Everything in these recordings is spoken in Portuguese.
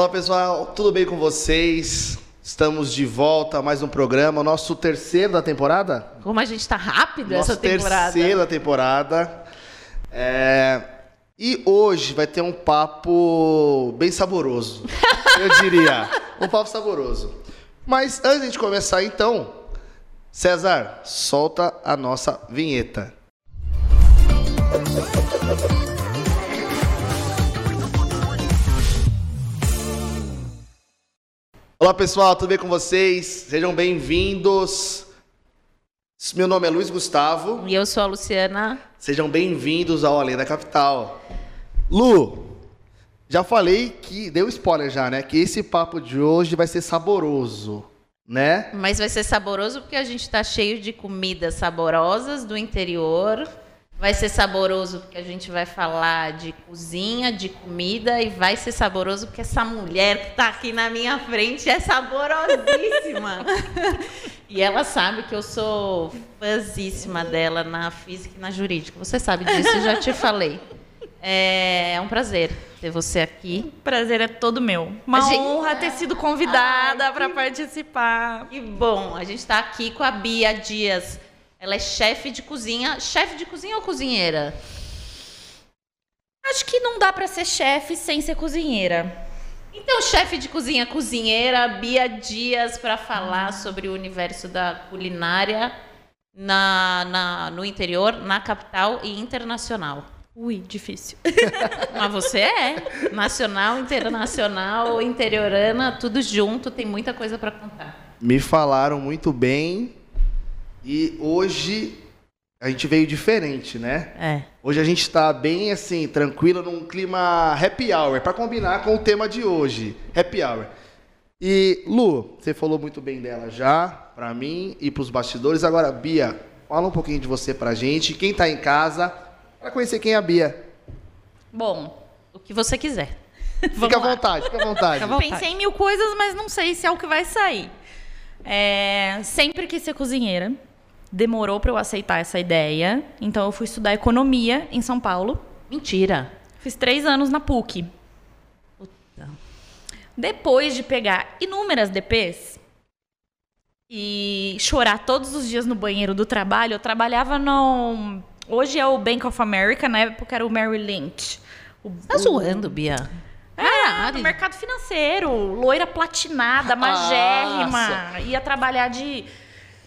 Olá pessoal, tudo bem com vocês? Estamos de volta a mais um programa, nosso terceiro da temporada? Como a gente tá rápido essa temporada. terceiro da temporada. É, E hoje vai ter um papo bem saboroso, eu diria. Um papo saboroso. Mas antes de começar então, César, solta a nossa vinheta. Olá pessoal, tudo bem com vocês? Sejam bem-vindos. Meu nome é Luiz Gustavo. E eu sou a Luciana. Sejam bem-vindos ao Além da Capital. Lu, já falei que deu spoiler já, né? Que esse papo de hoje vai ser saboroso, né? Mas vai ser saboroso porque a gente tá cheio de comidas saborosas do interior. Vai ser saboroso porque a gente vai falar de cozinha, de comida. E vai ser saboroso porque essa mulher que tá aqui na minha frente é saborosíssima. e ela sabe que eu sou fãzíssima dela na física e na jurídica. Você sabe disso, eu já te falei. É um prazer ter você aqui. Prazer é todo meu. Uma gente- honra ter sido convidada para participar. Que bom, a gente está aqui com a Bia Dias. Ela é chefe de cozinha. Chefe de cozinha ou cozinheira? Acho que não dá para ser chefe sem ser cozinheira. Então, chefe de cozinha, cozinheira, Bia Dias, para falar sobre o universo da culinária na, na- no interior, na capital e internacional. Ui, difícil. Mas você é nacional, internacional, interiorana, tudo junto, tem muita coisa para contar. Me falaram muito bem e hoje a gente veio diferente, né? É. Hoje a gente tá bem assim, tranquilo, num clima happy hour, para combinar com o tema de hoje, happy hour. E Lu, você falou muito bem dela já, pra mim e pros bastidores. Agora, Bia, fala um pouquinho de você pra gente, quem tá em casa, pra conhecer quem é a Bia. Bom, o que você quiser. Fica à vontade, fica à vontade. Fica à vontade. Pensei em mil coisas, mas não sei se é o que vai sair. É, sempre quis ser cozinheira. Demorou para eu aceitar essa ideia. Então eu fui estudar economia em São Paulo. Mentira. Fiz três anos na PUC. Puta. Depois de pegar inúmeras DPs e chorar todos os dias no banheiro do trabalho, eu trabalhava no. Hoje é o Bank of America, na época era o Merrill Lynch. O, Tá zoando, Bia? é, no mercado financeiro, loira platinada, magérrima. Ia trabalhar de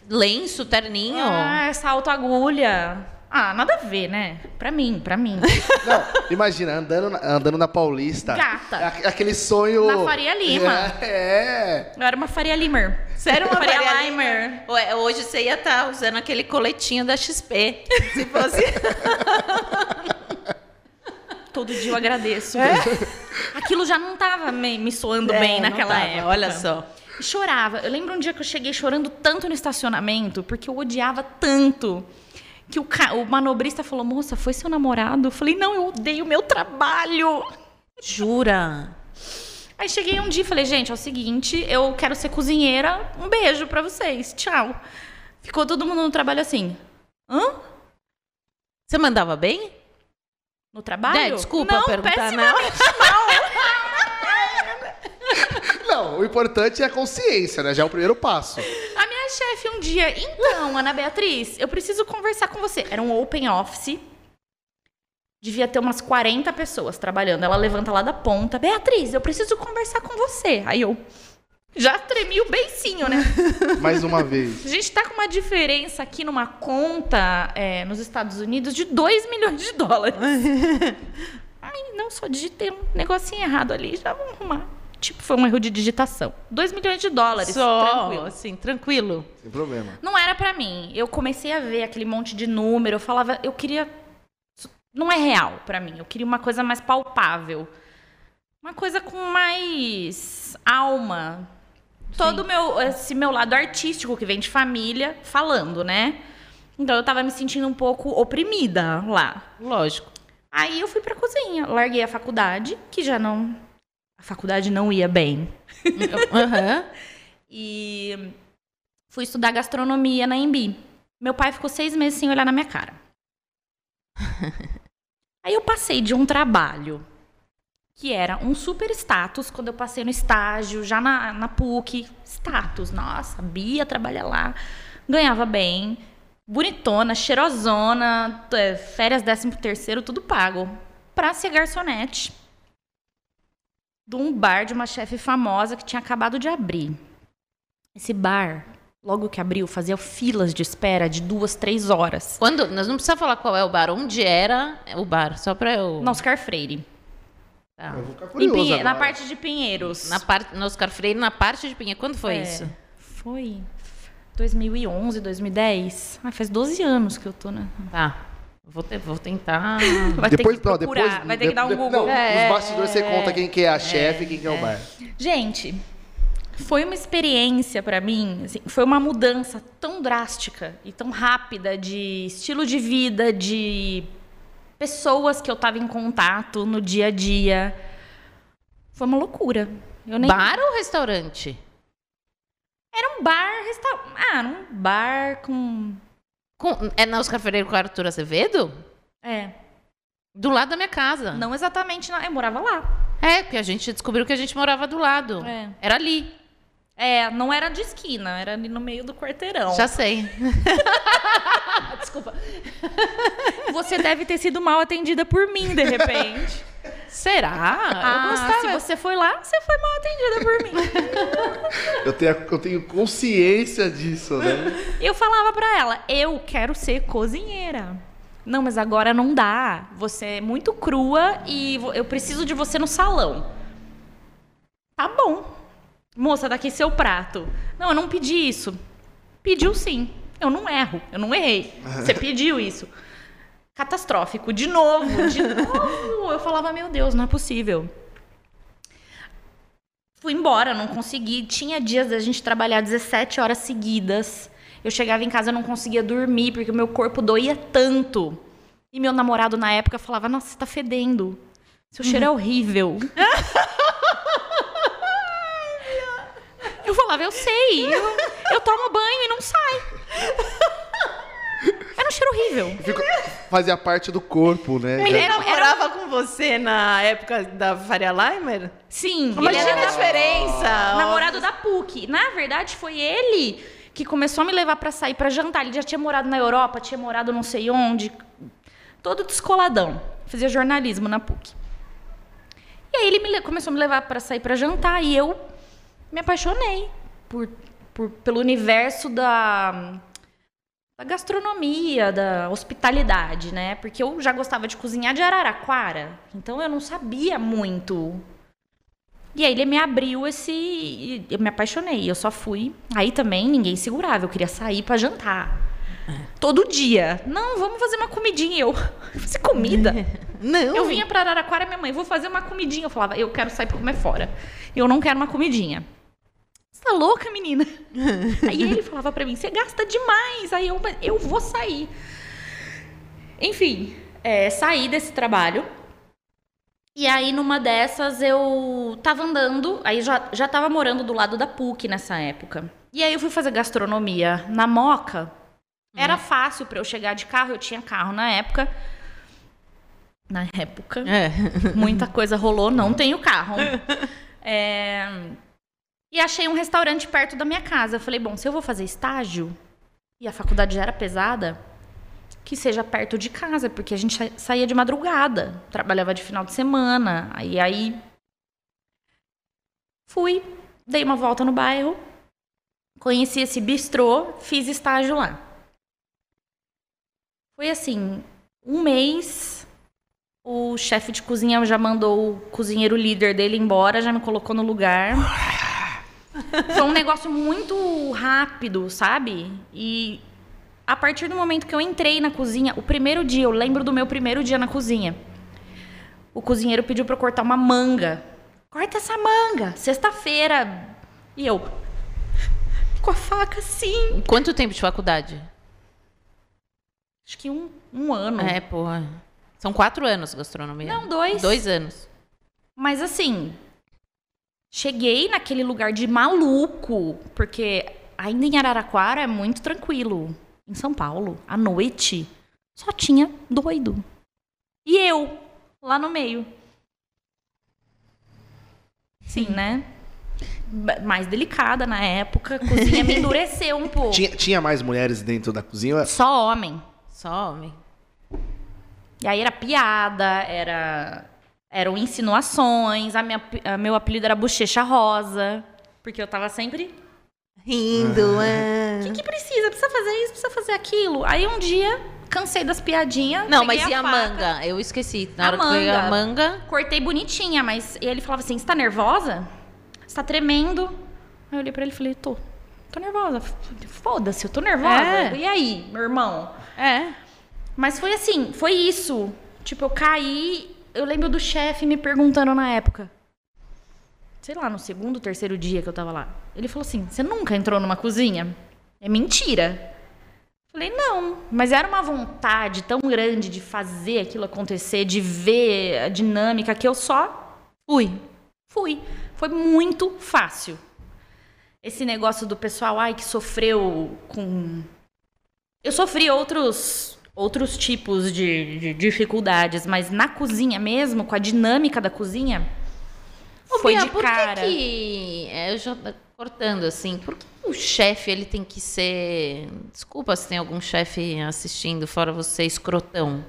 Lenço, terninho. ah, essa autoagulha. Ah, nada a ver, né? Pra mim, pra mim. Não, imagina, andando na, andando na Paulista. Gata. A- Aquele sonho. Na Faria Lima. É. é. Eu era uma Faria Limer. Sério, uma Faria Faria Limer. Ué, Hoje você ia estar usando aquele coletinho da XP. Se fosse. Todo dia eu agradeço. Aquilo já não tava me, me soando É, bem naquela época. olha só. Chorava. Eu lembro um dia que eu cheguei chorando tanto no estacionamento, porque eu odiava tanto. Que o, ca- o manobrista falou, moça, foi seu namorado? Eu falei, não, eu odeio o meu trabalho. Jura? Aí cheguei um dia e falei, gente, é o seguinte, eu quero ser cozinheira, um beijo pra vocês, tchau. Ficou todo mundo no trabalho assim. Hã? Você mandava bem? No trabalho? É, desculpa não, perguntar, não. pessimamente não. O importante é a consciência, né? Já é o primeiro passo. A minha chefe um dia, então, Ana Beatriz, eu preciso conversar com você. Era um open office. Devia ter umas 40 pessoas trabalhando. Ela levanta lá da ponta. Beatriz, eu preciso conversar com você. Aí eu já tremi o beicinho, né? Mais uma vez. A gente tá com uma diferença aqui numa conta é, nos Estados Unidos de 2 milhões de dólares. Ai, não, só digitei um negocinho errado ali, já vamos arrumar. Tipo, foi um erro de digitação. 2 milhões de dólares. Só, tranquilo. assim, tranquilo. Sem problema. Não era pra mim. Eu comecei a ver aquele monte de número, eu falava, eu queria não é real pra mim. Eu queria uma coisa mais palpável. Uma coisa com mais alma. Todo meu esse meu lado artístico que vem de família falando, né? Então eu tava me sentindo um pouco oprimida lá. Lógico. Aí eu fui pra cozinha, larguei a faculdade, que já não a faculdade não ia bem. Aham. E fui estudar gastronomia na Embi. Meu pai ficou seis meses sem olhar na minha cara. Aí eu passei de um trabalho que era um super status quando eu passei no estágio, já na, na PUC. Status, nossa, Bia trabalha lá, ganhava bem, bonitona, cheirosona, férias 13 terceiro, tudo pago. Pra ser garçonete de um bar de uma chefe famosa que tinha acabado de abrir. Esse bar, logo que abriu, fazia filas de espera de duas, três horas. Quando, nós não precisamos falar qual é o bar, onde era o bar, só pra eu... No Oscar Freire. Tá. Eu vou ficar curioso Pinhe- agora. na parte de Pinheiros. Na parte, no Oscar Freire, na parte de Pinha. Quando foi É, isso? Foi 2011, 2010. Ah, faz 12 anos que eu tô, né? Tá. Vou, te- vou tentar. Vai depois, ter que não, procurar, depois, vai ter que dar um Google. Não, É, nos bastidores você conta quem que é a chefe e quem que é o bar. Gente, foi uma experiência pra mim, assim, foi uma mudança tão drástica e tão rápida de estilo de vida, de pessoas que eu tava em contato no dia a dia. Foi uma loucura. Eu nem Bar ou restaurante? era um bar, resta... ah, era um bar com Com- é na Oscar com Arthur Azevedo? é, Do lado da minha casa. não exatamente, na... eu morava lá. É, porque a gente descobriu que a gente morava do lado. É. Era ali. É, não era de esquina, era ali no meio do quarteirão. Já sei. Desculpa. Você deve ter sido mal atendida por mim, de repente. Será? Ah, eu gostava. se você foi lá, você foi mal atendida por mim. Eu tenho, eu tenho consciência disso, né? Eu falava pra ela, eu quero ser cozinheira. Não, mas agora não dá. Você é muito crua e eu preciso de você no salão. Tá bom. Moça, tá aqui seu prato. Não, eu não pedi isso. Pediu sim. Eu não erro. Eu não errei. Você pediu isso. Catastrófico. De novo. De novo. Eu falava, meu Deus, não é possível. Fui embora, não consegui. Tinha dias da gente trabalhar 17 horas seguidas. Eu chegava em casa e não conseguia dormir, porque o meu corpo doía tanto. E meu namorado na época falava: Nossa, você tá fedendo. Seu cheiro é horrível. eu falava: Eu sei. Eu, eu tomo banho e não sai. Era um cheiro horrível. Fico- fazia parte do corpo, né? Ele era, morava com você na época da Faria Limer? Sim, ele Imagina era a diferença. namorado da PUC. Na verdade, foi ele que começou a me levar pra sair pra jantar. Ele já tinha morado na Europa, tinha morado não sei onde. Todo descoladão. Fazia jornalismo na PUC. E aí ele me começou a me levar pra sair pra jantar e eu me apaixonei por, por- pelo universo da, da gastronomia, da hospitalidade, né? Porque eu já gostava de cozinhar de Araraquara, então eu não sabia muito. E aí ele me abriu esse. Eu me apaixonei. Eu só fui. Aí também ninguém segurava. Eu queria sair pra jantar. Todo dia. Não, vamos fazer uma comidinha. Eu. Fazer comida? Não. Eu vinha pra Araraquara, minha mãe, vou fazer uma comidinha. Eu falava, eu quero sair pra comer fora. Eu não quero uma comidinha. Tá louca, menina? Aí ele falava pra mim, você gasta demais. Aí eu, "Mas eu vou sair. Enfim, é, saí desse trabalho. E aí, numa dessas, eu tava andando, aí já, já tava morando do lado da PUC nessa época. E aí eu fui fazer gastronomia na Moca. Era fácil pra eu chegar de carro, eu tinha carro na época. Na época. É. Muita coisa rolou, não tenho carro. É, E achei um restaurante perto da minha casa. Eu falei, bom, se eu vou fazer estágio, e a faculdade já era pesada, que seja perto de casa, porque a gente sa- saía de madrugada, trabalhava de final de semana. Aí aí fui, dei uma volta no bairro, conheci esse bistrô, fiz estágio lá. Foi assim, um mês, o chefe de cozinha já mandou o cozinheiro líder dele embora, já me colocou no lugar. Foi um negócio muito rápido, sabe? E a partir do momento que eu entrei na cozinha, o primeiro dia, eu lembro do meu primeiro dia na cozinha. O cozinheiro pediu pra eu cortar uma manga. Corta essa manga, sexta-feira. E eu, com a faca assim. Quanto tempo de faculdade? Acho que um, um ano. É, porra. São quatro anos gastronomia. Não, dois. Dois anos. Mas assim, cheguei naquele lugar de maluco, porque ainda em Araraquara é muito tranquilo. Em São Paulo, à noite, só tinha doido. E eu, lá no meio. Sim, né? Mais delicada na época, a cozinha me endureceu um pouco. Tinha, tinha mais mulheres dentro da cozinha? Só homem. Só homem. E aí era piada, era eram insinuações, a minha, a meu apelido era Bochecha Rosa, porque eu tava sempre Rindo, O é. que, que precisa? Precisa fazer isso, precisa fazer aquilo. Aí um dia, cansei das piadinhas. Não, mas e a faca, manga? Eu esqueci. Na A hora que eu a manga. manga. Cortei bonitinha, mas ele falava assim: você tá nervosa? Você tá tremendo? Aí eu olhei pra ele e falei: tô. Tô nervosa. Foda-se, eu tô nervosa. É. E aí, meu irmão? É. Mas foi assim, foi isso. Tipo, eu caí. Eu lembro do chefe me perguntando na época. Sei lá, no segundo, terceiro dia que eu tava lá. Ele falou assim: Você nunca entrou numa cozinha? É mentira. Falei, não. Mas era uma vontade tão grande de fazer aquilo acontecer, de ver a dinâmica, que eu só fui. Fui. Foi muito fácil. Esse negócio do pessoal, ai, que sofreu com eu sofri outros outros tipos de, de dificuldades, mas na cozinha mesmo, com a dinâmica da cozinha, Ô, foi Bia, de por que cara. que- é, eu já cortando assim, por que o chefe ele tem que ser. Desculpa se tem algum chefe assistindo, fora você, escrotão.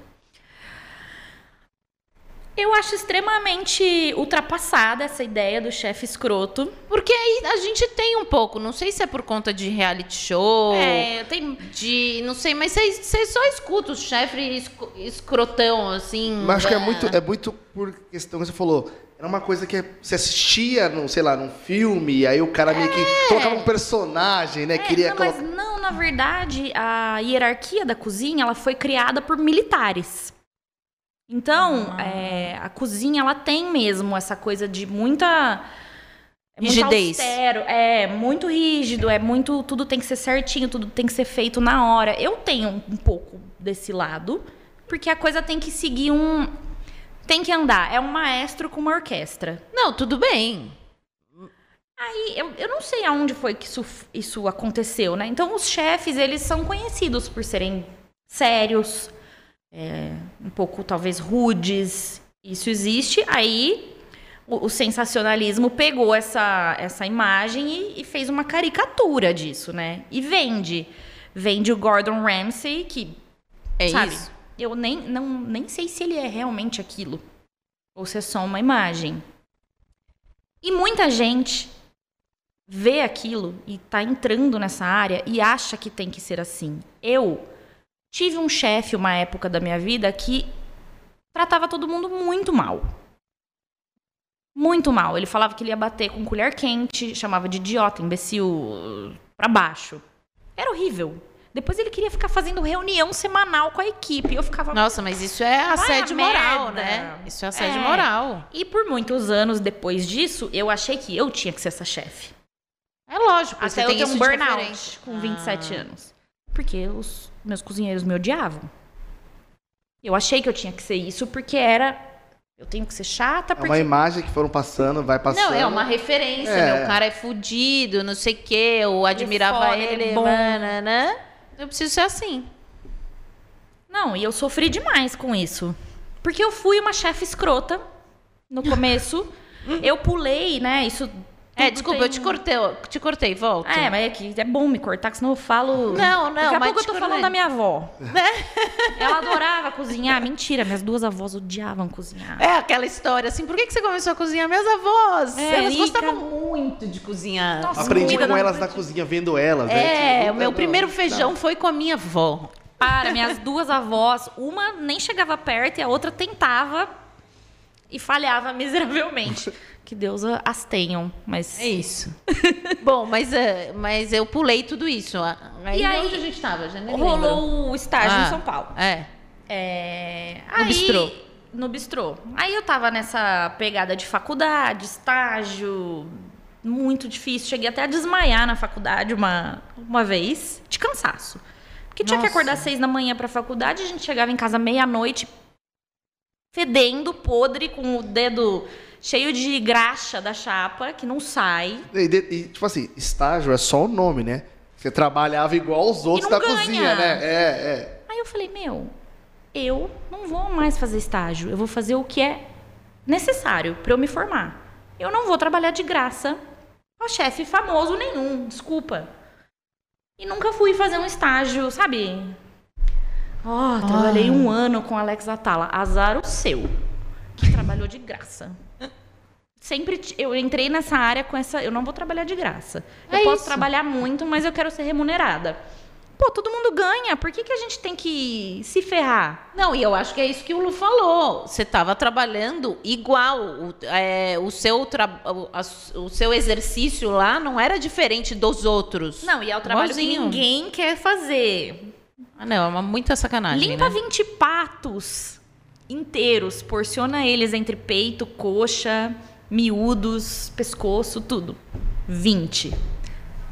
Eu acho extremamente ultrapassada essa ideia do chefe escroto. Porque aí a gente tem um pouco, não sei se é por conta de reality show. É, tem De. Não sei, mas você só escuta o chefe escrotão, assim. Mas acho que é muito, é muito por questão que você falou. Era uma coisa que você assistia, num, sei lá, num filme, e aí o cara meio que colocava um personagem, né? É, Queria não, mas não, na verdade, a hierarquia da cozinha ela foi criada por militares. Então, Ah. é, a cozinha ela tem mesmo essa coisa de muita é muito Rigidez. austero, é muito rígido, é muito tudo tem que ser certinho, tudo tem que ser feito na hora. Eu tenho um pouco desse lado, porque a coisa tem que seguir um tem que andar. É um maestro com uma orquestra. Não, tudo bem. Aí, eu, eu não sei aonde foi que isso, isso aconteceu, né? Então, os chefes, eles são conhecidos por serem sérios, é, um pouco, talvez, rudes. Isso existe. Aí, o, o sensacionalismo pegou essa, essa imagem e, e fez uma caricatura disso, né? E vende. Vende o Gordon Ramsay, que, É sabe? isso. Eu nem, não, nem sei se ele é realmente aquilo. Ou se é só uma imagem. E muita gente vê aquilo e tá entrando nessa área e acha que tem que ser assim. Eu tive um chefe uma época da minha vida que tratava todo mundo muito mal. Muito mal. Ele falava que ele ia bater com colher quente, chamava de idiota, imbecil, pra baixo. Era horrível. Depois ele queria ficar fazendo reunião semanal com a equipe. Eu ficava Nossa, mas isso é assédio Vai a moral, merda. né? Isso é assédio É. moral. E por muitos anos depois disso, eu achei que eu tinha que ser essa chefe. É lógico, você Até eu isso um burnout referência. com 27 Ah. anos. Porque os meus cozinheiros me odiavam. Eu achei que eu tinha que ser isso porque era. Eu tenho que ser chata, É porque. uma imagem que foram passando, vai passando. Não, é uma referência, É. né? O cara é fudido, não sei o quê, eu admirava foda, ele, ele é bom. banana. Eu preciso ser assim. Não, e eu sofri demais com isso. Porque eu fui uma chefe escrota no começo. eu pulei, né? Isso. É, desculpa, tem eu te cortei, eu te cortei, volta. É, mas é que é bom me cortar, que senão eu falo. Não, não, Daqui a mas pouco eu tô cortei. falando da minha avó. Ela adorava cozinhar. Mentira, minhas duas avós odiavam cozinhar. É aquela história assim, por que, que você começou a cozinhar? Meus avós, É, elas e gostavam muito de cozinhar. Nossa, Aprendi com elas na cozinha, vendo elas. né? É, Tipo, o meu não, primeiro não, feijão tá. foi com a minha avó. Para, minhas duas avós, uma nem chegava perto e a outra tentava e falhava miseravelmente. Que Deus as tenham, mas É isso. Bom, mas, é, mas eu pulei tudo isso. Aí, E aí, onde a gente tava? Já nem lembro. rolou o estágio Ah, em São Paulo. É. É, No aí- bistrô. No bistrô. Aí eu tava nessa pegada de faculdade, estágio, muito difícil. Cheguei até a desmaiar na faculdade uma, uma vez, de cansaço. Porque tinha que Nossa. acordar às seis da manhã pra faculdade, a gente chegava em casa meia-noite, fedendo, podre, com o dedo cheio de graxa da chapa, que não sai. E, de- e, tipo assim, estágio é só o nome, né? Você trabalhava igual os outros da ganha. cozinha, né? É, é. Aí eu falei, meu, eu não vou mais fazer estágio, eu vou fazer o que é necessário pra eu me formar. eu não vou trabalhar de graça ao chefe famoso nenhum, desculpa. E nunca fui fazer um estágio, sabe? Ó, trabalhei um ano com Alex Atala. Azar o seu, que trabalhou de graça. Sempre eu entrei nessa área com essa. Eu não vou trabalhar de graça. Eu É posso isso. trabalhar muito, mas eu quero ser remunerada. Pô, todo mundo ganha. Por que, que a gente tem que se ferrar? Não, e eu acho que é isso que o Lu falou. Você estava trabalhando igual. O, é, o seu tra- o, a- o seu exercício lá não era diferente dos outros. Não, e é o trabalho que Igualzinho. ninguém quer fazer. Ah, não, é uma muita sacanagem. Limpa né? 20 patos inteiros, porciona eles entre peito, coxa, miúdos, pescoço, tudo. 20.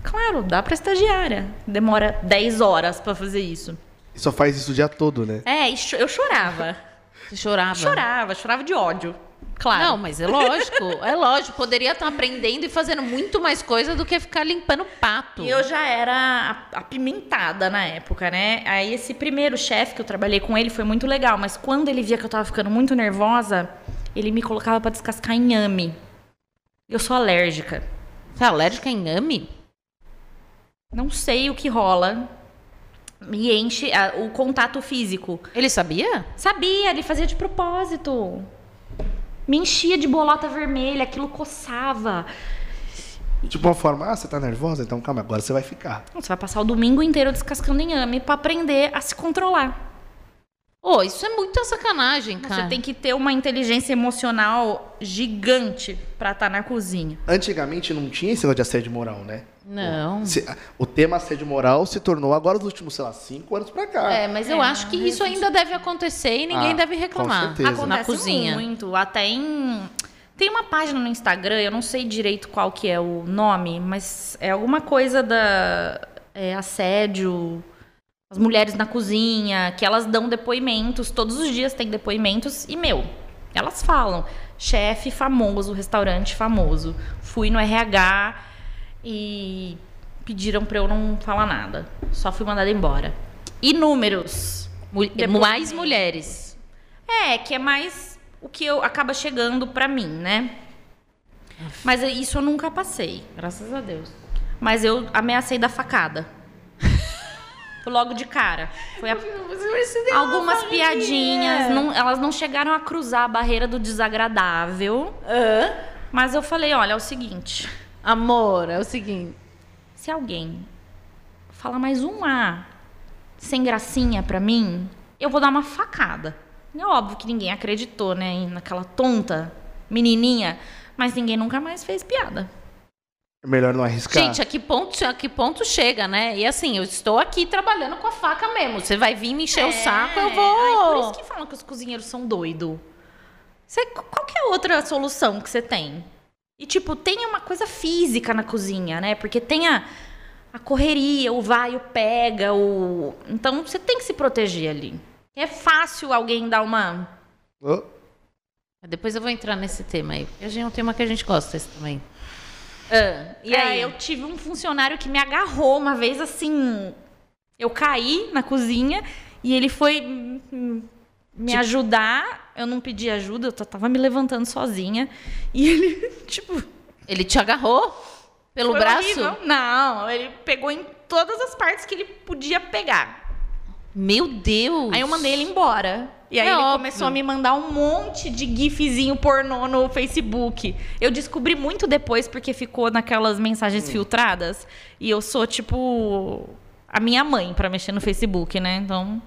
Claro, dá pra estagiária. Demora 10 horas pra fazer isso. E só faz isso o dia todo, né? É, eu chorava. Você chorava. chorava, chorava de ódio. Claro. Não, mas é lógico, é lógico. Poderia estar aprendendo e fazendo muito mais coisa do que ficar limpando pato. E eu já era ap- apimentada na época, né? Aí esse primeiro chefe que eu trabalhei com ele foi muito legal, mas quando ele via que eu tava ficando muito nervosa, ele me colocava pra descascar inhame. Eu sou alérgica. Você é alérgica em ame? Não sei o que rola. Me enche a- o contato físico. Ele sabia? Sabia, ele fazia de propósito. Me enchia de bolota vermelha, aquilo coçava. Tipo uma forma, ah, você tá nervosa? Então calma, agora você vai ficar. Você vai passar o domingo inteiro descascando inhame pra aprender a se controlar. Ô, isso é muita sacanagem, cara. Você tem que ter uma inteligência emocional gigante pra estar na cozinha. Antigamente não tinha esse negócio de assédio moral, né? Não. Se- o tema assédio moral se tornou agora nos últimos, sei lá, cinco anos pra cá. É, mas eu É, acho que isso ainda deve acontecer e ninguém Ah, deve com reclamar. certeza. Na cozinha. muito, até em tem uma página no Instagram, eu não sei direito qual que é o nome, mas é alguma coisa da é, assédio, as mulheres na cozinha, que elas dão depoimentos, todos os dias tem depoimentos e meu, elas falam, chefe famoso, restaurante famoso, fui no RH e pediram pra eu não falar nada, só fui mandada embora. Inúmeros. Mul- Depois- mais mulheres. É, que é mais o que eu acaba chegando pra mim, né? Mas isso eu nunca passei. Graças a Deus. Mas eu ameacei da facada. Logo de cara. Foi a- algumas piadinhas, não- elas não chegaram a cruzar a barreira do desagradável. Mas eu falei, olha, é o seguinte, Amor, é o seguinte. se alguém falar mais um A sem gracinha pra mim, eu vou dar uma facada. É óbvio que ninguém acreditou, né, naquela tonta menininha, mas ninguém nunca mais fez piada. É melhor não arriscar. Gente, a que ponto, a que ponto chega, né? E assim, eu estou aqui trabalhando com a faca mesmo. Você vai vir me encher o saco, eu É, ai, por vou. isso que falam que os cozinheiros são doidos. Qual que é a outra solução que você tem? E, tipo, tem uma coisa física na cozinha, né? Porque tem a, a correria, o vai, o pega, o... Então, você tem que se proteger ali. É fácil alguém dar uma... Ô, Depois eu vou entrar nesse tema aí. Porque a gente é um tema que a gente gosta esse também. Ah, e E aí? aí, eu tive um funcionário que me agarrou uma vez, assim... Eu caí na cozinha e ele foi me ajudar. Eu não pedi ajuda, eu tava me levantando sozinha. E ele, tipo... Ele te agarrou pelo Foi braço? horrível. Não, ele pegou em todas as partes que ele podia pegar. Meu Deus! Aí eu mandei ele embora. E aí É ele óbvio. começou a me mandar um monte de gifzinho pornô no Facebook. Eu descobri muito depois porque ficou naquelas mensagens filtradas. E eu sou tipo a minha mãe pra mexer no Facebook, né? Então,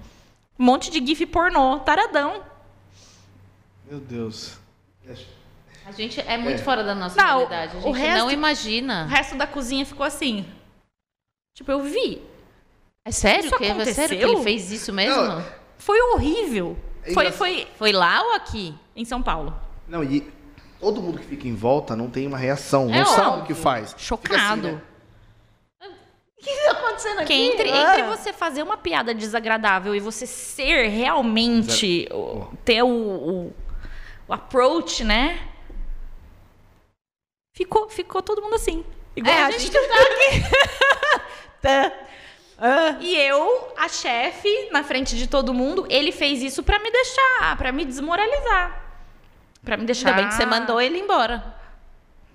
um monte de gif pornô, taradão. Meu Deus. A gente é muito fora da nossa Não, realidade. A gente o resto- não O imagina. resto da cozinha ficou assim. Tipo, eu vi. É sério? Isso que, é sério que aconteceu? ele fez isso mesmo? Não. Foi horrível. É Foi, foi Foi lá ou aqui? em São Paulo. Não, e todo mundo que fica em volta não tem uma reação, É não sabe óbvio. o que faz. Chocado. assim, né? O que está acontecendo aqui? entre, Ah. entre você fazer uma piada desagradável e você ser realmente, o- ter o, o, o approach, né? Ficou, ficou todo mundo assim. Igual É, a a gente. gente tá. E eu, a chefe, na frente de todo mundo, ele fez isso pra me deixar, pra me desmoralizar. Pra me deixar. Ainda bem que você mandou ele embora.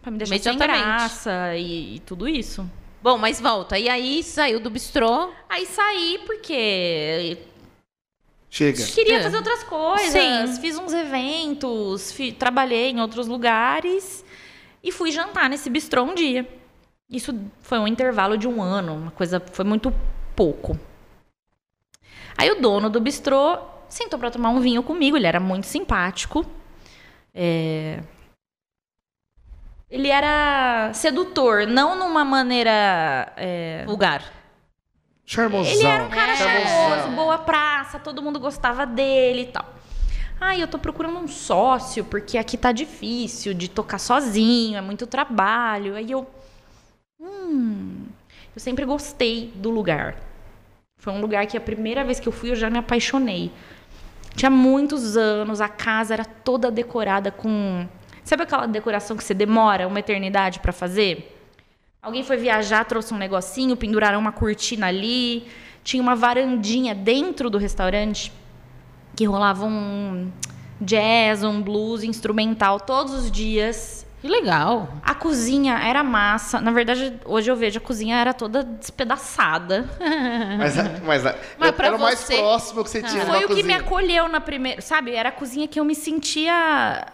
Pra me deixar sem graça e, e tudo isso. Bom, mas volta. E aí saiu do bistrô. Aí saí porque Chega. queria É. fazer outras coisas. Sim. Fiz uns eventos, fi- trabalhei em outros lugares e fui jantar nesse bistrô um dia. Isso foi um intervalo de um ano, uma coisa foi muito pouco. Aí o dono do bistrô sentou para tomar um vinho comigo, ele era muito simpático. É, Ele era sedutor, não numa maneira é, Vulgar. Charmosão. ele era um cara É. charmoso, boa praça, todo mundo gostava dele e tal. Ai, eu tô procurando um sócio, porque aqui tá difícil de tocar sozinho, é muito trabalho. Aí eu. Hum. Eu sempre gostei do lugar. Foi um lugar que a primeira vez que eu fui eu já me apaixonei. Tinha muitos anos, a casa era toda decorada com. Sabe aquela decoração que você demora uma eternidade pra fazer? Alguém foi viajar, trouxe um negocinho, penduraram uma cortina ali. Tinha uma varandinha dentro do restaurante que rolava um jazz, um blues instrumental todos os dias. Que legal. A cozinha era massa. Na verdade, hoje eu vejo a cozinha era toda despedaçada. Mas, mas, Mas era o mais você- próximo que você tinha Foi o que me cozinha. acolheu na primeira. Sabe? Era a cozinha que eu me sentia.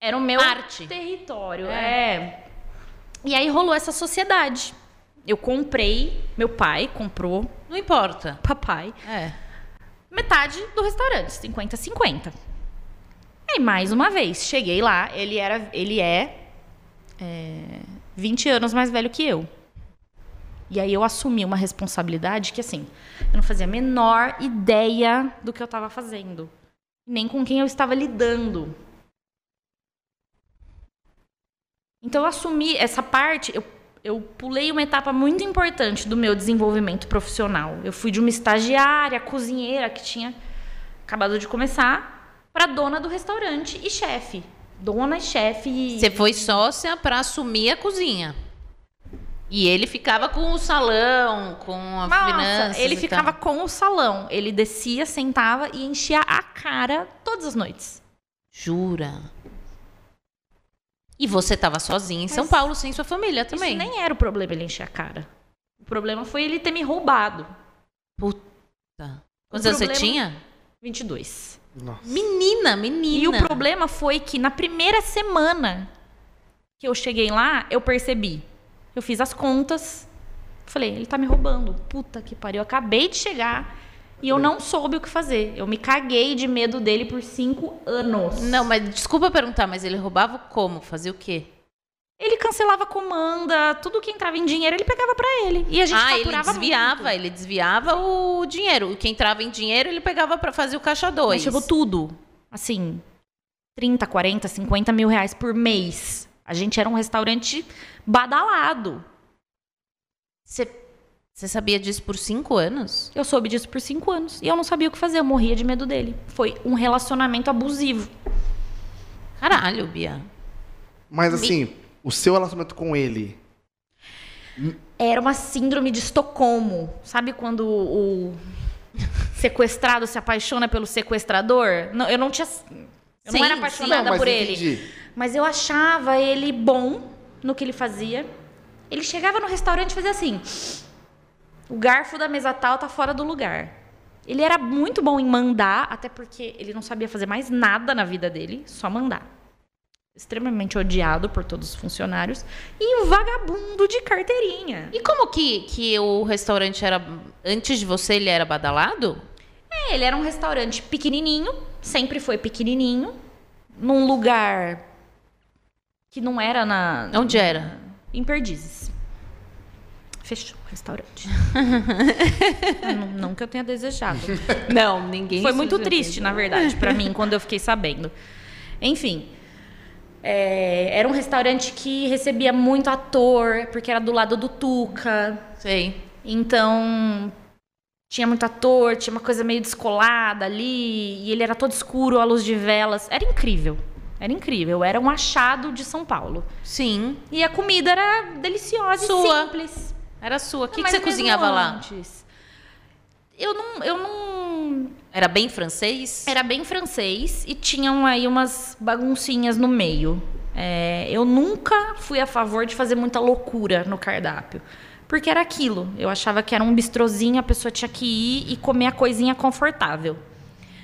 Era o meu Arte. território. É. E aí rolou essa sociedade. Eu comprei, meu pai comprou, Não importa. papai, É. metade do restaurante, 50-50. Aí, mais uma vez, cheguei lá, ele era, ele é, é 20 anos mais velho que eu. E aí eu assumi uma responsabilidade que, assim, eu não fazia a menor ideia do que eu estava fazendo. Nem com quem eu estava lidando. Então eu assumi essa parte, eu, eu pulei uma etapa muito importante do meu desenvolvimento profissional. Eu fui de uma estagiária, cozinheira que tinha acabado de começar, para dona do restaurante e chefe. Dona e chefe. Você foi sócia pra assumir a cozinha. E ele ficava com o salão, com a Nossa, finanças ele ficava tal. com o salão. Ele descia, sentava e enchia a cara todas as noites. Jura? E você tava sozinha em São Mas Paulo, sem sua família também. Isso nem era o problema ele encher a cara. O problema foi ele ter me roubado. Puta. Quantos anos você tinha? 22. Nossa. Menina, menina. E o problema foi que na primeira semana que eu cheguei lá, eu percebi. Eu fiz as contas. Falei, ele tá me roubando. Puta que pariu. Eu acabei de chegar e eu não soube o que fazer. Eu me caguei de medo dele por cinco anos. Não, mas desculpa perguntar, mas ele roubava como? Fazia o quê? Ele cancelava comanda, tudo que entrava em dinheiro ele pegava pra ele. E a gente Ah, ele desviava, muito. ele desviava o dinheiro. O que entrava em dinheiro, ele pegava pra fazer o caixa dois. Mas chegou tudo. Assim, 30, 40, 50 mil reais por mês. A gente era um restaurante badalado. Você você sabia disso por cinco anos? Eu soube disso por cinco anos. E eu não sabia o que fazer, eu morria de medo dele. Foi um relacionamento abusivo. Caralho, Bia. Mas assim, o seu relacionamento com ele. Era uma síndrome de Estocolmo. Sabe quando o sequestrado se apaixona pelo sequestrador? Não, eu não tinha. Eu Sim, não era sim. apaixonada Não, mas por ele. entendi. Mas eu achava ele bom no que ele fazia. Ele chegava no restaurante e fazia assim: o garfo da mesa tal tá fora do lugar. Ele era muito bom em mandar, até porque ele não sabia fazer mais nada na vida dele, só mandar. Extremamente odiado por todos os funcionários. E um vagabundo de carteirinha. E como que, que o restaurante era. Antes de você, ele era badalado? É, ele era um restaurante pequenininho, sempre foi pequenininho, num lugar que não era na. Onde era? Em Perdizes. Fechou o restaurante. não, não que eu tenha desejado. Não, ninguém. Foi muito triste, na verdade, pra mim, quando eu fiquei sabendo. Enfim. É, era um restaurante que recebia muito ator, porque era do lado do Tuca. Sei. Então, tinha muito ator, tinha uma coisa meio descolada ali, e ele era todo escuro, à luz de velas. Era incrível. Era incrível. Era um achado de São Paulo. Sim. E a comida era deliciosa Sua. e simples. Era sua. O que, que você cozinhava lá? Eu não, eu não. Era bem francês? Era bem francês e tinham aí umas baguncinhas no meio. É, eu nunca fui a favor de fazer muita loucura no cardápio. Porque era aquilo. Eu achava que era um bistrozinho, a pessoa tinha que ir e comer a coisinha confortável.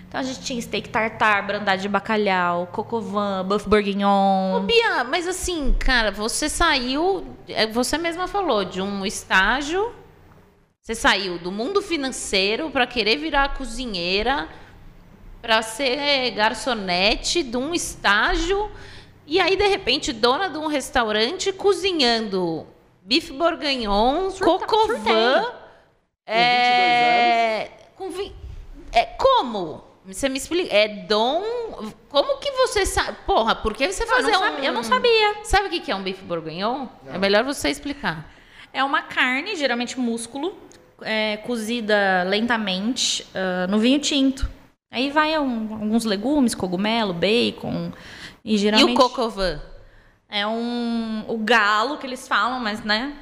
Então a gente tinha steak tartar, brandade de bacalhau, cocovan, buff Ô, bourguignon. Bia, mas assim, cara, você saiu, é, você mesma falou, de um estágio. Você saiu do mundo financeiro para querer virar cozinheira, para ser garçonete de um estágio. E aí, de repente, dona de um restaurante cozinhando bife bourguignon, Surta- cocovan. É, com vi- é, como? Você me explica. É dom. Como que você sabe? Porra, por que você Eu não, um. sabia, eu não sabia. Sabe o que é um bife bourguignon? É melhor você explicar. É uma carne, geralmente músculo, é, cozida lentamente ah, no vinho tinto. Aí vai um- alguns legumes, cogumelo, bacon. E geralmente. E o cocovan? É um. O galo que eles falam, mas né?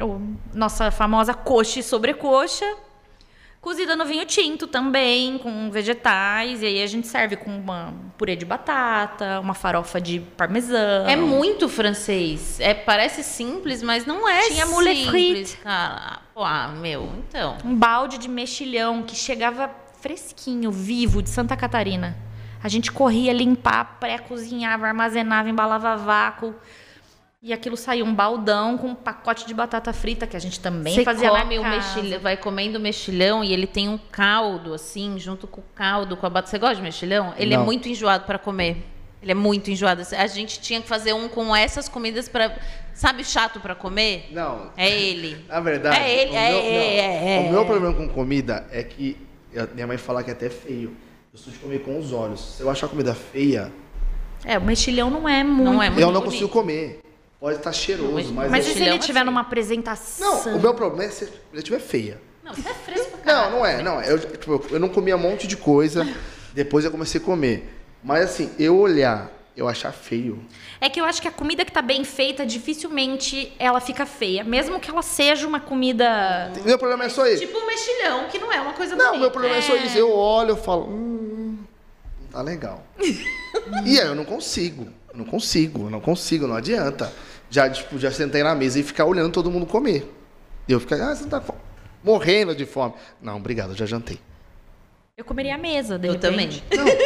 O, nossa famosa coxa e sobrecoxa. Cozida no vinho tinto também, com vegetais. E aí a gente serve com uma purê de batata, uma farofa de parmesão. É muito francês. É, parece simples, mas não é Tinha simples, frite. cara. Pô, ah, meu, então. Um balde de mexilhão que chegava fresquinho, vivo, de Santa Catarina. A gente corria limpar, pré-cozinhava, armazenava, embalava vácuo. E aquilo saía um baldão com um pacote de batata frita que a gente também Você fazia come o mexilhão, vai comendo mexilhão e ele tem um caldo, assim, junto com o caldo, com a batata. Você gosta de mexilhão? Ele é Não. muito enjoado para comer. Ele é muito enjoado. A gente tinha que fazer um com essas comidas para, sabe, chato para comer? Não. É ele. Na verdade, É ele, o, é, meu, é, não, é, é. o meu problema com comida é que eu- minha mãe fala que é até feio. Eu sou de comer com os olhos. Se eu achar a comida feia, É, o mexilhão não é muito. Não é muito eu não bonito. consigo comer. Pode estar cheiroso, Mas- mas, Mas e se ele é tiver numa apresentação? Não, o meu problema é se ela estiver feia. Não, você é fresco, cara. Não, não é, não. é. Eu, tipo, eu não comia um monte de coisa, depois eu comecei a comer. Mas assim, eu olhar, eu achar feio. É que eu acho que a comida que tá bem feita, dificilmente ela fica feia. Mesmo que ela seja uma comida. Meu problema é só isso. Tipo um mexilhão, que não é uma coisa Não, bonita. meu problema é só isso. Eu olho, eu falo, hum, tá legal. e aí eu não consigo. Não consigo, eu não consigo, não adianta. Já, tipo, já sentei na mesa e ficar olhando todo mundo comer. E eu ficar, ah, você não tá fome?" morrendo de fome. Não, obrigado, eu já jantei. Eu comeria à mesa, de Eu repente. também.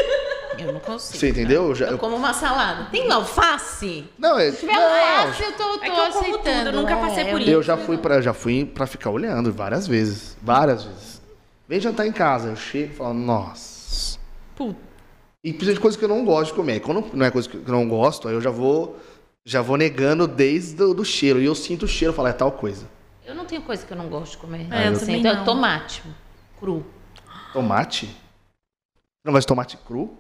Eu não consigo. Você entendeu? Eu já- Eu eu- como uma salada. Tem alface? Não, é, Se tiver não, alface, eu tô, tô É que eu aceitando. tudo, eu nunca passei por isso. eu já fui para já fui para ficar olhando várias vezes, várias vezes. Vem jantar em casa, eu chego e falo, nossa. Puta. E principalmente coisa que eu não gosto de comer. Quando não é coisa que eu não gosto, aí eu já vou já vou negando desde o do cheiro. E eu sinto o cheiro, eu falo, é tal coisa. Eu não tenho coisa que eu não gosto de comer. É, eu Assim, então, não. Tomate cru. Tomate? Não gosta de tomate cru?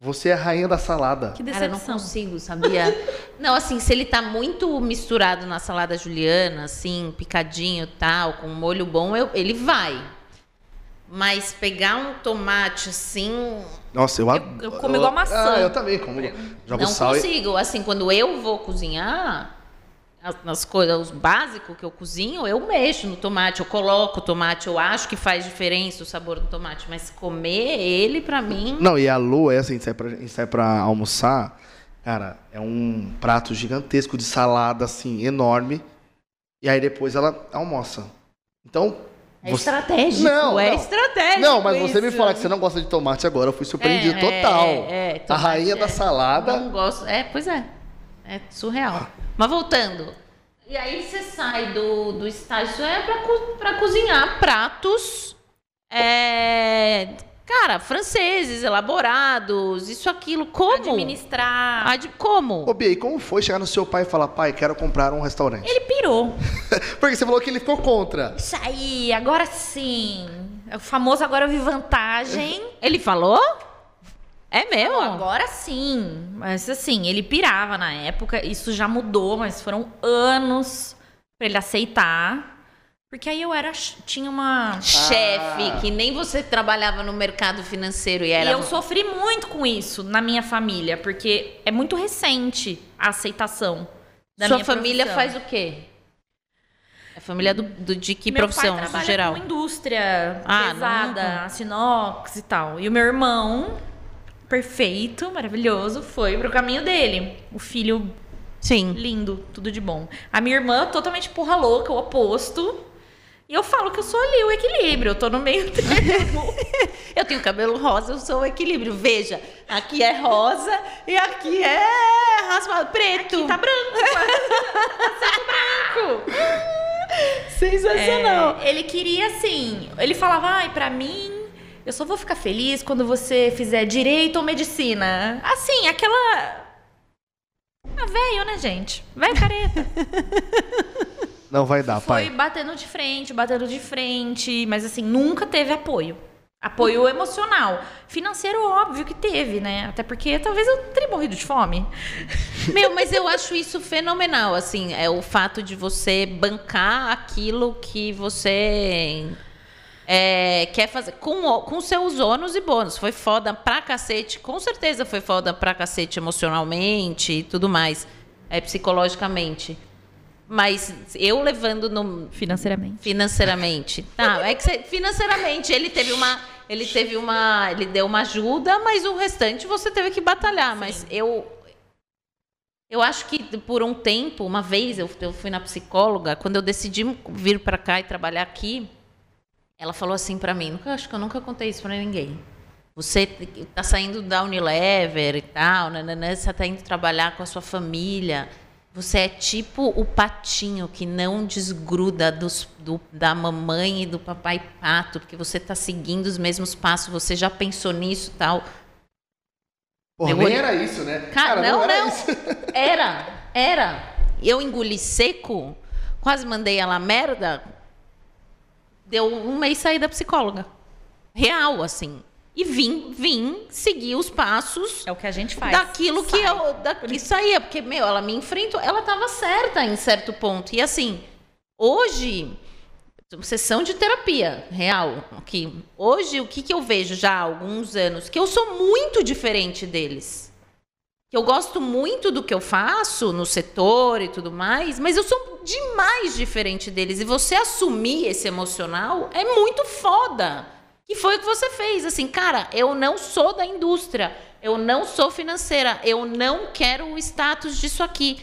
Você é a rainha da salada. Que Cara, eu não decepção. consigo, sabia? não, assim, se ele tá muito misturado na salada juliana, assim, picadinho e tal, com molho bom, eu- ele vai. Mas pegar um tomate assim, Nossa, eu Eu- adoro. eu como igual maçã. Ah, eu também como. Jogo não sal e... consigo. Assim, quando eu vou cozinhar, as, nas coisas, os básicos que eu cozinho, eu mexo no tomate, eu coloco o tomate, eu acho que faz diferença o sabor do tomate, mas comer ele, pra mim, Não, e a Lu, é assim, a gente sai pra, gente sai pra almoçar, cara, é um prato gigantesco de salada, assim, enorme. E aí depois ela almoça. Então. É você- estratégico. Não, é não. estratégico. Não, mas você me isso. fala que você não gosta de tomate agora, eu fui surpreendido É, total. é, é, a rainha é- da salada. Não gosto. É, pois é. É surreal. Mas voltando. E aí você sai do, do estágio é co- pra cozinhar pratos. Cara, franceses, elaborados, isso, aquilo. Como? Administrar. Ad- como? Ô, Bia, e como foi chegar no seu pai e falar, pai, quero comprar um restaurante? Ele pirou. Porque você falou que ele ficou contra. Isso aí, agora sim. É o famoso agora eu vi vantagem. Ele falou? É Não, mesmo? agora sim. Mas assim, ele pirava na época. Isso já mudou, mas foram anos pra ele aceitar. Porque aí eu era. Tinha uma. Chefe, Ah. que nem você trabalhava no mercado financeiro e era. E eu sofri muito com isso na minha família, porque é muito recente a aceitação da Sua minha família profissão. faz o quê? A família do, do- de que meu profissão, pai no geral? com indústria Ah, pesada, nunca. inox e tal. E o meu irmão perfeito, maravilhoso, foi pro caminho dele. O filho Sim. lindo, tudo de bom. A minha irmã, totalmente porra louca, o oposto. E eu falo que eu sou ali o equilíbrio, eu tô no meio termo. Eu tenho cabelo rosa, eu sou o equilíbrio. Veja, aqui é rosa e aqui é raspado preto. Aqui tá branco. branco. sensacional. É, ele queria assim, ele falava, ai, pra mim, eu só vou ficar feliz quando você fizer direito ou medicina. Assim, aquela. Ah, velho, né, gente? Velho careta. Não vai dar, Foi pai. batendo de frente, batendo de frente, mas assim, nunca teve apoio. Apoio emocional. Financeiro, óbvio que teve, né? Até porque talvez eu teria morrido de fome. Meu, mas eu acho isso fenomenal, assim, é o fato de você bancar aquilo que você é, quer fazer com, com seus ônus e bônus. Foi foda pra cacete, com certeza foi foda pra cacete emocionalmente e tudo mais, é, psicologicamente. Mas eu levando no, Financeiramente. financeiramente. Tá, é que você- financeiramente ele teve uma ele teve uma ele deu uma ajuda, mas o restante você teve que batalhar, mas eu eu acho que por um tempo, uma vez eu, eu fui na psicóloga, quando eu decidi vir para cá e trabalhar aqui, ela falou assim para mim, nunca acho que eu nunca contei isso para ninguém. Você tá saindo da Unilever e tal, nananã, você tá indo trabalhar com a sua família. Você é tipo o patinho que não desgruda dos- do- da mamãe e do papai pato, porque você tá seguindo os mesmos passos, você já pensou nisso e tal. Porra, nem era isso, né? Cara, não, era não. isso. Era, era. Eu engoli seco, quase mandei ela merda. Deu um mês sair da psicóloga. Real, assim. E vim, vim seguir os passos É o que a gente faz. daquilo que Sai. eu daqui saía, porque meu, ela me enfrentou, ela estava certa em certo ponto. E assim, hoje sessão de terapia real, aqui. Hoje o que que eu vejo já há alguns anos que eu sou muito diferente deles. Que eu gosto muito do que eu faço no setor e tudo mais, mas eu sou demais diferente deles e você assumir esse emocional é muito foda. Que foi o que você fez, assim, cara, eu não sou da indústria, eu não sou financeira, eu não quero o status disso aqui.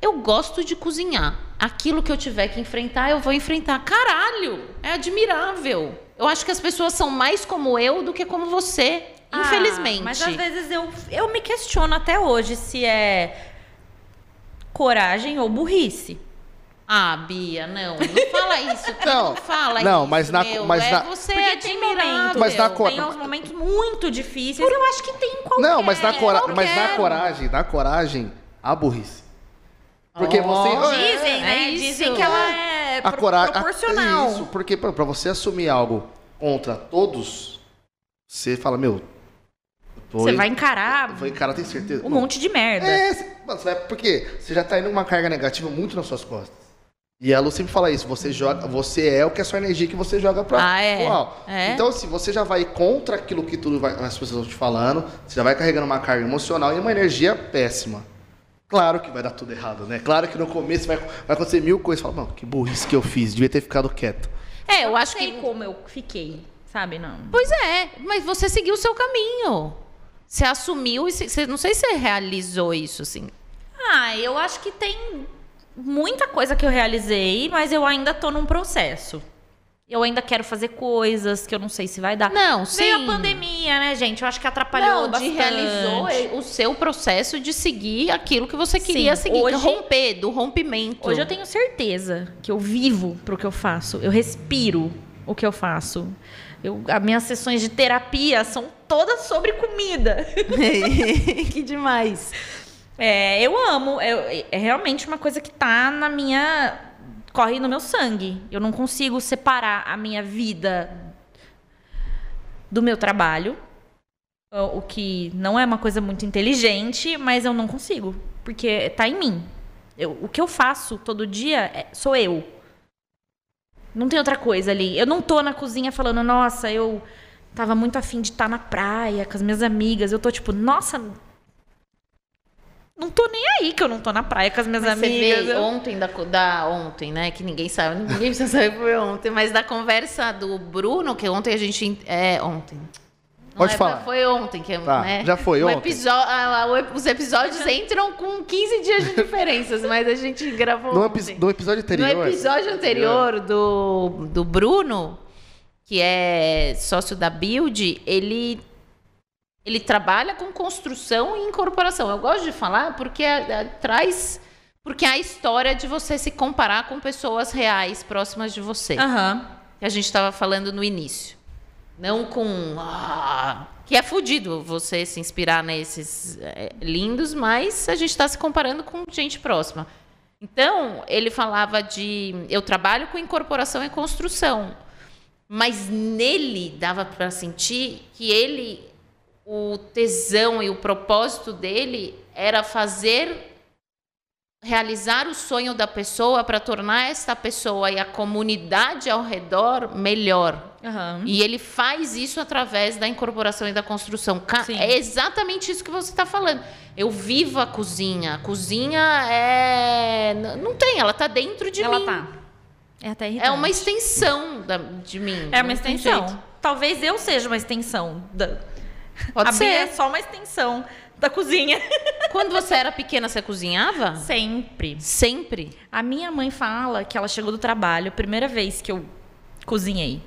Eu gosto de cozinhar. Aquilo que eu tiver que enfrentar, eu vou enfrentar. Caralho, é admirável. Eu acho que as pessoas são mais como eu do que como você, Ah, infelizmente. Mas às vezes eu, eu me questiono até hoje se é coragem ou burrice. Ah, Bia, não, não fala isso. Não, Não, fala não, isso, mas na- meu. mas é, na- você Porque é tem admirável. Mas na cor- tem uns momentos muito difíceis. Eu acho que tem em qualquer. Não, mas na, cora qualquer. mas na coragem, na coragem, a burrice. Porque Oh, você. Dizem, né? É. Dizem que ela é a coragem. proporcional. Isso, porque pra, pra você assumir algo contra todos, você fala, meu. Você vai encarar falei, cara, tem certeza? um monte de merda. É, você- mano, você vai, porque você já tá indo uma carga negativa muito nas suas costas. E a Lu sempre fala isso, você joga, você é o que é a sua energia que você joga pra Ah, é? É? Então, se você já vai contra aquilo que tudo vai, as pessoas estão te falando, você já vai carregando uma carga emocional e uma energia péssima. Claro que vai dar tudo errado, né? Claro que no começo vai, vai acontecer mil coisas. Fala, mano, que burrice que eu fiz, devia ter ficado quieto. É, eu não acho sei que. como eu fiquei, sabe? Não. Pois é, mas você seguiu o seu caminho. Você assumiu e você- não sei se você realizou isso, assim. Ah, eu acho que tem muita coisa que eu realizei, mas eu ainda tô num processo. Eu ainda quero fazer coisas que eu não sei se vai dar. Não, Veio sim. a pandemia, né, gente? Eu acho que atrapalhou Não, bastante. realizou o seu processo de seguir aquilo que você queria Sim, seguir, é hoje- romper, do rompimento. Hoje eu tenho certeza que eu vivo pro que eu faço. Eu respiro o que eu faço. Eu, as minhas sessões de terapia são todas sobre comida. que demais. É, eu amo. É, é realmente uma coisa que tá na minha. corre no meu sangue. Eu não consigo separar a minha vida do meu trabalho. O que não é uma coisa muito inteligente, mas eu não consigo. Porque tá em mim. Eu- o que eu faço todo dia é- sou eu. Não tem outra coisa ali. Eu não tô na cozinha falando, nossa, eu tava muito afim de estar na praia com as minhas amigas. Eu tô tipo, nossa, não tô nem aí que eu não tô na praia com as minhas Mas você amigas. vê Eu- ontem, da, da- ontem, né? Que ninguém sabe, ninguém precisa saber que foi ontem, mas da conversa do Bruno, que ontem a gente. É, ontem. Pode é, falar. Foi ontem que Tá, né? já foi O ontem. Os episódios entram com 15 dias de diferenças, mas a gente gravou No, ontem. epi- no episódio anterior. No episódio anterior do, do Bruno, que é sócio da Build, ele, ele trabalha com construção e incorporação. Eu gosto de falar porque é- é- traz. Porque é a história de você se comparar com pessoas reais próximas de você. Aham. Que a gente estava falando no início. Não com. ah, que é fudido você se inspirar nesses é, lindos, mas a gente está se comparando com gente próxima. Então, ele falava de. Eu trabalho com incorporação e construção. Mas nele dava para sentir que ele. O tesão e o propósito dele era fazer. Realizar o sonho da pessoa para tornar esta pessoa e a comunidade ao redor melhor. Aham. E ele faz isso através da incorporação e da construção. Sim. É exatamente isso que você está falando. Eu vivo a cozinha. A cozinha é. Não tem, ela está dentro de Ela mim. tá. É até irritante. É uma extensão da- de mim. É uma extensão. Talvez eu seja uma extensão. Da... Pode a Bia é ser. só uma extensão da cozinha. Quando você era pequena, você cozinhava? Sempre. Sempre. A minha mãe fala que ela chegou do trabalho, primeira vez que eu cozinhei.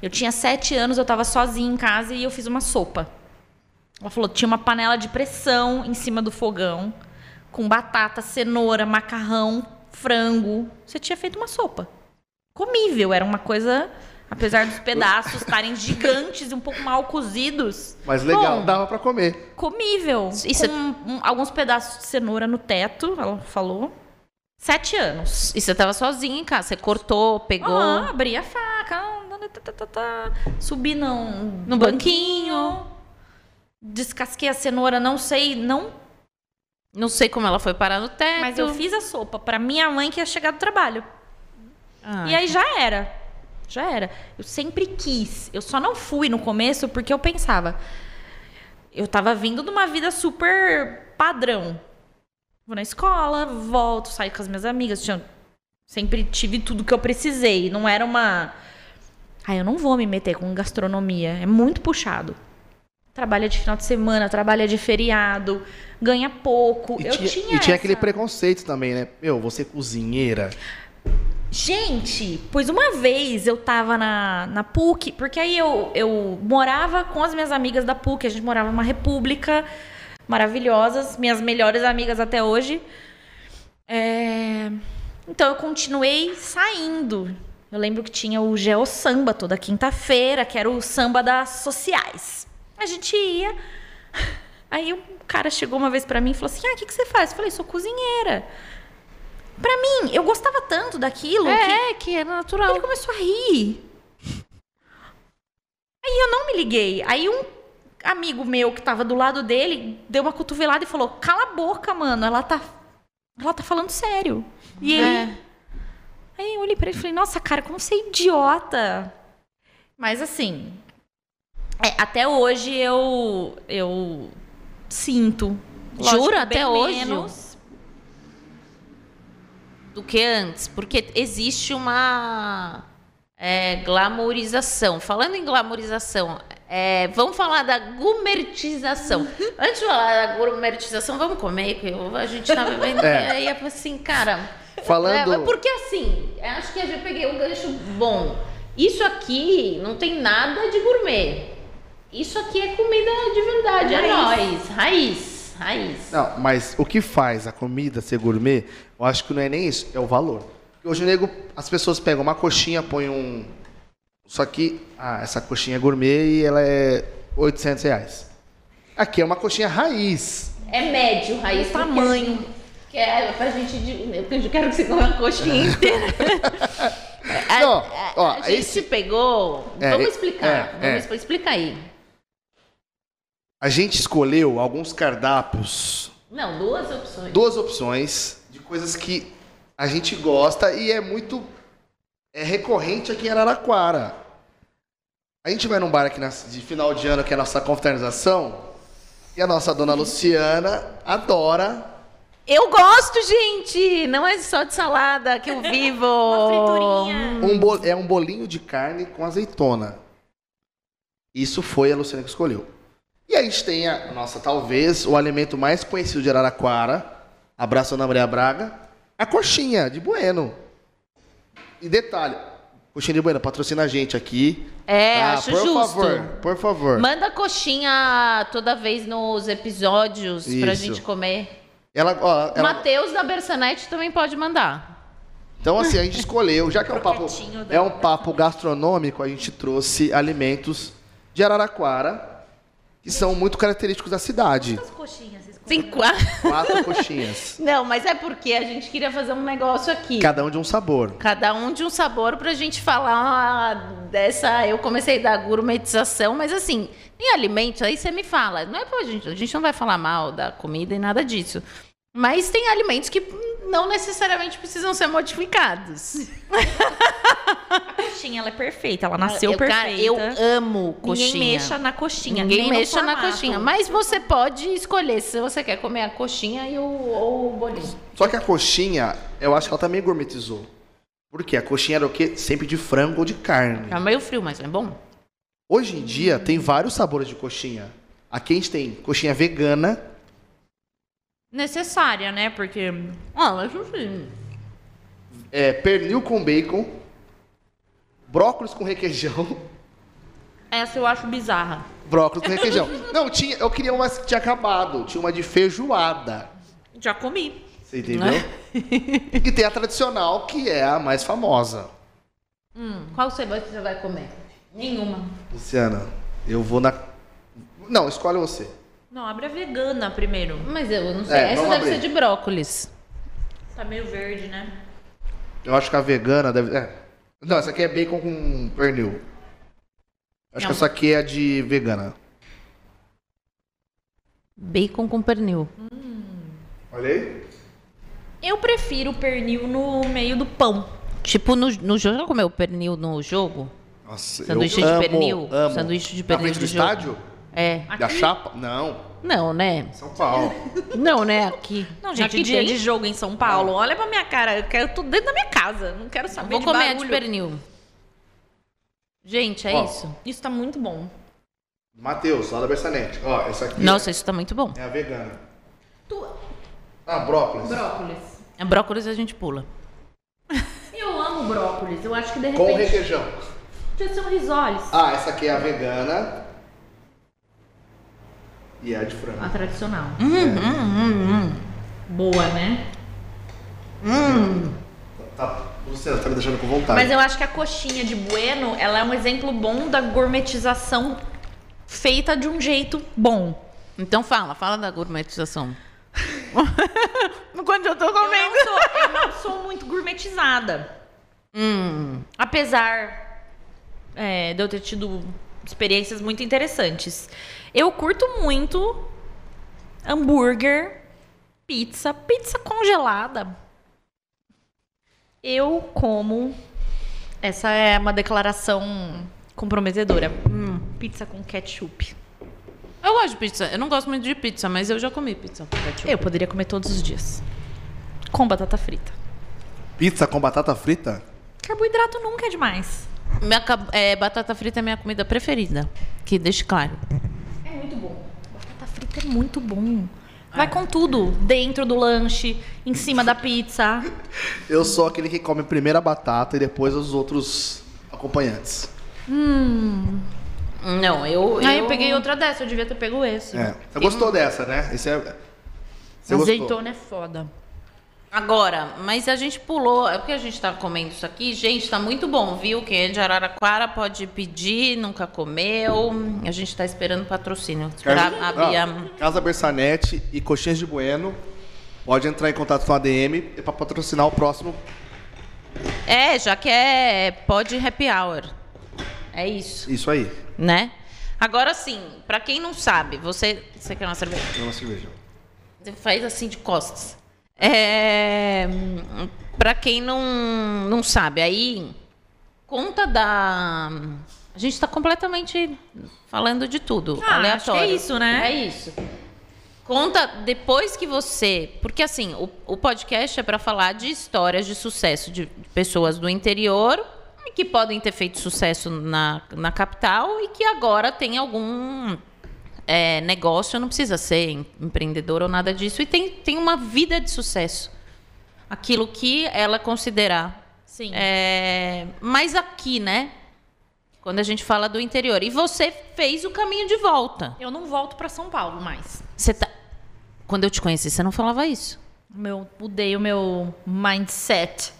Eu tinha sete anos, eu tava sozinha em casa e eu fiz uma sopa. Ela falou tinha uma panela de pressão em cima do fogão, com batata, cenoura, macarrão, frango. Você tinha feito uma sopa. Comível, era uma coisa, apesar dos pedaços estarem gigantes e um pouco mal cozidos, Mas legal, Bom. dava pra comer. comível. Isso é- com um- alguns pedaços de cenoura no teto, ela falou. Sete anos. E você estava sozinha em casa. Você cortou, pegou. Ah, abri a faca, tá, tá, tá, subi num, No banquinho. descasquei a cenoura, não sei, não, Não sei como ela foi parar no teto. mas eu fiz a sopa pra minha mãe que ia chegar do trabalho. Ah, E aí já era. Já era. Eu sempre quis. Eu só não fui no começo porque eu pensava. Eu tava vindo de uma vida super padrão. Vou na escola, volto, saio com as minhas amigas. Tinha, sempre tive tudo que eu precisei. Não era uma. Ah, eu não vou me meter com gastronomia. É muito puxado. Trabalha de final de semana, trabalha de feriado, ganha pouco. E eu tinha, tinha, e tinha aquele preconceito também, né? Meu, você é cozinheira. Gente, pois uma vez eu tava na, na PUC, porque aí eu, eu morava com as minhas amigas da PUC, a gente morava numa república maravilhosas, minhas melhores amigas até hoje. É, Então eu continuei saindo. Eu lembro que tinha o Geo Samba toda quinta-feira, que era o samba das sociais. A gente ia. Aí um cara chegou uma vez pra mim e falou assim: Ah, o que, que você faz? Eu falei: Sou cozinheira. Pra mim, eu gostava tanto daquilo que É, que era natural. ele começou a rir. Aí eu não me liguei. Aí um amigo meu que tava do lado dele deu uma cotovelada e falou: Cala a boca, mano. Ela tá. Ela tá falando sério. E ele. É. Aí eu olhei pra ele e falei: Nossa, cara, como você é idiota. Mas assim. é, até hoje eu. Eu sinto. Jura? bem Até hoje? menos. Do que antes, porque existe uma é, glamourização. Falando em glamourização, é, vamos falar da gumertização. Antes de falar da gumertização, vamos comer, que eu- a gente tá vendo. É. Aí é assim, cara. Falando- é, porque assim, eu acho que a gente peguei um gancho bom. Isso aqui não tem nada de gourmet. Isso aqui é comida de verdade, é Raiz. nós, raiz, raiz. Não, mas o que faz a comida ser gourmet, eu acho que não é nem isso, é o valor. Hoje o nego, as pessoas pegam uma coxinha, põem um. Só que, ah, essa coxinha é gourmet e ela é 800 reais. Aqui é uma coxinha raiz. É médio, raiz. O porque, tamanho. Que é pra gente. Eu quero que você coma a coxinha inteira. A, Não, a- ó, a gente esse- pegou. É, vamos é, explicar. é, vamos é. expli- explica aí. A gente escolheu alguns cardápios, Não, duas opções. duas opções coisas que a gente gosta e é muito é recorrente aqui em Araraquara. A gente vai num bar aqui na- de final de ano, que é a nossa confraternização, e a nossa dona Luciana adora Eu gosto, gente! Não é só de salada que eu vivo. Uma friturinha. um bo- é um bolinho de carne com azeitona. Isso foi a Luciana que escolheu. E a gente tem a nossa, talvez, o alimento mais conhecido de Araraquara, abraço Ana Maria Braga, a coxinha de Bueno. E detalhe, coxinha de Bueno, patrocina a gente aqui. É, tá? acho por justo. favor, por favor. Manda coxinha toda vez nos episódios pra Isso. gente comer. Ela, ó, ela- Matheus da Bersanete também pode mandar. Então, assim, a gente escolheu, já que é um papo, é um papo gastronômico, a gente trouxe alimentos de Araraquara, que são muito característicos da cidade. Quantas coxinhas vocês Cinco. Quatro coxinhas. Não, mas é porque a gente queria fazer um negócio aqui. Cada um de um sabor. Cada um de um sabor pra gente falar dessa. Eu comecei da gourmetização, mas assim, tem alimentos, aí você me fala. Não é pra gente. A gente não vai falar mal da comida e nada disso. Mas tem alimentos que não necessariamente precisam ser modificados. A coxinha, ela é perfeita. Ela nasceu eu, cara, perfeita. eu amo coxinha. Ninguém mexa na coxinha. Ninguém mexa na coxinha. Mas você pode escolher se você quer comer a coxinha e o, ou o bolinho. Só que a coxinha, eu acho que ela também gourmetizou. Por quê? A coxinha era o quê? Sempre de frango ou de carne. Tá meio frio, mas é bom. Hoje em dia, tem vários sabores de coxinha. Aqui a gente tem coxinha vegana, Necessária, né? Porque Ah, enfim. é, pernil com bacon, brócolis com requeijão. essa eu acho bizarra. Brócolis com requeijão. Não, tinha, eu queria uma que tinha acabado. Tinha uma de feijoada. Já comi. Você entendeu? e tem a tradicional, que é a mais famosa. Qual você vai, você vai comer? Nenhuma. Luciana, eu vou na. Não, escolhe você. Não, abre a vegana primeiro. Mas eu não sei. É, Essa deve abrir. ser de brócolis. Tá meio verde, né? Eu acho que a vegana deve. É. Não, essa aqui é bacon com pernil. Acho que Não. essa aqui é de vegana. Bacon com pernil. Olha aí. Eu prefiro o pernil no meio do pão. Tipo, no, no jogo, já comeu pernil no jogo? Nossa, Sanduíche eu de amo, pernil? Amo. Sanduíche de Na pernil frente do jogo? estádio? É. Da chapa? Não. Não, né? São Paulo. Não, né? Aqui. Não, gente, Aqui dia tem? de jogo em São Paulo. Olha pra minha cara. Eu quero tudo dentro da minha casa. Não quero saber Vou de comer barulho. de pernil. Gente, é Ó. isso. Isso tá muito bom. Matheus, lá da Bersanete. Ó, essa aqui Nossa, isso tá muito bom. é a vegana. Ah, brócolis. Brócolis. A brócolis a gente pula. Eu amo brócolis. Eu acho que de Com repente requeijão. podia ser um risoles. Ah, essa aqui é a vegana. E é a de frango. A tradicional. Hum, Boa, né? Tá, Luciana, tá me deixando com vontade. Mas eu acho que a coxinha de bueno, ela é um exemplo bom da gourmetização feita de um jeito bom. Então fala, fala da gourmetização. Quando eu tô Eu não sou, eu não sou muito gourmetizada. Hum. Apesar é, de eu ter tido experiências muito interessantes. Eu curto muito hambúrguer, pizza, pizza congelada. Eu como. Essa é uma declaração comprometedora. Hum, pizza com ketchup. Eu gosto de pizza. Eu não gosto muito de pizza, mas eu já comi pizza com ketchup. Eu poderia comer todos os dias. Com batata frita. Pizza com batata frita? Carboidrato nunca é demais. Minha é, batata frita é minha comida preferida. Que deixe claro. É muito bom. Batata frita é muito bom. Vai com tudo. Dentro do lanche, em cima da pizza. Eu sou aquele que come primeiro a batata e depois os outros acompanhantes. Não, eu. Aí eu peguei outra dessa, eu devia ter pego esse. É. Você gostou dessa, né? Esse é. Você gostou? Azeitona é foda. Agora, mas a gente pulou. É porque a gente tá comendo isso aqui. Gente, tá muito bom, viu? Quem é de Araraquara pode pedir, nunca comeu. A gente tá esperando patrocínio. Esperar a- ó, Casa Bersanete e Coxinhas de Bueno. Pode entrar em contato com a DM para patrocinar o próximo. É, já que é pode happy hour. É isso, Isso aí. né? Agora sim, pra quem não sabe, você. Você quer uma cerveja? É uma cerveja. Você faz assim de costas. É, para quem não, não sabe, aí conta da. A gente está completamente falando de tudo, Ah, aleatório. acho que é isso, né? É isso. Conta depois que você, porque assim, o, o podcast é para falar de histórias de sucesso de pessoas do interior, que podem ter feito sucesso na, na capital e que agora tem algum é, negócio, não precisa ser em- empreendedor ou nada disso, e tem, tem uma vida de sucesso. Aquilo que ela considerar. Sim. É, mas aqui, né? Quando a gente fala do interior. E você fez o caminho de volta. Eu não volto pra São Paulo mais. Você tá... Quando eu te conheci, você não falava isso. Meu, mudei o meu mindset.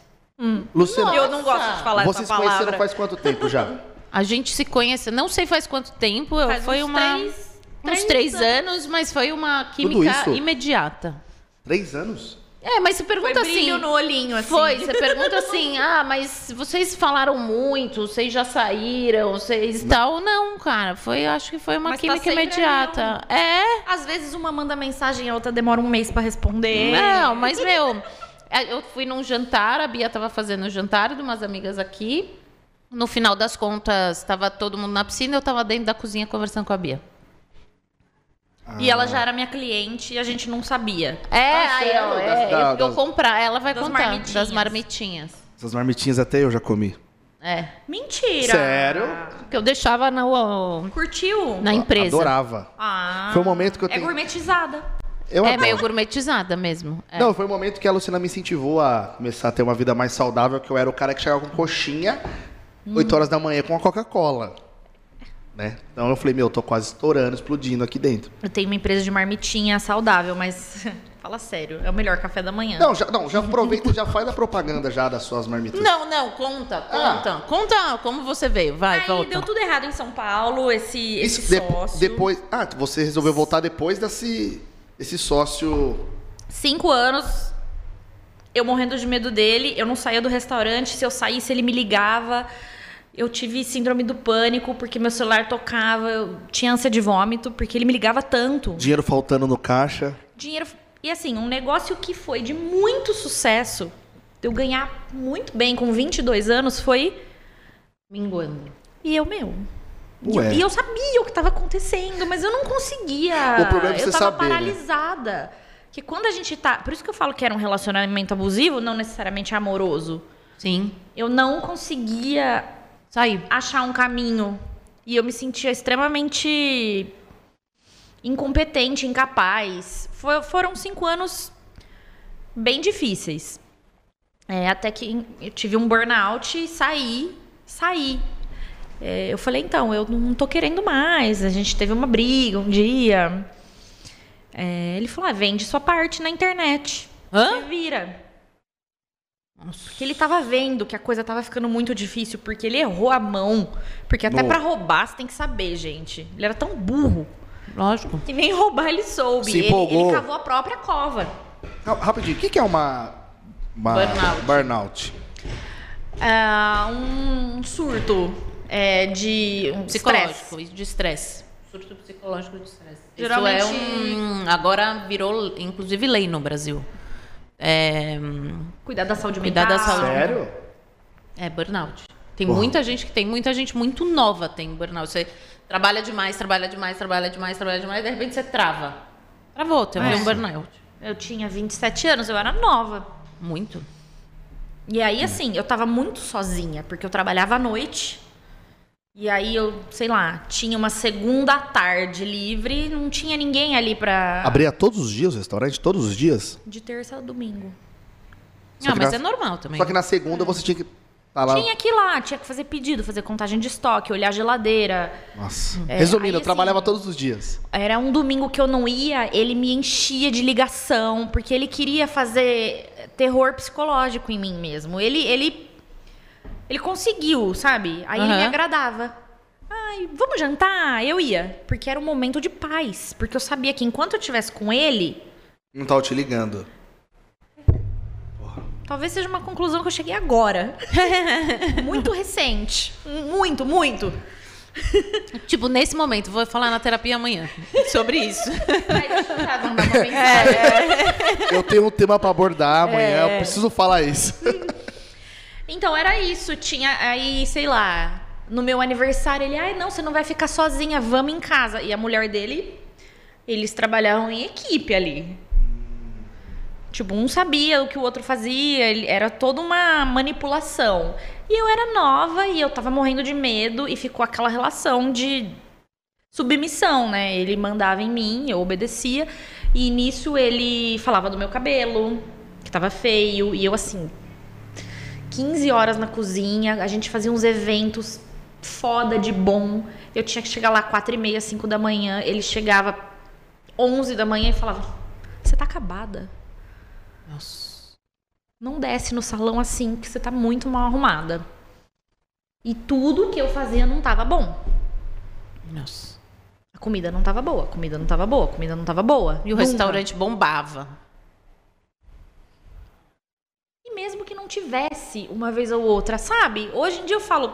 Luciana, Eu não gosto de falar vocês essa se conheceram palavra. faz quanto tempo já? A gente se conhece, não sei faz quanto tempo, eu- Faz foi uns uma três- uns três anos. anos, mas foi uma química isso? imediata. Três anos? É, mas você Foi pergunta brilho assim. no olhinho, assim. Foi, você pergunta assim, ah, mas vocês falaram muito, vocês já saíram, vocês tal. Não, cara, foi, acho que foi uma Mas tá química sempre imediata. É, Às vezes uma manda mensagem e a outra demora um mês pra responder. Não, mas, meu, é, eu fui num jantar, a Bia tava fazendo um jantar de umas amigas aqui. No final das contas, tava todo mundo na piscina, eu tava dentro da cozinha conversando com a Bia. E ela já era minha cliente e a gente não sabia. É, Ah, aí, é, Das- eu, da- eu das- comprar, ela vai Das contar marmitinhas. das marmitinhas. Essas marmitinhas até eu já comi. É, Mentira! Sério? que eu deixava no, Curtiu? na empresa. Adorava. Ah, Foi um momento que eu É tenho- gourmetizada. Eu É adoro. meio gourmetizada mesmo. é. Não, foi um momento que a Luciana me incentivou a começar a ter uma vida mais saudável, que eu era o cara que chegava com coxinha, 8 horas da manhã com a Coca-Cola. Né? Então eu falei, meu, eu tô quase estourando, explodindo aqui dentro. Eu tenho uma empresa de marmitinha saudável, mas fala sério, é o melhor café da manhã. Não, já, não, já aproveita e já faz a propaganda já das suas marmitas. Não, não, conta, Ah. conta. Conta como você veio, vai, Aí volta. deu tudo errado em São Paulo, esse, esse Isso sócio. depois. Ah, você resolveu voltar depois desse esse sócio. Cinco anos, eu morrendo de medo dele, eu não saía do restaurante, se eu saísse ele me ligava. Eu tive síndrome do pânico porque meu celular tocava, eu tinha ânsia de vômito porque ele me ligava tanto. Dinheiro faltando no caixa. Dinheiro. E assim, um negócio que foi de muito sucesso, de eu ganhar muito bem com 22 anos, foi. Minguando. E eu, meu. E- Ué. E eu sabia o que estava acontecendo, mas eu não conseguia. O problema é eu você tava saber, né? paralisada. Que quando a gente tá. Por isso que eu falo que era um relacionamento abusivo, não necessariamente amoroso. Sim. Eu não conseguia Saiu. achar um caminho. E eu me sentia extremamente incompetente, incapaz. Foi- foram cinco anos bem difíceis. É, até que eu tive um burnout e saí, saí. É, eu falei, então, eu não tô querendo mais. A gente teve uma briga um dia. É, ele falou, ah, vende sua parte na internet. Hã? Você vira. Porque ele tava vendo que a coisa tava ficando muito difícil, porque ele errou a mão. Porque até pra roubar você tem que saber, gente. Ele era tão burro Lógico. que nem roubar ele soube. Se ele, ele cavou a própria cova. Ra- Rapidinho, o que, que é uma. uma Burnout. burnout? Ah, um surto é, de um Psicológico, estresse. de estresse. Surto psicológico de estresse. Geralmente- Isso é um. Agora virou, inclusive, lei no Brasil. É, Cuidar da saúde Cuidar mental. da saúde. Sério? é burnout. Tem Porra. muita gente que tem, muita gente muito nova tem burnout. Você trabalha demais, trabalha demais, trabalha demais, trabalha demais, de repente você trava. Travou, teve É. um burnout. Eu tinha 27 anos, eu era nova. Muito. E aí, assim, eu tava muito sozinha, porque eu trabalhava à noite. E aí eu, sei lá, tinha uma segunda tarde livre, não tinha ninguém ali pra. Abria todos os dias o restaurante? Todos os dias? De terça a domingo. Só Não, que mas na- é normal também. Só que na segunda você tinha que. Tá lá. Tinha que ir lá, tinha que fazer pedido, fazer contagem de estoque, olhar a geladeira. Nossa. É, Resumindo, aí, eu assim, trabalhava todos os dias. Era um domingo que eu não ia, ele me enchia de ligação, porque ele queria fazer terror psicológico em mim mesmo. Ele, ele, ele conseguiu, sabe? Aí ele me agradava. Ai, vamos jantar? Eu ia, porque era um momento de paz, porque eu sabia que enquanto eu estivesse com ele, Não tava te ligando. talvez seja uma conclusão que eu cheguei agora. muito recente. Muito, muito. Tipo, nesse momento, vou falar na terapia amanhã sobre isso. Mandar uma mensagem. Eu tenho um tema pra abordar amanhã, É. eu preciso falar isso. Então era isso, tinha aí, sei lá, no meu aniversário ele, ai não, você não vai ficar sozinha, vamos em casa. E a mulher dele, eles trabalhavam em equipe ali. Tipo, um sabia o que o outro fazia, ele- era toda uma manipulação. E eu era nova e eu tava morrendo de medo e ficou aquela relação de submissão, né? Ele mandava em mim, eu obedecia. E nisso ele falava do meu cabelo, que tava feio, e eu assim, 15 horas na cozinha, a gente fazia uns eventos foda de bom. Eu tinha que chegar lá 4 e meia, 5 da manhã. Ele chegava 11 da manhã e falava: Você tá acabada. Nossa. Não desce no salão assim, que você tá muito mal arrumada. E tudo que eu fazia não tava bom. Nossa. A comida não tava boa, a comida não tava boa, a comida não tava boa. E o Nunca. restaurante bombava. E mesmo que não tivesse uma vez ou outra, sabe? Hoje em dia eu falo.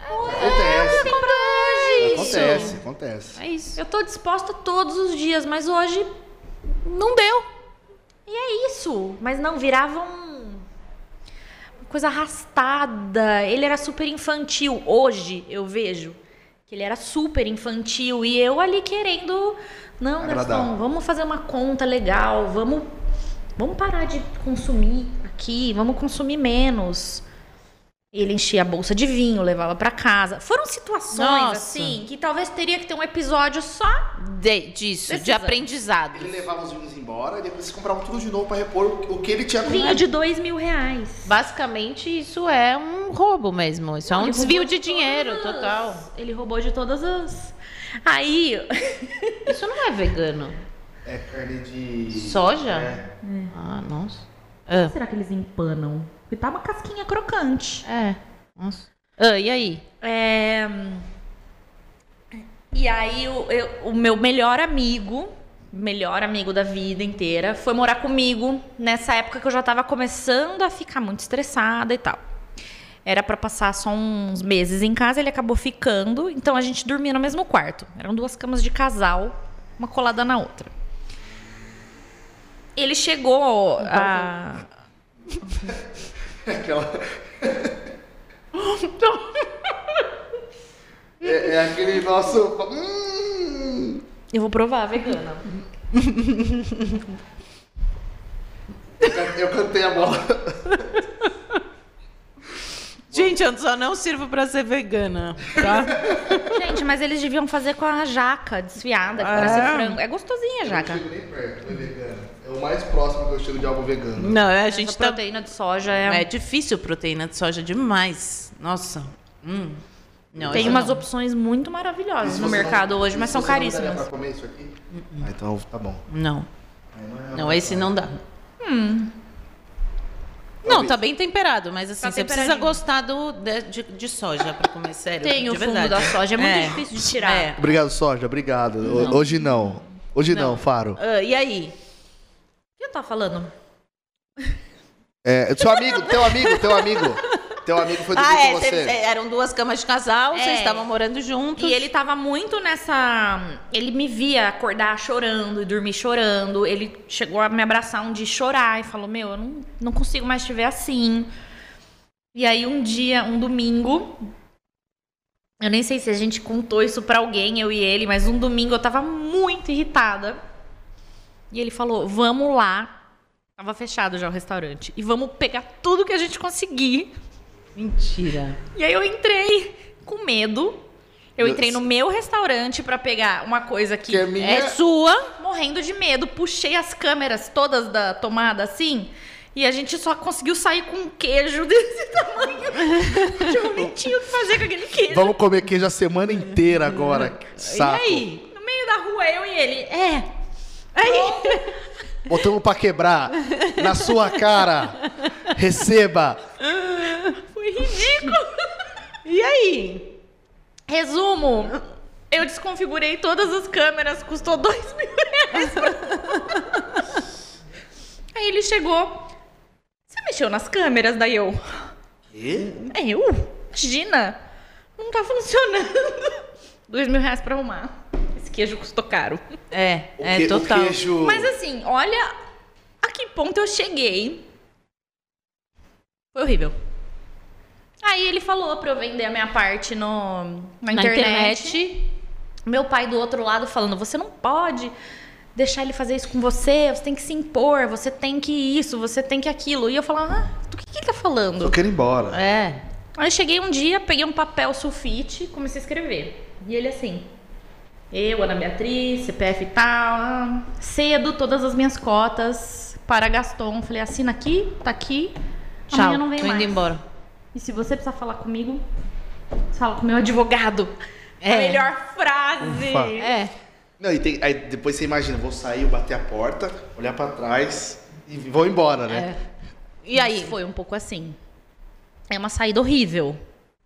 Acontece. Acontece, acontece. É isso. Eu tô disposta todos os dias, mas hoje Não deu. E é isso. Mas não, virava um... uma coisa arrastada. Ele era super infantil. Hoje eu vejo que ele era super infantil. E eu ali querendo. Não, Agradar. Gastão, vamos fazer uma conta legal. Vamos, vamos parar de consumir aqui. Vamos consumir menos. Ele enchia a bolsa de vinho, levava pra casa. Foram situações Nossa. assim que talvez teria que ter um episódio só De- disso, de Precisando. aprendizado. Ele levava os vinhos embora e depois eles compravam tudo de novo pra repor o que ele tinha vinho de dois mil reais. Basicamente, isso é um roubo mesmo. Isso é um Ele desvio roubou de dinheiro todas as- total. Ele roubou de todas as. Aí, Isso não é vegano. É carne de. Soja? É. Ah, nossa. Ah, será que eles empanam? Porque tá uma casquinha crocante. é. Nossa. Ah, e aí? É... E aí, o, eu- o meu melhor amigo, melhor amigo da vida inteira, foi morar comigo nessa época que eu já tava começando a ficar muito estressada e tal. Era pra passar só uns meses em casa, ele acabou ficando, então a gente dormia no mesmo quarto. Eram duas camas de casal, uma colada na outra. Ele chegou a. Aquela. é, é aquele nosso. Hum, Eu vou provar, vegana. eu cantei a bola. Gente, eu só não sirvo pra ser vegana, tá? Gente, mas eles deviam fazer com a jaca desfiada, que parece frango. É gostosinha a jaca. Eu não chego nem perto, é vegano. É o mais próximo que eu chego de algo vegano. Não, a Essa gente tá... proteína de soja é... É difícil proteína de soja demais. Nossa. Hum. Não, Tem essa umas não. opções muito maravilhosas no mercado não- hoje, mas são não caríssimas. pra comer isso aqui? Ah, então tá bom. Não. Aí Não, esse não dá. Não, tá bem temperado, mas assim, Tá você precisa gostar do, de, de, de soja pra comer sério. Tem de o fundo da soja, é muito difícil de tirar. É. Obrigado, Soja. Obrigado. O- Hoje não. Hoje não, Não. Faro. Ah, e aí? O que eu tava falando? É, seu amigo, teu amigo, teu amigo. Teu amigo foi dormir Ah, é, com você. cê- cê- eram duas camas de casal, vocês É. estavam morando juntos. E ele tava muito nessa. Ele me via acordar chorando e dormir chorando. Ele chegou a me abraçar um dia e chorar e falou: Meu, eu não, não consigo mais te ver assim. E aí, um dia, um domingo. Eu nem sei se a gente contou isso pra alguém, eu e ele, mas um domingo eu tava muito irritada. E ele falou: Vamos lá. Tava fechado já o restaurante. E vamos pegar tudo que a gente conseguir. Mentira. E aí eu entrei com medo. Eu entrei no meu restaurante pra pegar uma coisa que, Que é minha- é sua, morrendo de medo. Puxei as câmeras todas da tomada assim. E a gente só conseguiu sair com um queijo desse tamanho. tipo, nem tinha o que fazer com aquele queijo. Vamos comer queijo a semana inteira agora. Saco. E aí? No meio da rua, eu e ele. É. Aí. Botamos pra quebrar. Na sua cara. Receba. Foi ridículo. E aí? Resumo. Eu desconfigurei todas as câmeras, custou dois mil reais. Aí ele chegou. Você mexeu nas câmeras? Daí eu. Quê? É eu? Imagina! Não tá funcionando. Dois mil reais pra arrumar. Esse queijo custou caro. É, O é que- total. queijo... Mas assim, olha a que ponto eu cheguei. Foi horrível. Aí ele falou pra eu vender a minha parte no, na, Na internet. internet. Meu pai do outro lado falando, você não pode deixar ele fazer isso com você, você tem que se impor, você tem que isso, você tem que aquilo. E eu falava, ah, do que que ele tá falando? Eu quero ir embora. É. Aí cheguei um dia, peguei um papel sulfite, comecei a escrever. E ele assim, eu, Ana Beatriz, CPF e tal, cedo todas as minhas cotas para Gaston. Falei, assina aqui, tá aqui, Tchau. amanhã não vem Tô mais. indo embora. E se você precisar falar comigo, você fala com o meu advogado. É. A melhor frase. Ufa. É. Não, e tem- aí depois você imagina, vou sair, bater a porta, olhar pra trás e vou embora, né? E aí? Foi um pouco assim. É uma saída horrível.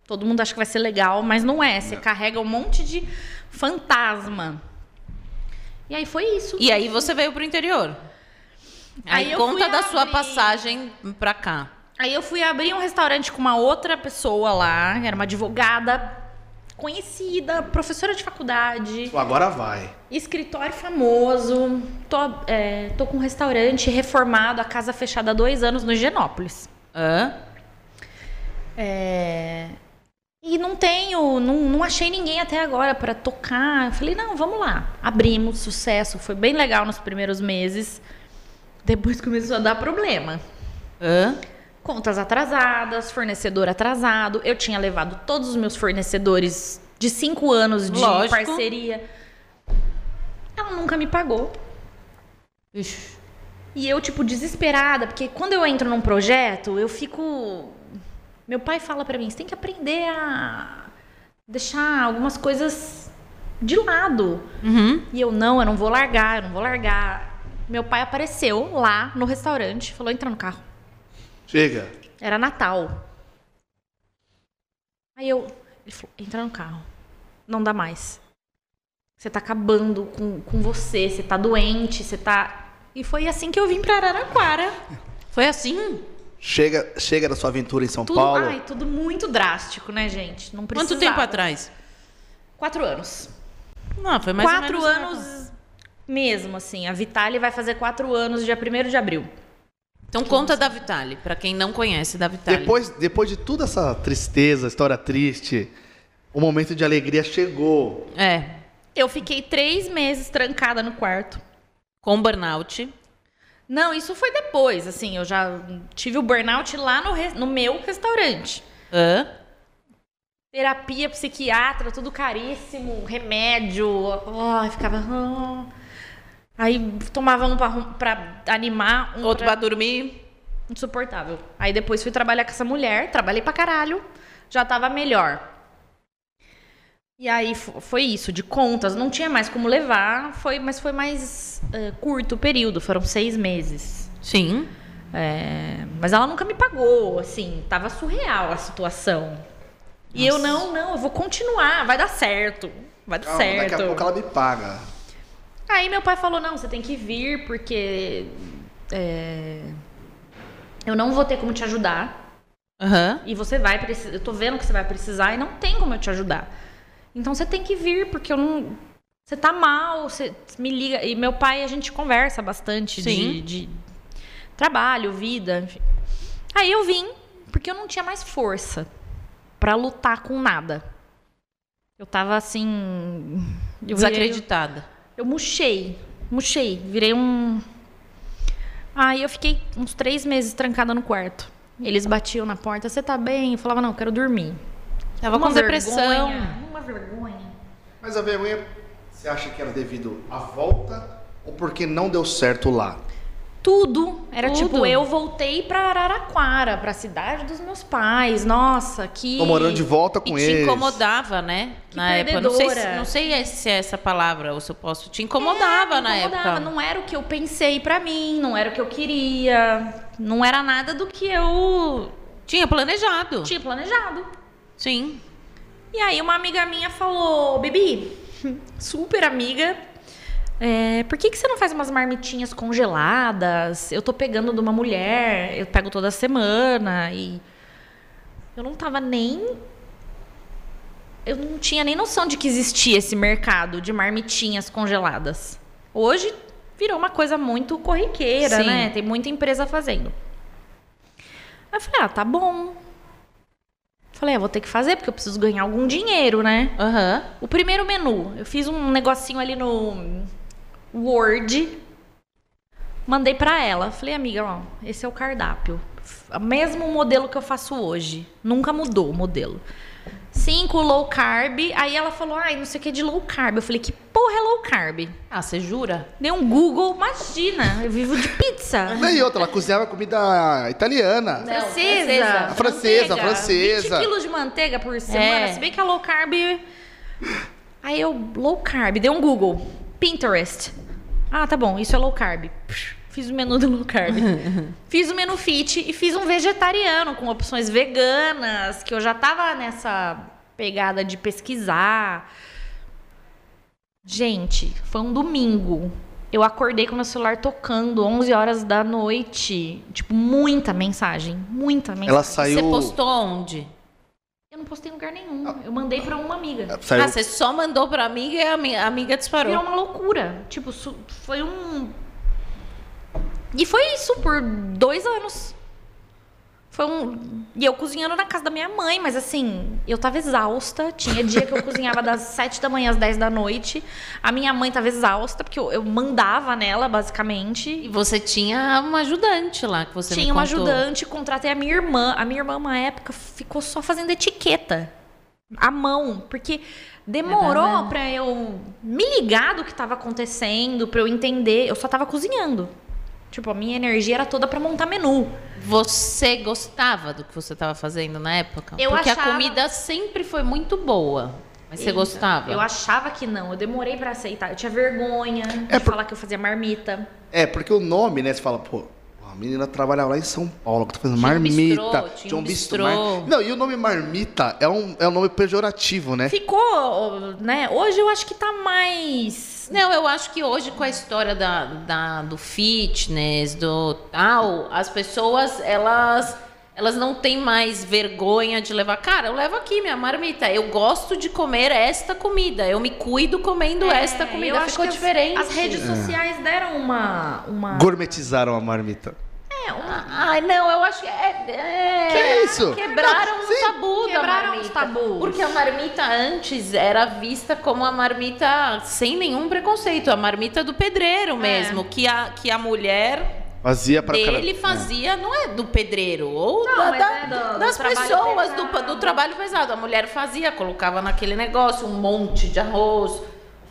Todo mundo acha que vai ser legal, mas não é. Você carrega um monte de fantasma. E aí foi isso. E aí você veio pro interior. Aí, Aí eu conta fui da sua passagem pra cá. Aí eu fui abrir um restaurante com uma outra pessoa lá, era uma advogada conhecida, professora de faculdade, Agora vai. escritório famoso. Tô, é, tô com um restaurante reformado, a casa fechada há dois anos no Higienópolis. Hã? É, E não tenho, não, não achei ninguém até agora para tocar. Eu falei, não, vamos lá. Abrimos, sucesso, foi bem legal nos primeiros meses. Depois começou a dar problema. Hã? Contas atrasadas, fornecedor atrasado. Eu tinha levado todos os meus fornecedores de cinco anos de Lógico. parceria. Ela nunca me pagou. Ixi. E eu, tipo, desesperada, porque quando eu entro num projeto, eu fico. Meu pai fala pra mim: você tem que aprender a deixar algumas coisas de lado. Uhum. E eu, não, eu não vou largar, eu não vou largar. Meu pai apareceu lá no restaurante, falou: entra no carro. Chega. Era Natal. Aí eu. Ele falou: entra no carro. Não dá mais. Você tá acabando com, com você, você tá doente, você tá. E foi assim que eu vim pra Araraquara. Foi assim? Chega, chega da sua aventura em São Tudo, Paulo. ai, tudo muito drástico, né, gente? Não precisava. Quanto tempo atrás? Quatro anos. Não, foi mais quatro ou menos. anos mesmo, assim. A Vitale vai fazer quatro anos dia 1 de abril. Então conta da Vitale, pra quem não conhece da Vitale. Depois, depois de toda essa tristeza, história triste, o momento de alegria chegou. É, Eu fiquei três meses trancada no quarto. com burnout. Não, isso foi depois, assim, eu já tive o burnout lá no, re- no meu restaurante. Hã? Terapia, psiquiatra, tudo caríssimo, remédio, ai, ficava... ah. Aí tomava um pra animar, um Outro pra- pra dormir. insuportável. Aí depois fui trabalhar com essa mulher, trabalhei pra caralho, já tava melhor. E aí fo- foi isso, de contas, não tinha mais como levar, foi, mas foi mais eh, curto o período, foram seis meses. Sim. É, mas ela nunca me pagou, assim, tava surreal a situação. E eu, não, não, eu vou continuar, vai dar certo, vai dar Calma, certo. daqui a pouco ela me paga. Aí meu pai falou, não, você tem que vir porque é, eu não vou ter como te ajudar. Aham. E você vai precisar. Eu tô vendo que você vai precisar e não tem como eu te ajudar. Então você tem que vir, porque eu não. Você tá mal, você me liga. E meu pai, a gente conversa bastante de, de trabalho, vida, enfim. Aí eu vim, porque eu não tinha mais força pra lutar com nada. Eu tava assim. Eu virei- Desacreditada. Eu murchei, murchei, virei um. Aí eu fiquei uns três meses trancada no quarto. Eles batiam na porta, você tá bem? Eu falava, não, eu quero dormir. Tava Uma com depressão. vergonha, Uma vergonha. Mas a vergonha, você acha que era devido à volta ou porque não deu certo lá? Tudo. Era Tudo. tipo, eu voltei pra Araraquara, pra cidade dos meus pais. Nossa, que. Tô morando de volta E com te eles. incomodava, né? Que na época. Não sei, não sei se é essa palavra ou se eu posso. Te incomodava É, me na incomodava. época. Não era o que eu pensei pra mim, não era o que eu queria. Não era nada do que eu Tinha planejado. tinha planejado. Sim. E aí uma amiga minha falou, Bibi, super amiga, é, por que, que você não faz umas marmitinhas congeladas? Eu tô pegando de uma mulher, eu pego toda semana e eu não tava nem eu não tinha nem noção de que existia esse mercado de marmitinhas congeladas. Hoje virou uma coisa muito corriqueira, Sim. né? Tem muita empresa fazendo. Aí eu falei, ah, tá bom. Falei, ah, vou ter que fazer porque eu preciso ganhar algum dinheiro, né? Aham. O primeiro menu, eu fiz um negocinho ali no Word. Mandei pra ela. Falei, amiga, ó, esse é o cardápio. O mesmo modelo que eu faço hoje. Nunca mudou o modelo. Cinco low carb. Aí ela falou, ai, não sei o que de low carb. Eu falei, que porra é low carb? Ah, você jura? Dei um Google, imagina, eu vivo de pizza. E outra, ela cozinhava comida italiana. Não, Francesa. Francesa, a Manteiga, francesa. 20 quilos de manteiga por semana. É. Se bem que a low carb. Aí eu, low carb, dei um Google. Pinterest. Ah, tá bom, isso é low carb. Fiz o menu do low carb. fiz o menu fit e fiz um vegetariano com opções veganas, que eu já tava nessa pegada de pesquisar. Gente, foi um domingo. Eu acordei com meu celular tocando 11 horas da noite. Tipo, muita mensagem. Muita mensagem. Ela saiu. Você postou onde? Eu não postei em lugar nenhum. Eu mandei pra uma amiga. Saiu. Ah, você só mandou pra amiga e a ami- a amiga disparou. Virou uma loucura. Tipo, foi um. E foi isso por dois anos. Foi um. E eu cozinhando na casa da minha mãe, mas assim, eu tava exausta. Tinha dia que eu cozinhava das sete da manhã às 10 da noite. A minha mãe tava exausta, porque eu, eu mandava nela, E basicamente. você tinha uma ajudante lá que você Tinha uma ajudante, contratei a minha irmã. A minha irmã, uma época, ficou só fazendo etiqueta. À mão. Porque demorou É pra eu me ligar do que tava acontecendo, pra eu entender. Eu só tava cozinhando. Tipo, a minha energia era toda pra montar menu. Você gostava do que você estava fazendo na época? Eu Porque achava- a comida sempre foi muito boa. Mas você Eita, gostava? Eu achava que não. Eu demorei pra aceitar. Eu tinha vergonha É de por- falar que eu fazia marmita. É, porque o nome, né? Você fala, pô, a menina trabalhava lá em São Paulo, que tá fazendo Tinha marmita. tinha um bistrô. mar- Não, e o nome marmita é um, é um nome pejorativo, né? Ficou, né? Hoje eu acho que tá mais. Não, eu acho que hoje com a história da, da- do fitness, do tal, as pessoas, elas, elas não têm mais vergonha de levar. Cara, eu levo aqui minha marmita. Eu gosto de comer esta comida. Eu me cuido comendo esta É, comida. eu acho Ficou que as- diferente. As, redes sociais deram uma. uma... Gourmetizaram a marmita. É, uma- Ai, não, eu acho que é. é- Que isso? Quebraram Não, o sim. tabu da Quebraram marmita. os tabus. Porque a marmita antes era vista como a marmita sem nenhum preconceito, a marmita do pedreiro mesmo, que a, que a mulher Fazia cara- fazia, não é do pedreiro, ou Não, da- da- é do- do das trabalho pessoas, do, do trabalho pesado. A mulher fazia, colocava naquele negócio um monte de arroz,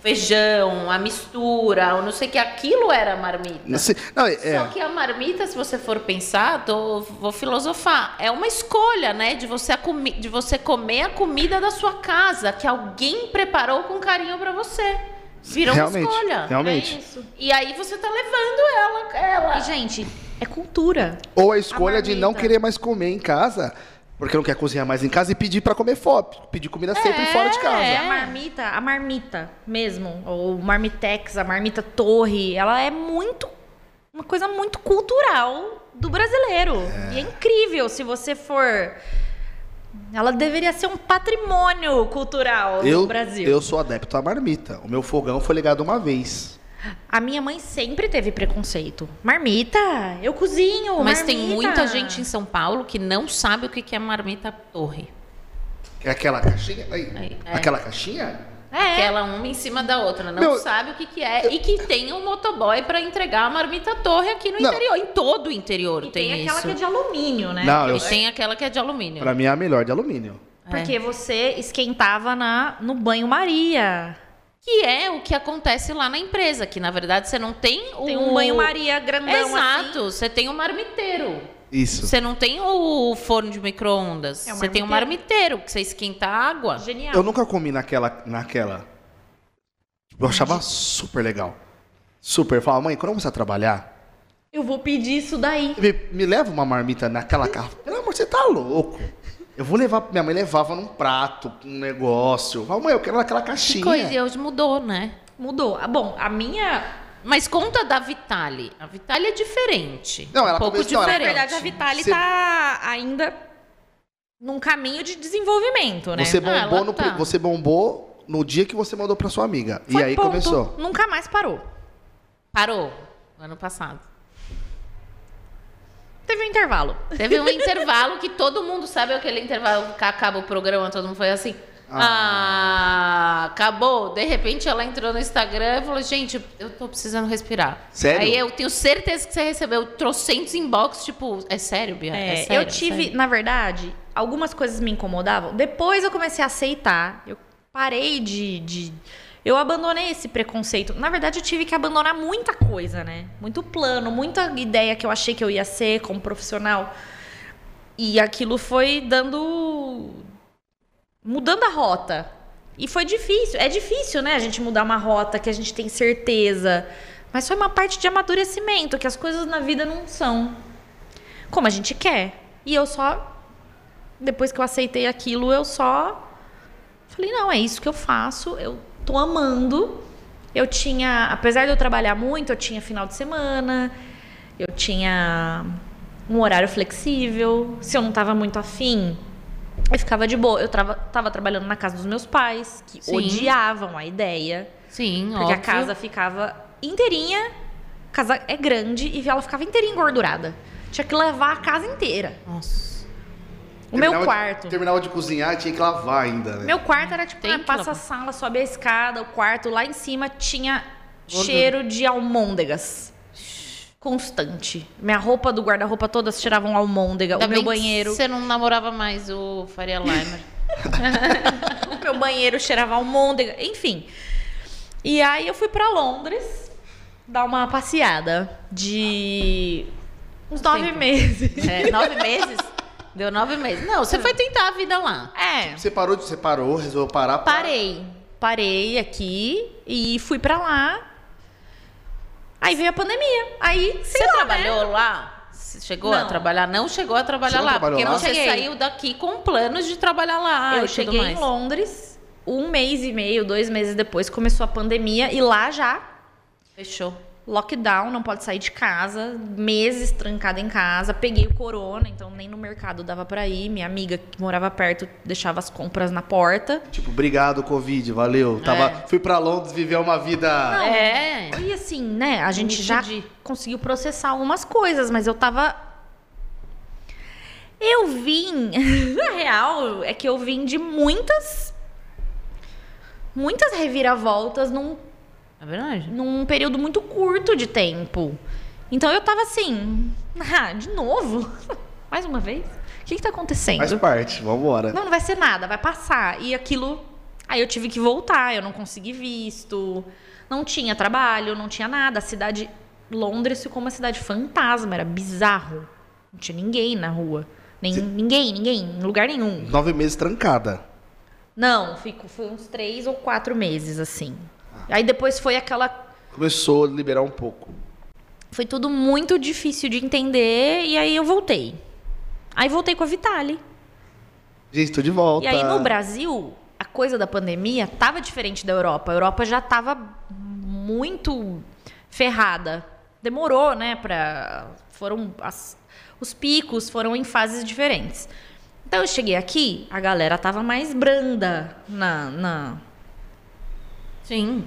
feijão, a mistura, ou não sei o que, aquilo era a marmita. Não, sei- não, é- é. Só que a marmita, se você for pensar, tô- vou filosofar, é uma escolha, né? De você, de você comer a comida da sua casa, que alguém preparou com carinho pra você. Virou realmente, uma escolha. realmente. É isso. E aí você tá levando ela. ela. E, gente, é cultura. Ou a escolha A de não querer mais comer em casa, porque não quer cozinhar mais em casa e pedir pra comer fora. Pedir comida sempre É, fora de casa. E a marmita, a marmita mesmo, ou marmitex, a marmita torre, ela é muito. Uma coisa muito cultural do brasileiro. E é incrível se você for. Ela deveria ser um patrimônio cultural Eu, do Brasil. eu sou adepto à marmita. O meu fogão foi ligado uma vez. A minha mãe sempre teve preconceito. Marmita, eu cozinho. Mas tem marmita. muita gente em São Paulo que não sabe o que é marmita torre. É aquela caixinha? Aí, Aí, é. Aquela caixinha? É. Aquela uma em cima da outra, não Meu, sabe o que, que é. E que tem um motoboy pra entregar a marmita torre aqui no Não. interior. Em todo o interior E tem, tem, aquela isso. que é de alumínio, né? Não, eu E tem aquela que é de alumínio. Pra mim é a melhor de alumínio. Porque você esquentava na, no banho-maria. Que é o que acontece lá na empresa, que na verdade você não tem o. Tem um banho-maria grandão Exato, assim. você tem o marmiteiro. Isso. Você não tem o forno de micro-ondas. É um você tem o marmiteiro. que você esquenta a água. Genial. Eu nunca comi naquela. naquela. Eu achava super legal. Super. Eu falava, mãe, quando eu começar a trabalhar, Eu vou pedir isso daí. me, me leva uma marmita naquela carro. Pelo amor, você tá louco. Eu vou levar. Minha mãe levava num prato, um negócio. Eu falava, mãe, eu quero naquela Que caixinha. coisa, e hoje mudou, né? Mudou. Ah, Bom, a minha. Mas conta da Vitale. A Vitale é diferente. Não, ela um pouco começou- não, ela- Na diferente. verdade, a Vitale Você- tá ainda num caminho de desenvolvimento, né? Você Ah, bombou, ela no, tá. você bombou no dia que você mandou pra sua amiga. Foi e aí ponto. começou. Nunca mais parou. Parou ano passado. Teve um intervalo. Teve um intervalo que todo mundo sabe aquele intervalo que acaba o programa, todo mundo foi assim. Ah, acabou. De repente ela entrou no Instagram e falou: Gente, eu tô precisando respirar. Sério? Aí eu tenho certeza que você recebeu trocentos inbox, tipo, é sério, Bia? É, É, sério, eu tive, sério? na verdade, algumas coisas me incomodavam. Depois eu comecei a aceitar. Eu parei de, de- Eu abandonei esse preconceito. Na verdade, eu tive que abandonar muita coisa, né? Muito plano, muita ideia que eu achei que eu ia ser como profissional. E aquilo foi dando. Mudando a rota. E foi difícil. É difícil, né? A gente mudar uma rota que a gente tem certeza. Mas foi uma parte de amadurecimento, que as coisas na vida não são como a gente quer. E eu só. Depois que eu aceitei aquilo, eu só. Falei, não, é isso que eu faço, eu tô amando. Eu tinha. Apesar de eu trabalhar muito, eu tinha final de semana, eu tinha um horário flexível. Se eu não tava muito afim, eu ficava de boa. Eu trava, tava trabalhando na casa dos meus pais, que Sim. odiavam a ideia. Sim, Porque a óbvio. casa ficava inteirinha. A casa é grande e ela ficava inteirinha engordurada. Tinha que levar a casa inteira. Nossa. O meu Terminava de- quarto. terminava de cozinhar e tinha que lavar ainda, né? Meu quarto era tipo, ah, passa a sala, sobe a escada, o quarto lá em cima tinha Gordura. cheiro de almôndegas. Constante. Minha roupa do guarda-roupa todas cheiravam almôndega. Ainda o meu bem que banheiro. Você não namorava mais o Faria Limer. O meu banheiro cheirava almôndega, enfim. E aí eu fui pra Londres dar uma passeada de uns nove tempo? meses. É, nove meses? Deu nove meses. Não, você foi tentar a vida lá. É. Você parou, de- você parou, resolveu parar. pra- Parei. Parei aqui e fui pra lá. Aí veio a pandemia. Aí, Você lá, trabalhou né? lá? Você chegou a Não. trabalhar? Não chegou a trabalhar não lá. porque lá? você Cheguei. saiu daqui com planos de trabalhar lá. eu cheguei mais. em Londres, um mês e meio, dois meses depois começou a pandemia e lá já Fechou. Lockdown, não pode sair de casa, meses trancada em casa. Peguei o corona, então nem no mercado dava pra ir. Minha amiga que morava perto deixava as compras na porta. Tipo, obrigado, Covid, valeu. Tava, É. Fui pra Londres viver uma vida. É. E assim, né, a gente já conseguiu processar algumas coisas, mas eu tava. Eu vim. Na real, é que eu vim de muitas. Muitas reviravoltas num, É verdade. num período muito curto de tempo. Então eu tava assim. Ah, de novo? Mais uma vez? O que, que tá acontecendo? Faz parte, vambora. Não, não vai ser nada, vai passar. E aquilo. Aí eu tive que voltar, eu não consegui visto, não tinha trabalho, não tinha nada. A cidade. Londres ficou uma cidade fantasma, era bizarro. Não tinha ninguém na rua. Nem, Ninguém, ninguém, em lugar nenhum. Nove meses trancada. Não, fico, foi uns três ou quatro meses, assim. Aí depois foi aquela Começou a liberar um pouco. Foi tudo muito difícil de entender e aí eu voltei. Aí voltei com a Vitali. Gente, tô de volta. E aí no Brasil, a coisa da pandemia tava diferente da Europa. A Europa já tava muito ferrada. Demorou, né, para foram as- os picos foram em fases diferentes. Então eu cheguei aqui, a galera tava mais branda na, na Sim.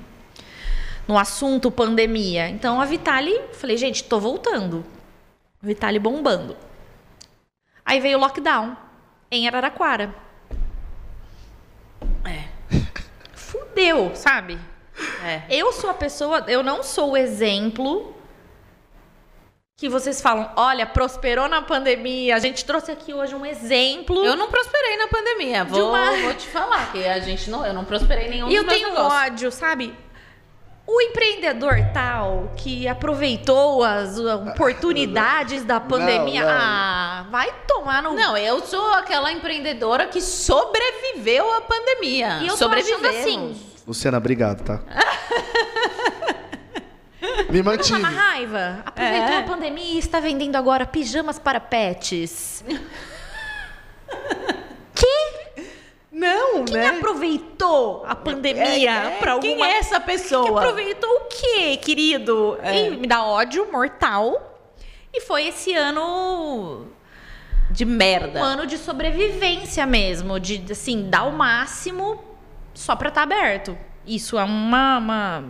no assunto pandemia. Então a Vitali, falei, gente, tô voltando. Vitali bombando. Aí veio o lockdown em Araraquara. É. Fudeu, sabe? É. Eu sou a pessoa, eu não sou o exemplo que vocês falam, olha, prosperou na pandemia. A gente trouxe aqui hoje um exemplo. Eu não prosperei na pandemia. Vou, uma- vou te falar que a gente não, eu não prosperei nenhum E eu tenho negócios. ódio, sabe? O empreendedor tal que aproveitou as oportunidades da pandemia, não. ah, vai tomar no. Não, eu sou aquela empreendedora que sobreviveu à pandemia. e eu tô achando Sobrevivemos. assim, Luciana, obrigado, tá? Me tá mantive. na raiva. Aproveitou É. a pandemia e está vendendo agora pijamas para pets. Não, Quem aproveitou a pandemia para alguma Quem é essa Que pessoa? aproveitou o quê, querido? É. E me dá ódio mortal. E foi esse ano De merda. um ano de sobrevivência mesmo, de assim, dar o máximo só pra estar aberto. Isso é uma uma,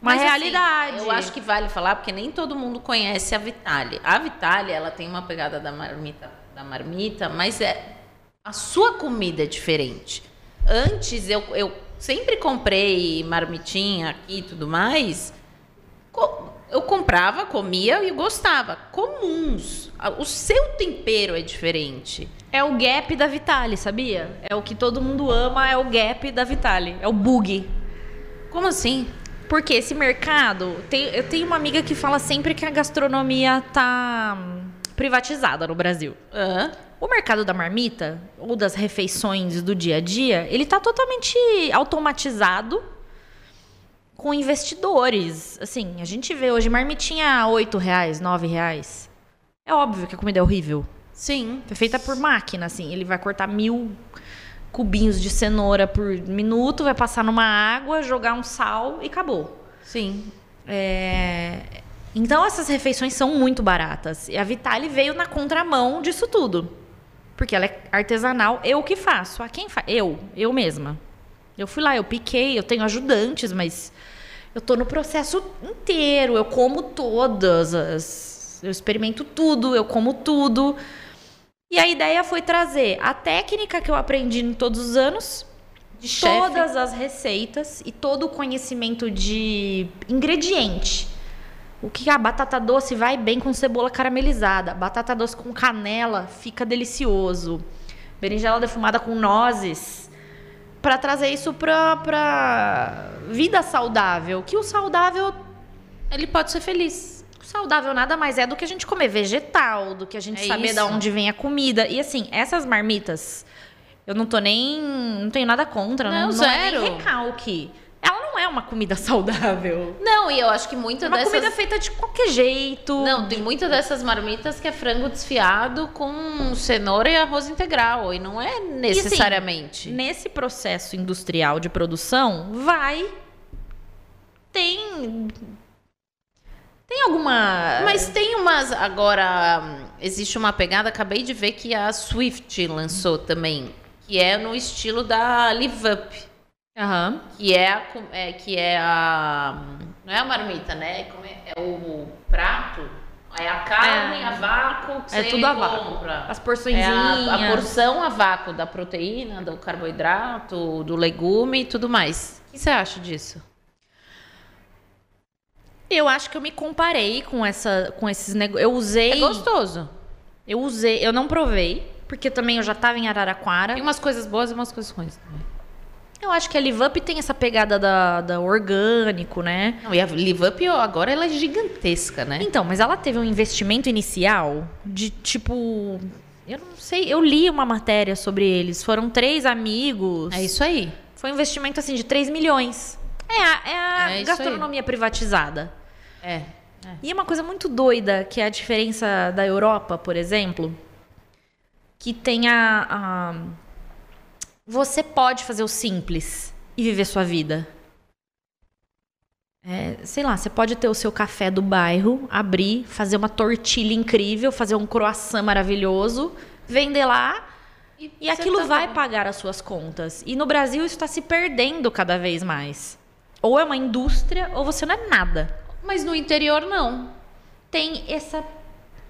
uma Mas, assim, realidade. eu acho que vale falar porque nem todo mundo conhece a Vitale. A Vitale, ela tem uma pegada da marmita, da marmita, mas é a sua comida é diferente. Antes eu, eu sempre comprei marmitinha aqui e tudo mais. Eu comprava, comia e gostava. Comuns. O seu tempero é diferente. É o gap da Vitale, sabia? É o que todo mundo ama, é o gap da Vitale. É o bug. Como assim? Porque esse mercado. tem- eu tenho uma amiga que fala sempre que a gastronomia tá hum, privatizada no Brasil. Hã? O mercado da marmita, ou das refeições do dia a dia, ele tá totalmente automatizado com investidores. Assim, a gente vê hoje marmitinha a 8 reais, 9 reais. É óbvio que a comida é horrível. Sim. É feita por máquina, assim. Ele vai cortar mil cubinhos de cenoura por minuto, vai passar numa água, jogar um sal e acabou. Sim. É, Então essas refeições são muito baratas. E a Vitale veio na contramão disso tudo. Porque ela é artesanal, eu que faço. A quem faz? Eu, eu mesma. Eu fui lá, eu piquei, eu tenho ajudantes, mas eu tô no processo inteiro. Eu como todas as. Eu experimento tudo, eu como tudo. E a ideia foi trazer a técnica que eu aprendi em todos os anos, De chefe. todas as receitas e todo o conhecimento de ingrediente. O que a batata doce vai bem com cebola caramelizada, batata doce com canela fica delicioso, berinjela defumada com nozes, para trazer isso pra, pra vida saudável. Que o saudável, Ele pode ser feliz. Saudável nada mais é do que a gente comer vegetal, do que a gente É saber de onde vem a comida. E assim, essas marmitas, eu não tô nem, não tenho nada contra, Não, não, não é zero. nem recalque. Ela não é uma comida saudável. Não, e eu acho que muita É uma dessas... comida feita de qualquer jeito. Não, tem muita dessas marmitas que é frango desfiado com cenoura e arroz integral. E não é necessariamente. Nesse processo industrial de produção, vai. Tem. Tem alguma. Mas tem umas. Agora, existe uma pegada, acabei de ver que a Swift lançou também. Que é no estilo da Live Up. Aham. Que é a. É, que é a. Não é a marmita, né? É, é o prato. É a carne É. a vácuo que É você tudo a vácuo. As É porçõezinhas. a, a porção a vácuo da proteína, do carboidrato, do legume e tudo mais. O que você acha disso? Eu acho que eu me comparei com essa, com esses negócios. Eu usei. É gostoso. Eu usei. Eu não provei, porque também eu já tava em Araraquara. Tem umas coisas boas e umas coisas ruins também. Eu acho que a Live Up tem essa pegada da, da orgânico, né? Não, e a Live Up ó, agora ela é gigantesca, né? Então, mas ela teve um investimento inicial de tipo. Eu não sei, eu li uma matéria sobre eles. Foram três amigos. É isso aí. Foi um investimento assim de 3 milhões. É a, é a É gastronomia privatizada. É. E é uma coisa muito doida, que é a diferença da Europa, por exemplo, que tem a, a- Você pode fazer o simples e viver sua vida. É, sei lá, você pode ter o seu café do bairro, abrir, fazer uma tortilha incrível, fazer um croissant maravilhoso, vender lá e, você aquilo tá vai pagar as suas contas. E no Brasil isso está se perdendo cada vez mais. Ou é uma indústria ou você não é nada Mas no interior não. tem essa,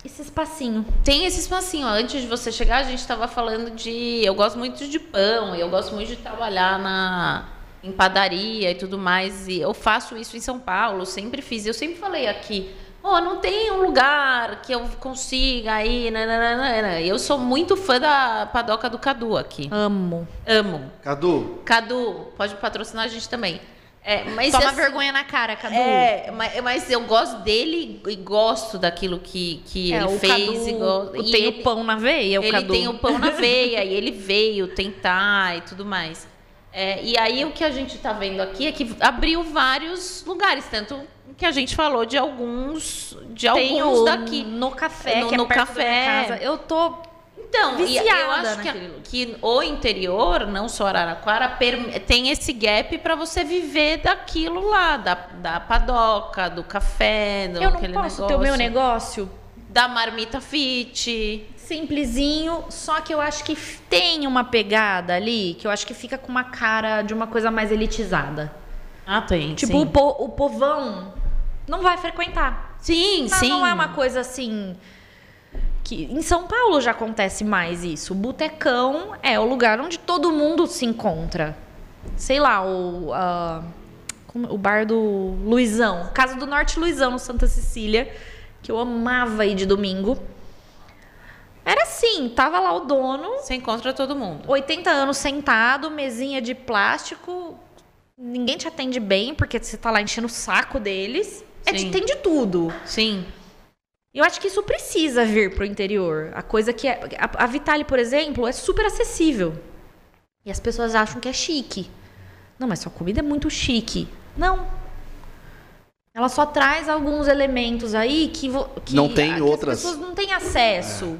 esse espacinho. Tem esse espacinho. Antes de você chegar, a gente estava falando de. Eu gosto muito de pão, e eu gosto muito de trabalhar na em padaria e tudo mais. E eu faço isso em São Paulo, sempre fiz. Eu sempre falei aqui. Oh, não tem um lugar que eu consiga ir. nananana." Eu sou muito fã da padoca do Cadu aqui. Amo. Amo. Cadu, Cadu, pode patrocinar a gente também. É, mas Toma assim, vergonha na cara, Cadu. É, mas, mas eu gosto dele e gosto daquilo que, que É, ele fez. Cadu e go- e tem ele- o pão na veia, o ele Cadu. tem o pão na veia e ele veio tentar e tudo mais. É, e aí o que a gente está vendo aqui é que abriu vários lugares, tanto que a gente falou de alguns, de Tem alguns o daqui. No café, No- que é no perto da café. casa. Eu tô... Então, e Viciada eu acho que, que o interior, não só Araraquara, tem esse gap para você viver daquilo lá, da, da padoca, do café, do Eu não posso ter o meu negócio da marmita fit. simplesinho, só que eu acho que tem uma pegada ali, que eu acho que fica com uma cara de uma coisa mais elitizada. Ah, tem. Tipo, o, po- o povão não vai frequentar. sim, Não, sim. não é uma coisa assim que em São Paulo já acontece mais isso. O botecão é o lugar onde todo mundo se encontra. Sei lá, o, ah, como- o bar do Luizão, Casa do Norte Luizão, no Santa Cecília, que eu amava ir de domingo. Era assim, tava lá o dono, Você encontra todo mundo. 80 anos sentado, mesinha de plástico. Ninguém te atende bem, porque você tá lá enchendo o saco deles. É, de- Sim. tem de tudo. Sim. Eu acho que isso precisa vir pro interior. A coisa que é. A, a Vitale, por exemplo, é super acessível. E as pessoas acham que é chique. Não, mas sua comida é muito chique. Não. Ela só traz alguns elementos aí que, que Não tem que outras. As pessoas não têm acesso.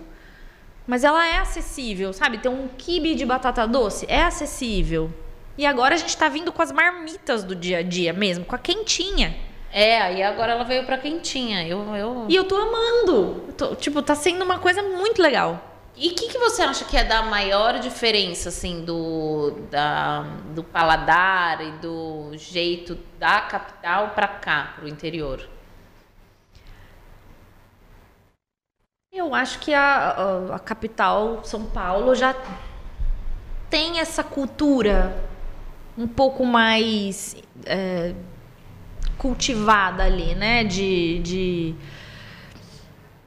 Mas ela é acessível, sabe? Tem um quibe de batata doce, é acessível. E agora a gente tá vindo com as marmitas do dia a dia mesmo, com a quentinha. É, aí agora ela veio pra quentinha. Eu, eu... E eu tô amando. Eu tô- tipo, tá sendo uma coisa muito legal. E o que, que você acha que é da maior diferença, assim, do, da, do paladar e do jeito da capital pra cá, pro interior? Eu acho que a, a, a capital, São Paulo, já tem essa cultura um pouco mais é, cultivada ali, né? De, de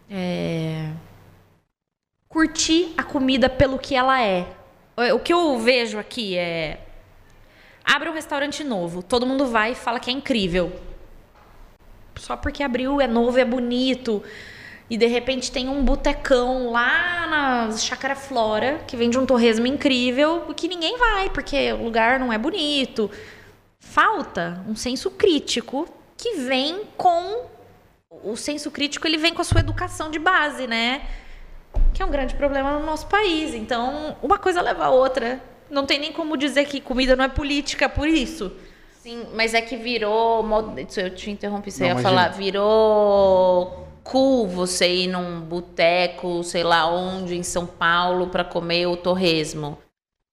é, curtir a comida pelo que ela é. O que eu vejo aqui é abre um restaurante novo, todo mundo vai e fala que é incrível. Só porque abriu, é novo, é bonito. E de repente tem um botecão lá na Chácara Flora, que vende um torresmo incrível, que ninguém vai, porque o lugar não é bonito. Falta um senso crítico que vem com. O senso crítico ele vem com a sua educação de base, né? Que é um grande problema no nosso país. Então, uma coisa leva a outra. Não tem nem como dizer que comida não é política por isso. Sim, mas é que virou. Eu te interrompi, você Não, ia imagina. falar. Virou cool você ir num boteco, sei lá onde, em São Paulo, pra comer o torresmo.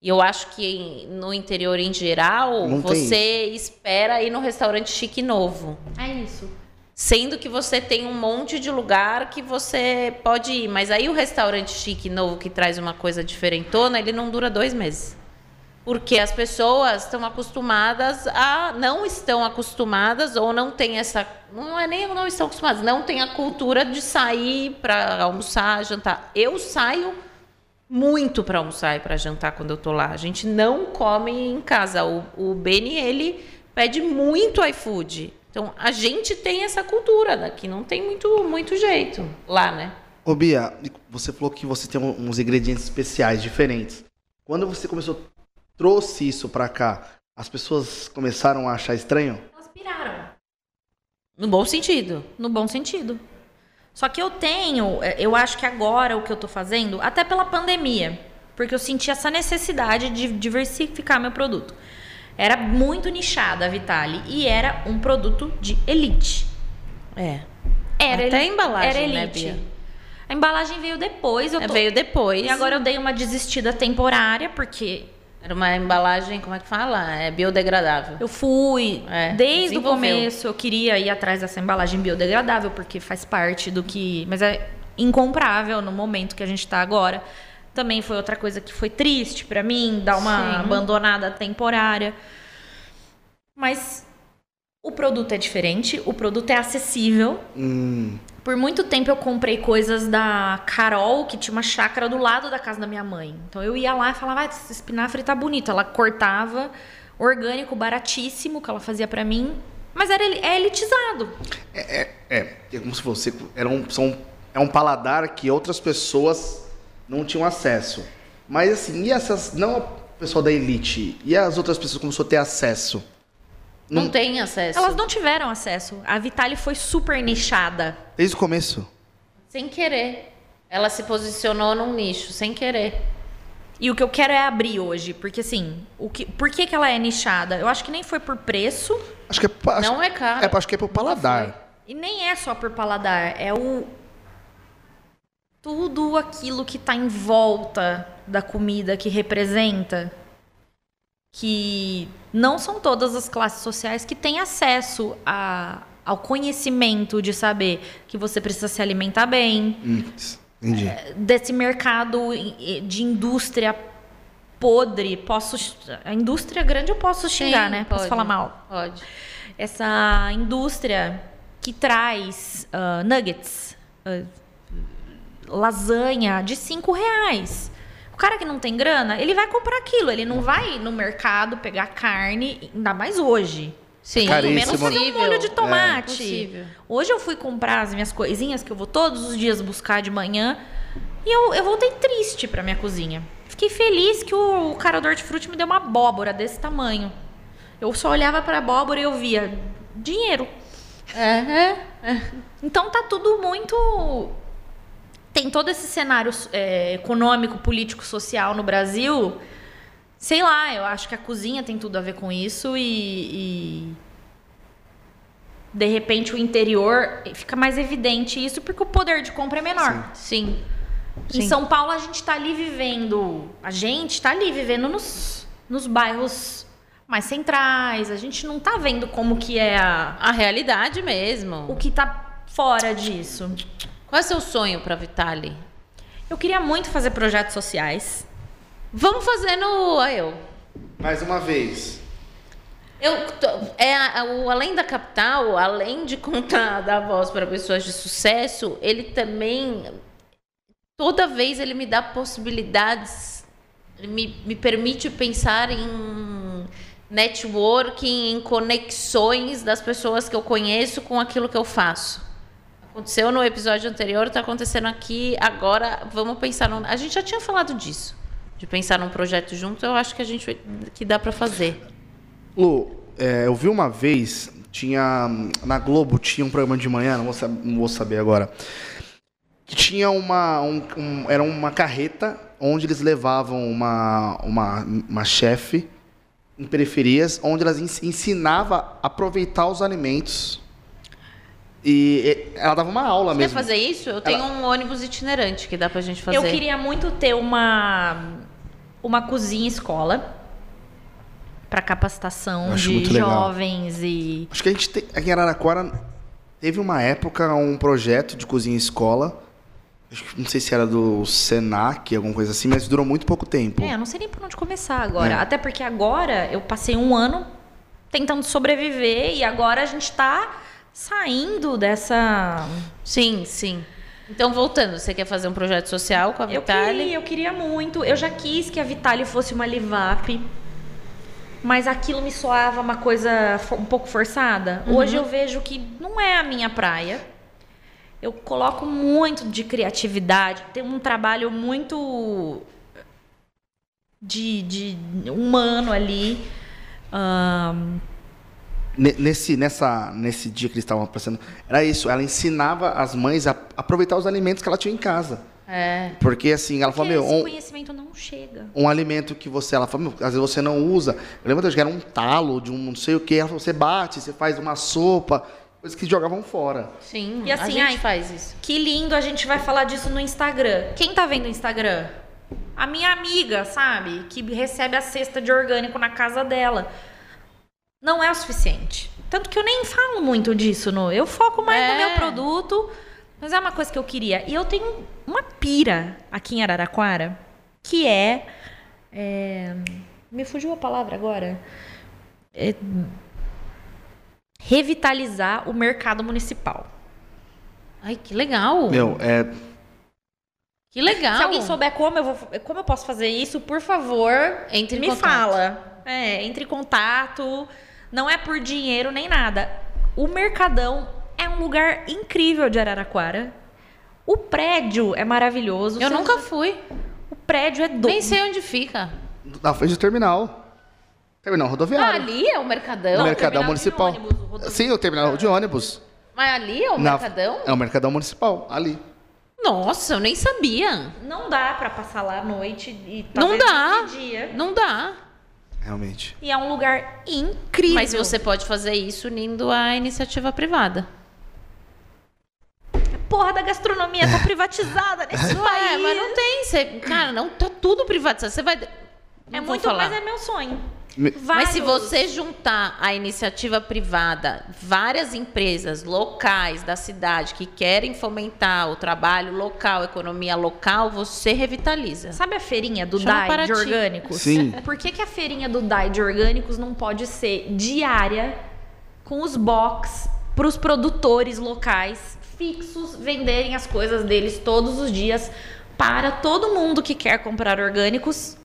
E eu acho que no interior em geral, Não você espera ir no restaurante chique novo. É isso. Sendo que você tem um monte de lugar que você pode ir. Mas aí o restaurante chique novo que traz uma coisa diferentona, ele não dura dois meses. Porque as pessoas estão acostumadas a. não estão acostumadas ou não tem essa. Não é nem não estão acostumadas, não tem a cultura de sair para almoçar, jantar. Eu saio muito para almoçar e para jantar quando eu tô lá. A gente não come em casa. O, o Beni, ele pede muito iFood. Então, a gente tem essa cultura daqui, não tem muito, muito jeito lá, né? Ô Bia, você falou que você tem uns ingredientes especiais, diferentes. Quando você começou, trouxe isso pra cá, as pessoas começaram a achar estranho? Elas piraram. No bom sentido. No bom sentido. Só que eu tenho, eh, eu acho que agora o que eu tô fazendo, até pela pandemia, porque eu senti essa necessidade de diversificar meu produto. Era muito nichada a Vitale e era um produto de elite. É. Era Até a embalagem, era né, elite. Bia? A embalagem veio depois, eu É, tô... Veio depois. E agora eu dei uma desistida temporária, porque Era uma embalagem, como é que fala? É biodegradável. eu fui, É, desde o começo, eu queria ir atrás dessa embalagem biodegradável, porque faz parte do que. Mas é incomprável no momento que a gente tá agora. Também foi outra coisa que foi triste pra mim, dar uma Sim. abandonada temporária. Mas o produto é diferente, o produto é acessível. Hum, Por muito tempo eu comprei coisas da Carol, que tinha uma chácara do lado da casa da minha mãe. Então eu ia lá e falava, ah, esse espinafre tá bonito. Ela cortava, orgânico, baratíssimo, que ela fazia pra mim. Mas era, é elitizado. é, é como se fosse. Era um, são, é um paladar que outras pessoas não tinham acesso. Mas assim, e essas. Não o pessoal da elite, e as outras pessoas começou a ter acesso? Não, Não- tem acesso. Elas não tiveram acesso. A Vitale foi super nichada. Desde o começo. Sem querer. Ela se posicionou num nicho, sem querer. E o que eu quero é abrir hoje. Porque assim, o que, por que, que ela é nichada? Eu acho que nem foi por preço. Acho que é, acho, não é caro. é, acho que é pro paladar. E nem é só por paladar, é o tudo aquilo que tá em volta da comida que representa que não são todas as classes sociais que têm acesso a, ao conhecimento de saber que você precisa se alimentar bem, Hum, Entendi. desse mercado i- de indústria podre. Posso. A indústria grande eu posso xingar, Sim, né? Posso pode. falar mal. Pode. Essa indústria que traz ah, nuggets, ah, lasanha de cinco reais. O cara que não tem grana, ele vai comprar aquilo. Ele não vai no mercado pegar carne, ainda mais hoje. Sim, Caríssimo, menos fazer um Possível. molho de tomate. Possível. Hoje eu fui comprar as minhas coisinhas que eu vou todos os dias buscar de manhã e eu, eu voltei triste pra minha cozinha. Fiquei feliz que o, o cara do hortifruti me deu uma abóbora desse tamanho. Eu só olhava pra abóbora e eu via dinheiro. É, é. Então tá tudo muito. Tem todo esse cenário é, econômico, político, social no Brasil. Sei lá, eu acho que a cozinha tem tudo a ver com isso e. e de repente o interior fica mais evidente isso porque o poder de compra é menor. Sim. Em Sim. São Paulo a gente tá ali vivendo. A gente tá ali vivendo nos, nos bairros mais centrais. A gente não tá vendo como que é a, A realidade mesmo. o que tá fora disso. Qual é o seu sonho para Vitali? Eu queria muito fazer projetos sociais. Vamos fazer no. Olha eu. Mais uma vez. Eu, tô- é o Além da Capital, além de contar da voz para pessoas de sucesso, ele também, toda vez ele me dá possibilidades, ele me, me permite pensar em networking, em conexões das pessoas que eu conheço com aquilo que eu faço. Aconteceu no episódio anterior, está acontecendo aqui, agora vamos pensar num... A gente já tinha falado disso, de pensar num projeto junto, eu acho que a gente que dá para fazer. Lu, é, eu vi uma vez, tinha. Na Globo tinha um programa de manhã, não vou, sab- não vou saber agora. Que tinha uma. um- um- era uma carreta onde eles levavam uma, uma, uma chefe em periferias, onde elas ens- ensinava a aproveitar os alimentos. E ela dava uma aula Você mesmo. quer fazer isso? Eu tenho um ônibus itinerante que dá pra gente fazer. Eu queria muito ter uma uma cozinha escola para capacitação de muito legal. jovens e Acho que a gente tem, aqui em Araraquara teve uma época um projeto de cozinha escola. Acho que não sei se era do Senac, alguma coisa assim, mas durou muito pouco tempo. É, eu não sei nem por onde começar agora. É. Até porque agora eu passei um ano tentando sobreviver e agora a gente tá saindo dessa. Sim, sim. Então, voltando, você quer fazer um projeto social com a Eu Vitali? queria, eu queria muito. Eu já quis que a Vitali fosse uma Livap. Mas aquilo me soava uma coisa um pouco forçada. Hoje eu vejo que não é a minha praia. Eu coloco muito de criatividade. Tem um trabalho muito de, de humano ali. Ne- Nesse, nessa, nesse dia que eles estavam passando, era isso. Ela ensinava as mães a aproveitar os alimentos que ela tinha em casa. É. Porque assim, ela falou, porque meu, esse um, conhecimento não chega. um alimento que você, ela falou, meu, às vezes você não usa. Eu lembro que era um talo de um não sei o que. Ela falou, você bate, você faz uma sopa, coisas que jogavam fora. Sim, E assim, a gente ai, faz isso. Que lindo, a gente vai falar disso no Instagram. Quem tá vendo o Instagram? A minha amiga, sabe? Que recebe a cesta de orgânico na casa dela. Não é o suficiente. Tanto que eu nem falo muito disso. No, eu foco mais no É. meu produto. Mas é uma coisa que eu queria. E eu tenho uma pira aqui em Araraquara, que é. é, me fugiu a palavra agora. É, revitalizar o mercado municipal. Ai, que legal. Meu, é, Que legal. Se alguém souber como eu, vou, como eu posso fazer isso, por favor, Entre em me contato. fala. É, entre em contato. Não é por dinheiro nem nada. O Mercadão é um lugar incrível de Araraquara. O prédio é maravilhoso. Eu Você- nunca fui. O prédio é do... Nem sei onde fica. na frente do terminal. Terminal Ah, rodoviário. ali é o Mercadão? No Mercadão de Municipal. ônibus, o. Sim, o terminal de ônibus. Mas ali é o Na- Mercadão? É o Mercadão Municipal, ali. Nossa, eu nem sabia. Não dá pra passar lá à noite e Não dá. Não dá. Realmente. E é um lugar incrível. Mas você pode fazer isso unindo a iniciativa privada. Porra da gastronomia tá privatizada nesse país. É, mas não tem. Você, cara, não tá tudo privatizado. Você vai. É não vou muito, falar. mas é meu sonho. Me- Mas se Vários- você juntar a iniciativa privada, várias empresas locais da cidade que querem fomentar o trabalho local, a economia local, você revitaliza. Sabe a feirinha do Chama DAI de orgânicos? Sim. Por que, que a feirinha do DAI de orgânicos não pode ser diária com os box para os produtores locais fixos venderem as coisas deles todos os dias para todo mundo que quer comprar orgânicos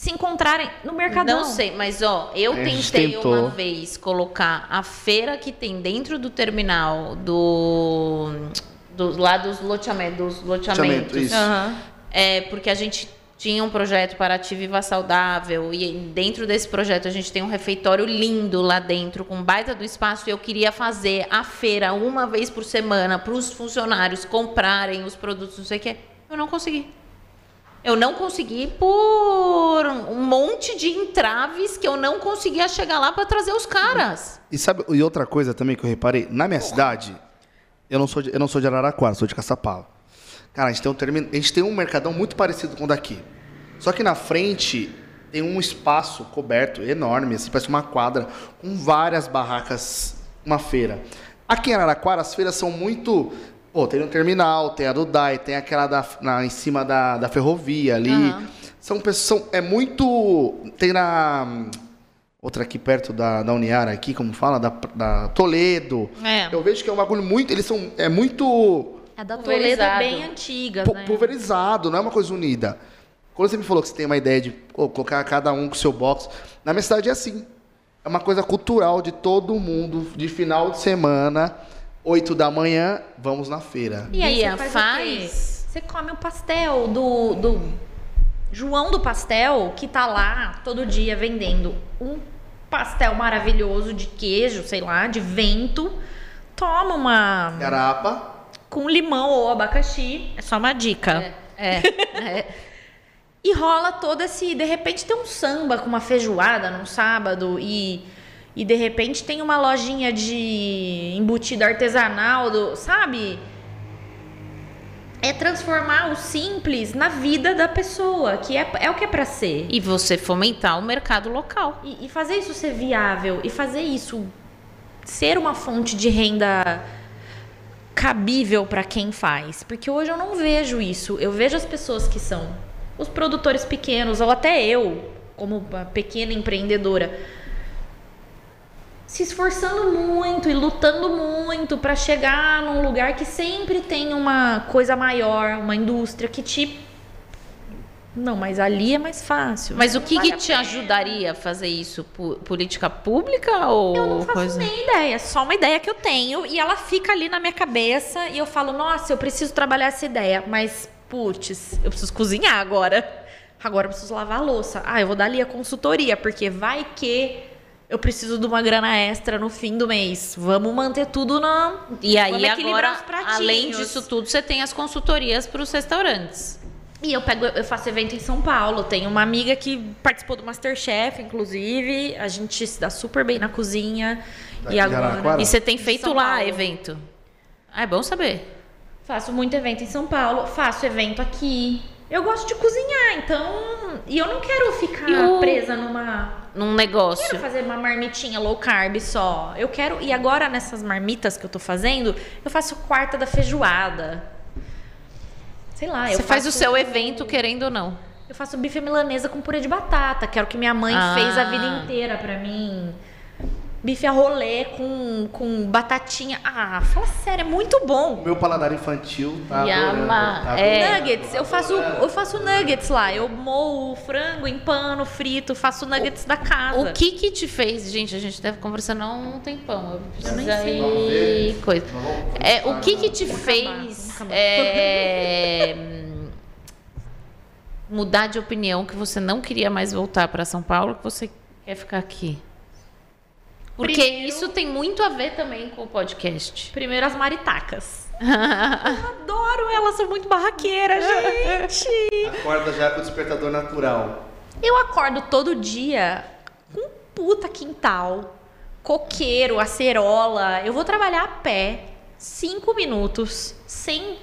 se encontrarem no mercadão? Não sei, mas ó, eu tentei tentou. uma vez colocar a feira que tem dentro do terminal do, do lá dos loteamentos, dos Loteamento, loteamentos. isso. Aham. É, porque a gente tinha um projeto para a Viva Saudável e dentro desse projeto a gente tem um refeitório lindo lá dentro, com baita do espaço e eu queria fazer a feira uma vez por semana para os funcionários comprarem os produtos, não sei o que. Eu não consegui. Eu não consegui por um monte de entraves que eu não conseguia chegar lá para trazer os caras. E sabe, e outra coisa também que eu reparei, na minha cidade, eu não sou de, eu não sou de Araraquara, sou de Caçapava. Cara, a gente tem um termi- a gente tem um mercadão muito parecido com o daqui. Só que na frente tem um espaço coberto enorme, assim, parece uma quadra com várias barracas, uma feira. Aqui em Araraquara as feiras são muito Pô, tem no terminal, tem a do DAI, tem aquela da, na, em cima da, da ferrovia ali. Aham. São pessoas. É muito. Tem na. Outra aqui perto da, da Uniara, aqui, como fala? Da, da Toledo. É. Eu vejo que é um bagulho muito. Eles são. É muito É da Toledo Pulverizado. bem antiga, né? pulverizado, não é uma coisa unida. Quando você me falou que você tem uma ideia de pô, colocar cada um com o seu box, na minha cidade é assim. É uma coisa cultural de todo mundo, de final de semana, 8 da manhã, vamos na feira. E aí Bia, você faz, faz. Você come o pastel do, do João do Pastel, que tá lá todo dia vendendo um pastel maravilhoso de queijo, sei lá, de vento. Toma uma Garapa. com limão ou abacaxi. É só uma dica. É, é. E rola todo esse. De repente tem um samba com uma feijoada num sábado e. E de repente tem uma lojinha de embutido artesanal, do, sabe? É transformar o simples na vida da pessoa, que é, é o que é pra ser. E você fomentar o mercado local. E, e fazer isso ser viável e fazer isso ser uma fonte de renda cabível para quem faz. Porque hoje eu não vejo isso. Eu vejo as pessoas que são os produtores pequenos, ou até eu, como uma pequena empreendedora, se esforçando muito e lutando muito para chegar num lugar que sempre tem uma coisa maior, uma indústria que te. Não, mas ali é mais fácil. Mas o que, que te ajudaria a fazer isso? Política pública ou Eu não faço coisa? nem ideia, é só uma ideia que eu tenho e ela fica ali na minha cabeça e eu falo, nossa, eu preciso trabalhar essa ideia, mas putz, eu preciso cozinhar agora. Agora eu preciso lavar a louça. Ah, eu vou dar ali a consultoria, porque vai que eu preciso de uma grana extra no fim do mês. Vamos manter tudo na. E aí Vamos equilibrar agora, os pratinhos. além disso tudo, você tem as consultorias para os restaurantes. E eu pego, eu faço evento em São Paulo. Tenho uma amiga que participou do Masterchef, inclusive. A gente se dá super bem na cozinha. Daqui e agora. E você tem feito lá Paulo. evento. Ah, é bom saber. Faço muito evento em São Paulo, faço evento aqui. Eu gosto de cozinhar, então. E eu não quero ficar E o- presa numa. Num negócio. quero fazer uma marmitinha low carb só. Eu quero. E agora, nessas marmitas que eu tô fazendo, eu faço quarta da feijoada. Sei lá, eu Você faz o seu evento querendo ou não. Eu faço bife milanesa com purê de batata, que era o que minha mãe Ah. fez a vida inteira pra mim. Bife a rolê com, com batatinha. Ah, fala sério, é muito bom. Meu paladar infantil tá Yama, adorando. Tá é. Nuggets, tá eu faço, adorando. eu faço nuggets lá. Eu moo o frango em pano, frito, faço nuggets da casa. O que que te fez, gente? A gente deve conversando há um tempão. Eu preciso nem aí coisa. É, o conversar, que que te Vamos fez acabar. é, mudar de opinião que você não queria mais voltar para São Paulo, que você quer ficar aqui? Porque Primeiro- isso tem muito a ver também com o podcast. Primeiro as maritacas. Eu adoro elas, são muito barraqueiras, gente. Acorda já com o despertador natural. Eu acordo todo dia com puta quintal, coqueiro, acerola. Eu vou trabalhar a pé, cinco minutos, sem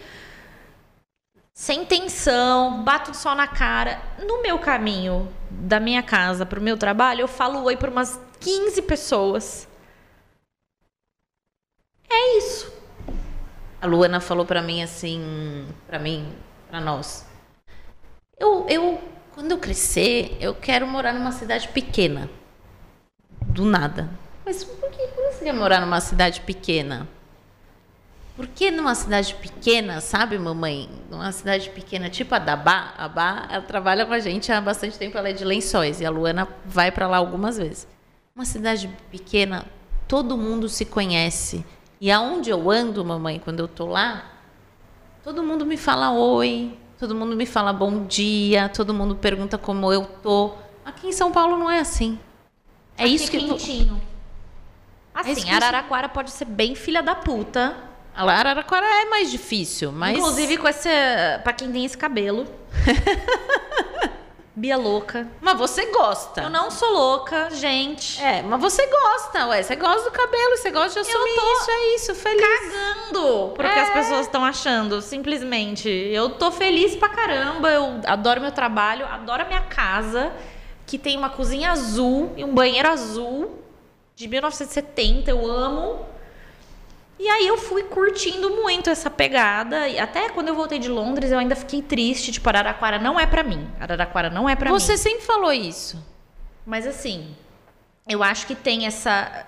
sem tensão, bato sol na cara. No meu caminho da minha casa pro meu trabalho, eu falo oi para umas 15 pessoas. É isso. A Luana falou pra mim assim, pra mim, pra nós. Eu, eu, quando eu crescer, eu quero morar numa cidade pequena. Do nada. Mas por que você quer morar numa cidade pequena? Porque numa cidade pequena, sabe, mamãe? Numa cidade pequena, tipo a da Bá, a Bá, ela trabalha com a gente há bastante tempo, ela é de Lençóis, e a Luana vai pra lá algumas vezes. Uma cidade pequena, todo mundo se conhece. E aonde eu ando, mamãe, quando eu tô lá, todo mundo me fala oi, todo mundo me fala bom dia, todo mundo pergunta como eu tô. Aqui em São Paulo não é assim. É Aqui isso que quentinho. É isso Assim, que eu- Araraquara pode ser bem filha da puta. A Araraquara é mais difícil, mas Inclusive com esse. Pra quem tem esse cabelo. Bia louca. mas você gosta. Eu não sou louca, gente. É, mas você gosta, ué. Você gosta do cabelo, você gosta de assumir tô isso, é isso, feliz. Cagando pro que as pessoas estão achando, simplesmente. Eu tô feliz pra caramba, eu adoro meu trabalho, adoro a minha casa, que tem uma cozinha azul e um banheiro azul de 1970, eu amo. E aí eu fui curtindo muito essa pegada. E até quando eu voltei de Londres, eu ainda fiquei triste. Tipo, Araraquara não é pra mim. Araraquara não é pra mim. Você sempre falou isso. Mas assim, eu acho que tem essa.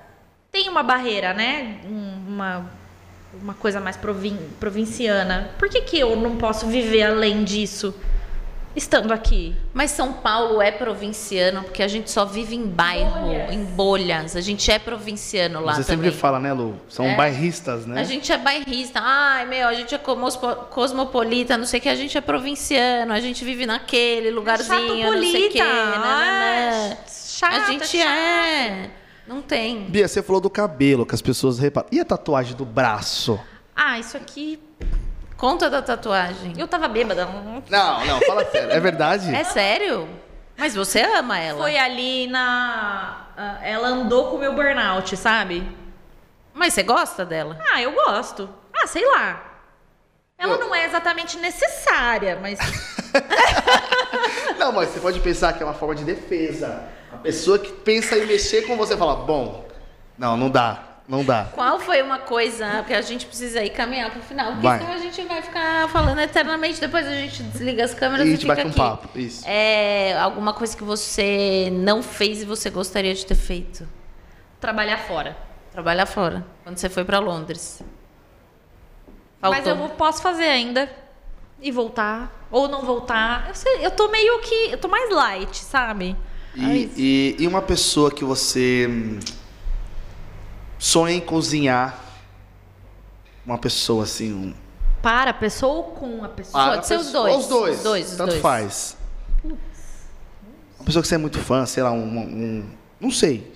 Tem uma barreira, né? Um- Uma, uma coisa mais provin- provinciana. Por que, que eu não posso viver além disso estando aqui? Mas São Paulo é provinciano porque a gente só vive em bairro, Bolhas. em bolhas. A gente é provinciano lá Você também. sempre fala, né, Lu? São É. bairristas, né? A gente é bairrista. Ai, meu, a gente é cosmo- cosmopolita, não sei o que. A gente é provinciano. A gente vive naquele lugarzinho, não sei o que. Ah, chata, a gente chata. é. Não tem. Bia, você falou do cabelo, que as pessoas reparam. E a tatuagem do braço? Ah, isso aqui. Conta da tatuagem. Eu tava bêbada. Não, não, fala sério. É verdade? É sério? Mas você ama ela. Foi ali na. ah, Ela andou com o meu burnout, sabe? Mas você gosta dela? Ah, eu gosto. Ah, sei lá. Ela não é exatamente necessária, mas. Não, mas você pode pensar que é uma forma de defesa. A pessoa que pensa em mexer com você fala, bom, não, não dá, não dá. Qual foi uma coisa que a gente precisa ir caminhar pro final? Porque Vai. senão a gente vai ficar falando eternamente. Depois a gente desliga as câmeras E e, a gente fica bate um aqui. papo, isso. É alguma coisa que você não fez e você gostaria de ter feito? Trabalhar fora. Trabalhar fora. Quando você foi pra Londres. Faltou. Mas eu posso fazer ainda. E voltar. Ou não voltar. Eu, sei, eu tô meio que. Eu tô mais light, sabe? E, e, e uma pessoa que você hum, sonha em cozinhar, uma pessoa assim, um, Para a pessoa ou com a pessoa? Pode ser os dois. Os dois. Os dois, tanto dois. faz. Uma pessoa que você é muito fã, sei lá, um, um- não sei.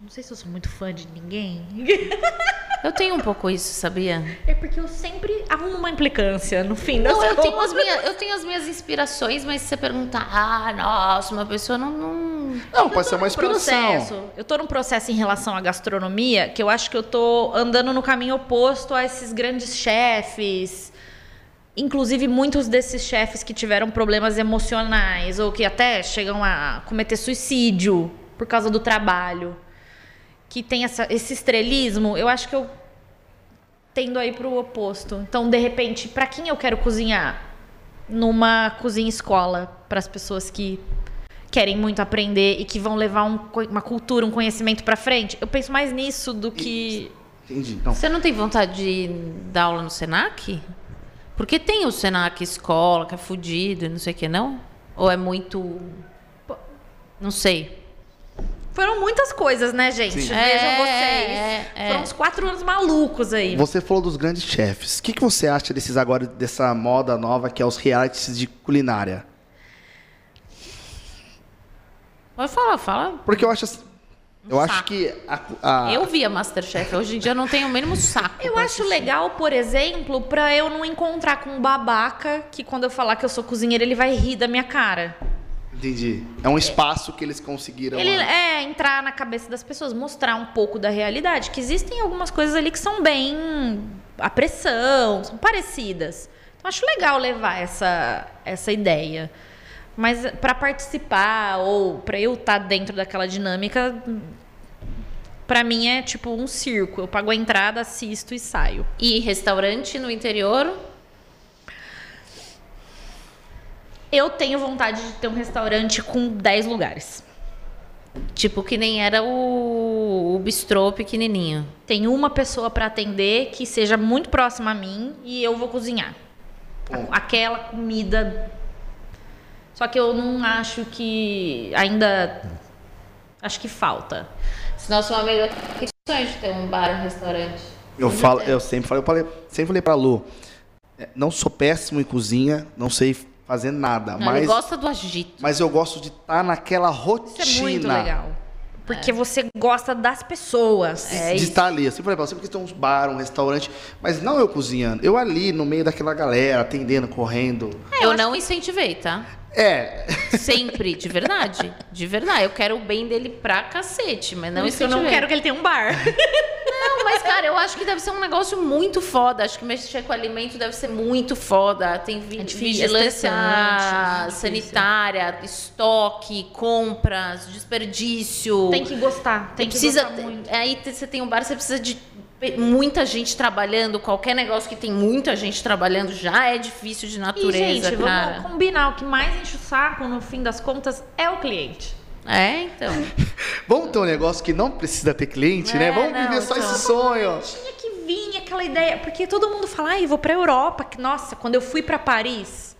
Não sei se eu sou muito fã de ninguém. Eu tenho um pouco isso, sabia? É porque eu sempre arrumo uma implicância no fim das Não, eu tenho, contas. as minhas, eu tenho as minhas inspirações, mas se você perguntar, ah, nossa, uma pessoa não. não... Não, pode ser uma inspiração. processo. Eu tô num processo em relação à gastronomia que eu acho que eu tô andando no caminho oposto a esses grandes chefes. Inclusive, muitos desses chefes que tiveram problemas emocionais ou que até chegam a cometer suicídio por causa do trabalho. Que tem essa- esse estrelismo, eu acho que eu tendo aí pro oposto. Então, de repente, para quem eu quero cozinhar? Numa cozinha escola, para as pessoas que querem muito aprender e que vão levar um uma cultura, um conhecimento para frente. Eu penso mais nisso do que Entendi. Não. Você não tem vontade de dar aula no Senac? Porque tem o Senac escola, que é fudido e não sei o que, não? Ou é muito. Não sei. Foram muitas coisas, né, gente? Sim. Vejam É, vocês. é, é. Foram uns quatro anos malucos aí. Você falou dos grandes chefes. O que, que você acha desses agora, dessa moda nova que é os realities de culinária? Pode falar, fala. Porque eu acho assim- Eu acho saco. que a, a- Eu via Masterchef, hoje em dia eu não tenho o mínimo saco. Eu acho assistir. legal, por exemplo, pra eu não encontrar com um babaca que quando eu falar que eu sou cozinheira, ele vai rir da minha cara. Entendi. É um espaço que eles conseguiram. Ele lá. é entrar na cabeça das pessoas, mostrar um pouco da realidade, que existem algumas coisas ali que são bem a pressão, são parecidas. Então, acho legal levar essa, essa ideia. Mas para participar ou para eu estar dentro daquela dinâmica, para mim é tipo um circo. Eu pago a entrada, assisto e saio. E restaurante no interior? Eu tenho vontade de ter um restaurante com 10 lugares. Tipo que nem era o, o bistrô pequenininho. Tem uma pessoa para atender que seja muito próxima a mim e eu vou cozinhar. Bom. Aquela comida. Só que eu não acho que ainda acho que falta. Se nosso amigo aqui sonho de ter um bar, um restaurante. Eu, falo, eu sempre falei, eu falei, sempre falei pra Lu, é, não sou péssimo em cozinha, não sei fazer nada, Não, mas, ele gosta do agito. mas eu gosto de estar naquela rotina. Isso é muito legal. Porque você gosta das pessoas. É de isso. estar ali. Eu sempre falei pra você, porque tem uns bar, um restaurante, mas não eu cozinhando, eu ali no meio daquela galera, atendendo, correndo. eu não incentivei, tá? É, Sempre, de verdade. De verdade. Eu quero o bem dele pra cacete, mas não Por isso que eu incentivei. não quero que ele tenha um bar. Não, mas, cara, eu acho que deve ser um negócio muito foda. Acho que mexer com alimento deve ser muito foda. Tem vi- É difícil, é vigilância é sanitária, estoque, compras, desperdício. tem que gostar. Tem que precisa, gostar muito. Aí você tem um bar, você precisa de muita gente trabalhando. Qualquer negócio que tem muita gente trabalhando já é difícil de E, natureza, gente, cara. vamos combinar. O que mais enche o saco, no fim das contas, é o cliente. É, então. vamos ter um negócio que não precisa ter cliente, né? É, Vamos não, viver só então. esse sonho. Tinha que vir aquela ideia. Porque todo mundo fala, ai, eu vou pra Europa. Que, Nossa, quando eu fui pra Paris.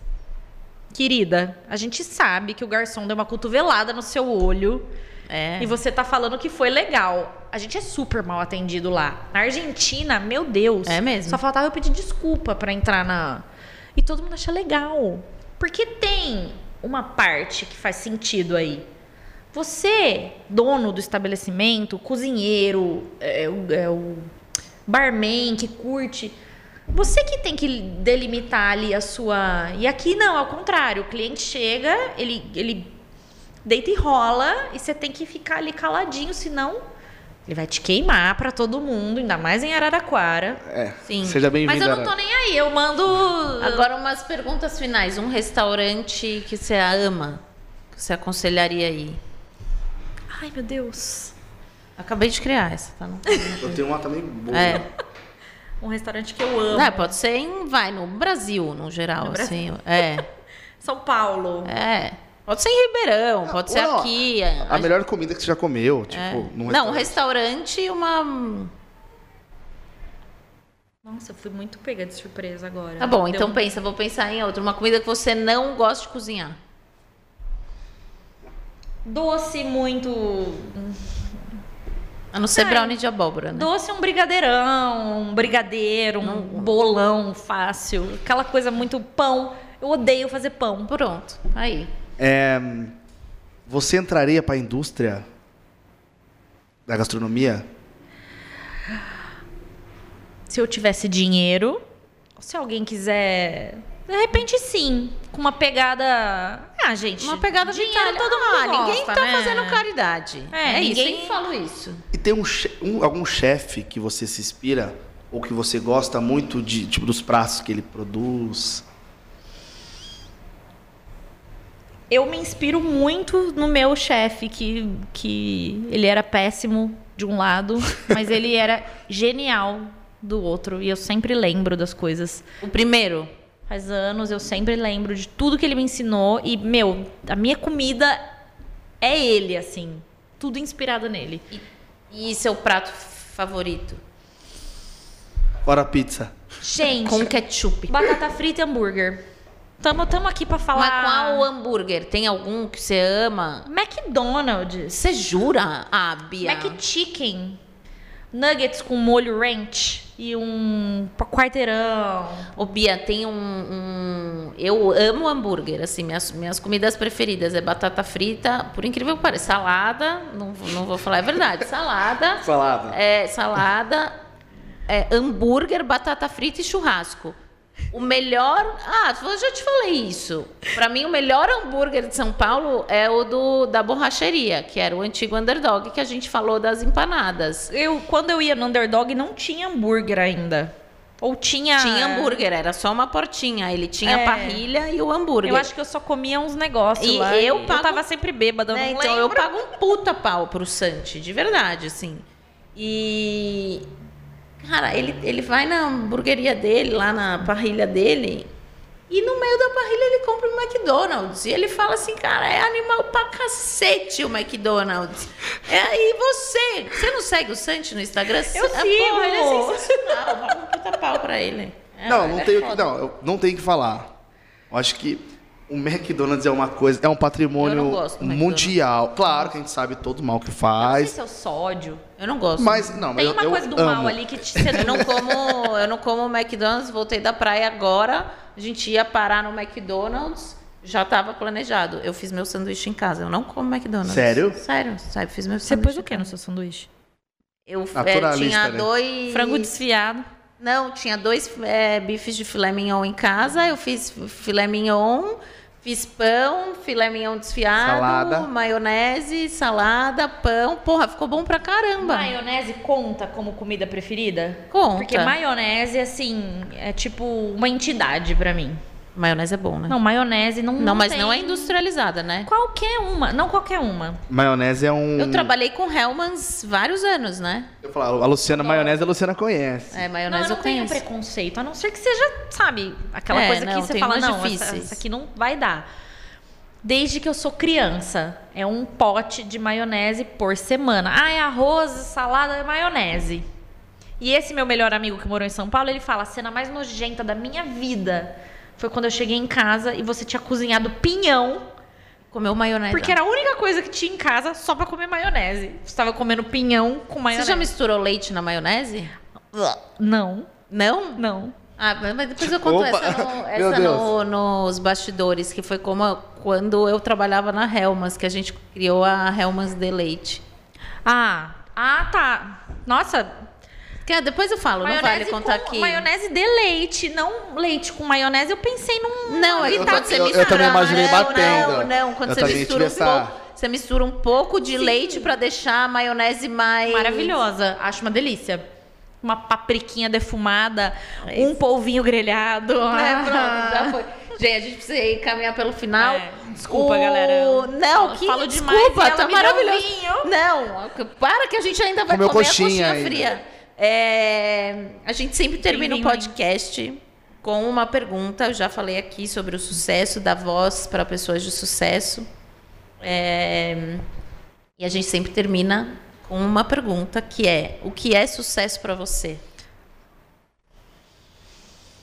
Querida, a gente sabe que o garçom deu uma cotovelada no seu olho. É. E você tá falando que foi legal. A gente é super mal atendido lá. Na Argentina, meu Deus. É mesmo? Só faltava eu pedir desculpa pra entrar na. E todo mundo acha legal. Porque tem uma parte que faz sentido aí. Você, dono do estabelecimento, cozinheiro, é, o, é o barman que curte. Você que tem que delimitar ali a sua. E aqui não, ao contrário. O cliente chega, ele, ele deita e rola, e você tem que ficar ali caladinho, senão ele vai te queimar pra todo mundo, ainda mais em Araraquara. É, Sim. seja bem-vindo. Mas eu não tô nem aí, eu mando. Agora umas perguntas finais. Um restaurante que você ama, que você aconselharia aí? Ai, meu Deus. Acabei de criar essa, tá? Não- Eu tenho uma também boa. É. Um restaurante que eu amo. Não, pode ser em, vai, no Brasil, no geral, No assim. É. São Paulo. É. Pode ser em Ribeirão, pode ser Não, aqui. A melhor comida que você já comeu, tipo, É. num Não, um restaurante. restaurante e uma. Nossa, eu fui muito pega de surpresa agora. Tá bom, Deu então um- pensa, vou pensar em outra. Uma comida que você não gosta de cozinhar. Doce muito. A não ser Ai. brownie de abóbora, né? Doce é um brigadeirão, um brigadeiro, um bolão fácil. Aquela coisa muito pão. Eu odeio fazer pão. Pronto, aí. É, você entraria para a indústria da gastronomia? Se eu tivesse dinheiro, se alguém quiser. De repente, sim. Com uma pegada. Ah, gente. Uma pegada dinheiro vitalha. todo mundo ah, ninguém gosta, tá né? fazendo caridade. É, É, isso, ninguém- sempre falo isso. E tem um, um- algum chefe que você se inspira ou que você gosta muito de tipo dos pratos que ele produz? Eu me inspiro muito no meu chefe, que, que ele era péssimo de um lado, mas ele era genial do outro. E eu sempre lembro das coisas. O primeiro, Faz anos, eu sempre lembro de tudo que ele me ensinou. E, meu, a minha comida é ele, assim. Tudo inspirado nele. e seu prato favorito? Fora a pizza. Gente, Com ketchup. batata frita e hambúrguer. Tamo, tamo aqui pra falar. Mas qual hambúrguer? Tem algum que você ama? McDonald's. Você jura? Ah, Bia. McChicken. Nuggets com molho ranch e um quarteirão. Ô, Bia, tem um, um- Eu amo hambúrguer, assim, minhas, minhas comidas preferidas é batata frita, por incrível que pareça, salada, não, vou- não vou falar, é verdade, salada. Salada. É, salada, é, hambúrguer, batata frita e churrasco. O melhor. Ah, eu já te falei isso. Pra mim, o melhor hambúrguer de São Paulo é o do, da borracheria, que era o antigo underdog que a gente falou das empanadas. Eu, quando eu ia no Underdog, não tinha hambúrguer ainda. Ou tinha. Tinha hambúrguer, era só uma portinha. Ele tinha É. a parrilha e o hambúrguer. Eu acho que eu só comia uns negócios E lá. eu eu pago- tava sempre bêbada, eu Né, não então eu lembro. pago um puta pau pro Santi, de verdade, assim. E. Cara, ele, ele vai na hamburgueria dele, lá na parrilha dele, e no meio da parrilha ele compra um McDonald's. E ele fala assim, cara, é animal pra cacete o McDonald's. É aí você. Você não segue o Santi no Instagram? Eu sigo. porra, ele é sensacional. Um puta pau pra ele. É, não, não é tenho, que, não, eu não tenho que falar. Eu acho que o McDonald's é uma coisa, é um Eu patrimônio mundial. Claro que a gente sabe todo o mal que Não sei faz. se é o sódio. Eu não gosto. Mas, não, Tem eu, uma eu coisa do amo. mal ali que te, você Eu não como, eu não como McDonald's, voltei da praia agora. A gente ia parar no McDonald's, já estava planejado. Eu fiz meu sanduíche em casa. Eu não como McDonald's. Sério? Sério, sabe? Fiz meu Você sanduíche. pôs o que no seu sanduíche? Eu é, tinha né? dois. Frango desfiado. Não, tinha dois é, bifes de filé mignon em casa. Eu fiz filé mignon, fiz pão, filé mignon desfiado, Salada. maionese, salada, pão. Porra, ficou bom pra caramba. Maionese conta como comida preferida? Conta. Porque maionese, assim, é tipo uma entidade pra mim. Maionese é bom, né? Não, maionese não Não, mas tem- não é industrializada, né? Qualquer uma, não qualquer uma. Maionese é um. Eu trabalhei com Hellmann's vários anos, né? Eu falo, a Luciana, maionese, a Luciana conhece. É, Não, maionese eu eu, não tenho conheço. preconceito, a não ser que seja, sabe, aquela É, coisa não, que você tem fala, não, essa, essa aqui não vai dar. Desde que eu sou criança, é um pote de maionese por semana. Ah, é arroz, salada, é maionese. E esse meu melhor amigo que morou em São Paulo, ele fala: a cena mais nojenta da minha vida foi quando eu cheguei em casa e você tinha cozinhado pinhão, Comeu maionese. porque era a única coisa que tinha em casa só pra comer maionese. Você estava comendo pinhão com Você maionese. já misturou leite na maionese? Não, Não? não. Ah, mas depois eu conto Opa! essa, no- essa no- nos bastidores, que foi como quando eu trabalhava na Helmas, que a gente criou a Helmas de Leite. Ah, ah, tá. Nossa, Que, depois eu falo, não vale contar com aqui. Maionese de leite, não leite com maionese. Eu pensei num. Não, é Eu quando ta- você eu- também imaginei não, batendo. Não, não, quando Eu você mistura um essa- pouco... Você mistura um pouco de leite pra deixar a maionese mais... Maravilhosa. Acho uma delícia. Uma papriquinha defumada, É um polvinho grelhado. É, pronto, já foi. Gente, a gente precisa caminhar pelo final. É, desculpa, galera. Não, que falo demais desculpa, ela tá maravilhoso. Não, para que a gente ainda vai Comeu comer coxinha a coxinha ainda. fria. É, a gente sempre termina o podcast com uma pergunta. Eu já falei aqui sobre o sucesso, da voz para pessoas de sucesso. É, e a gente sempre termina com uma pergunta que é: o que é sucesso para você?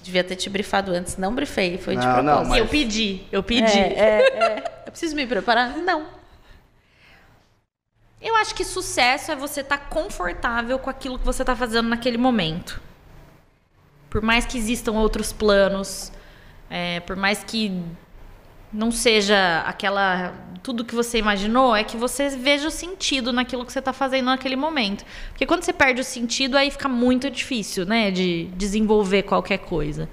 Devia ter te brifado antes, não brifei, foi de Não, não, propósito. mas- Eu pedi, eu pedi. É, é, é. Eu preciso me preparar? Não. Eu acho que sucesso é você estar confortável com aquilo que você está fazendo naquele momento. Por mais que existam outros planos, é, por mais que não seja aquela tudo que você imaginou, é que você veja o sentido naquilo que você está fazendo naquele momento. Porque quando você perde o sentido, aí fica muito difícil, né, de desenvolver qualquer coisa.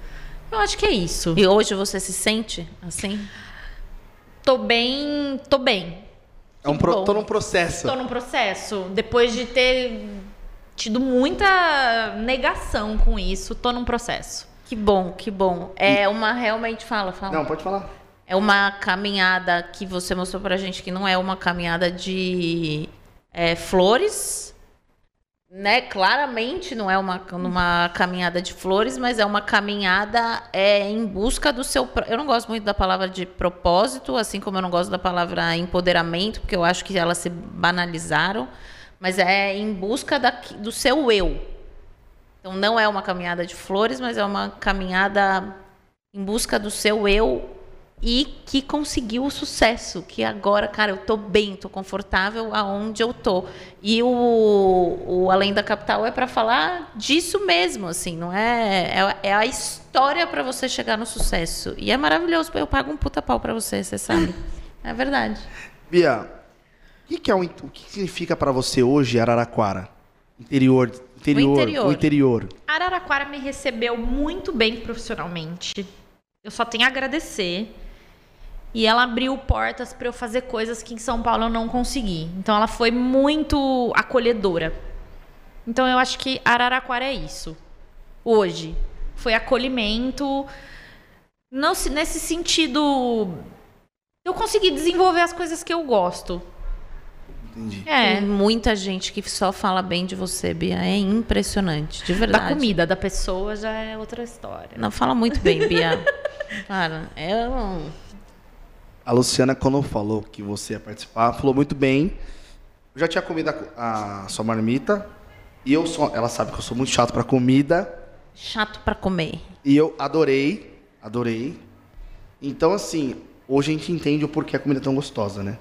Eu acho que é isso. E hoje você se sente assim? Tô bem, tô bem. É um pro- tô num processo. Estou num processo. Depois de ter tido muita negação com isso, tô num processo. Que bom, que bom. É uma realmente fala, fala. Não, pode falar. É uma caminhada que você mostrou pra gente que não é uma caminhada de é, flores, né? Claramente não é uma, uma caminhada de flores, mas é uma caminhada é, em busca do seu. Eu não gosto muito da palavra de propósito, assim como eu não gosto da palavra empoderamento, porque eu acho que elas se banalizaram, mas é em busca da, do seu eu. Então não é uma caminhada de flores, mas é uma caminhada em busca do seu eu e que conseguiu o sucesso, que agora, cara, eu tô bem, tô confortável aonde eu tô. E o, o Além da Capital é para falar disso mesmo, assim, não é é, é a história para você chegar no sucesso. E é maravilhoso, eu pago um puta pau para você, você sabe. É verdade. Bia, o que, que é o, in- o que significa pra você hoje Araraquara? Interior, interior, interior. o interior. Araraquara me recebeu muito bem profissionalmente. Eu só tenho a agradecer. E ela abriu portas para eu fazer coisas que em São Paulo eu não consegui. Então ela foi muito acolhedora. Então eu acho que Araraquara é isso. Hoje. foi acolhimento. Não, se- nesse sentido, eu consegui desenvolver as coisas que eu gosto. Entendi. É, Tem muita gente que só fala bem de você, Bia. É impressionante, de da verdade. comida da pessoa já é outra história. Não, fala muito bem, Bia. Cara, é um... A Luciana, quando falou que você ia participar, falou muito bem. Eu já tinha comido a, a sua marmita. E eu sou, ela sabe que eu sou muito chato pra comida. chato pra comer. E eu adorei, adorei. Então, assim, hoje a gente entende o porquê a comida é tão gostosa, né?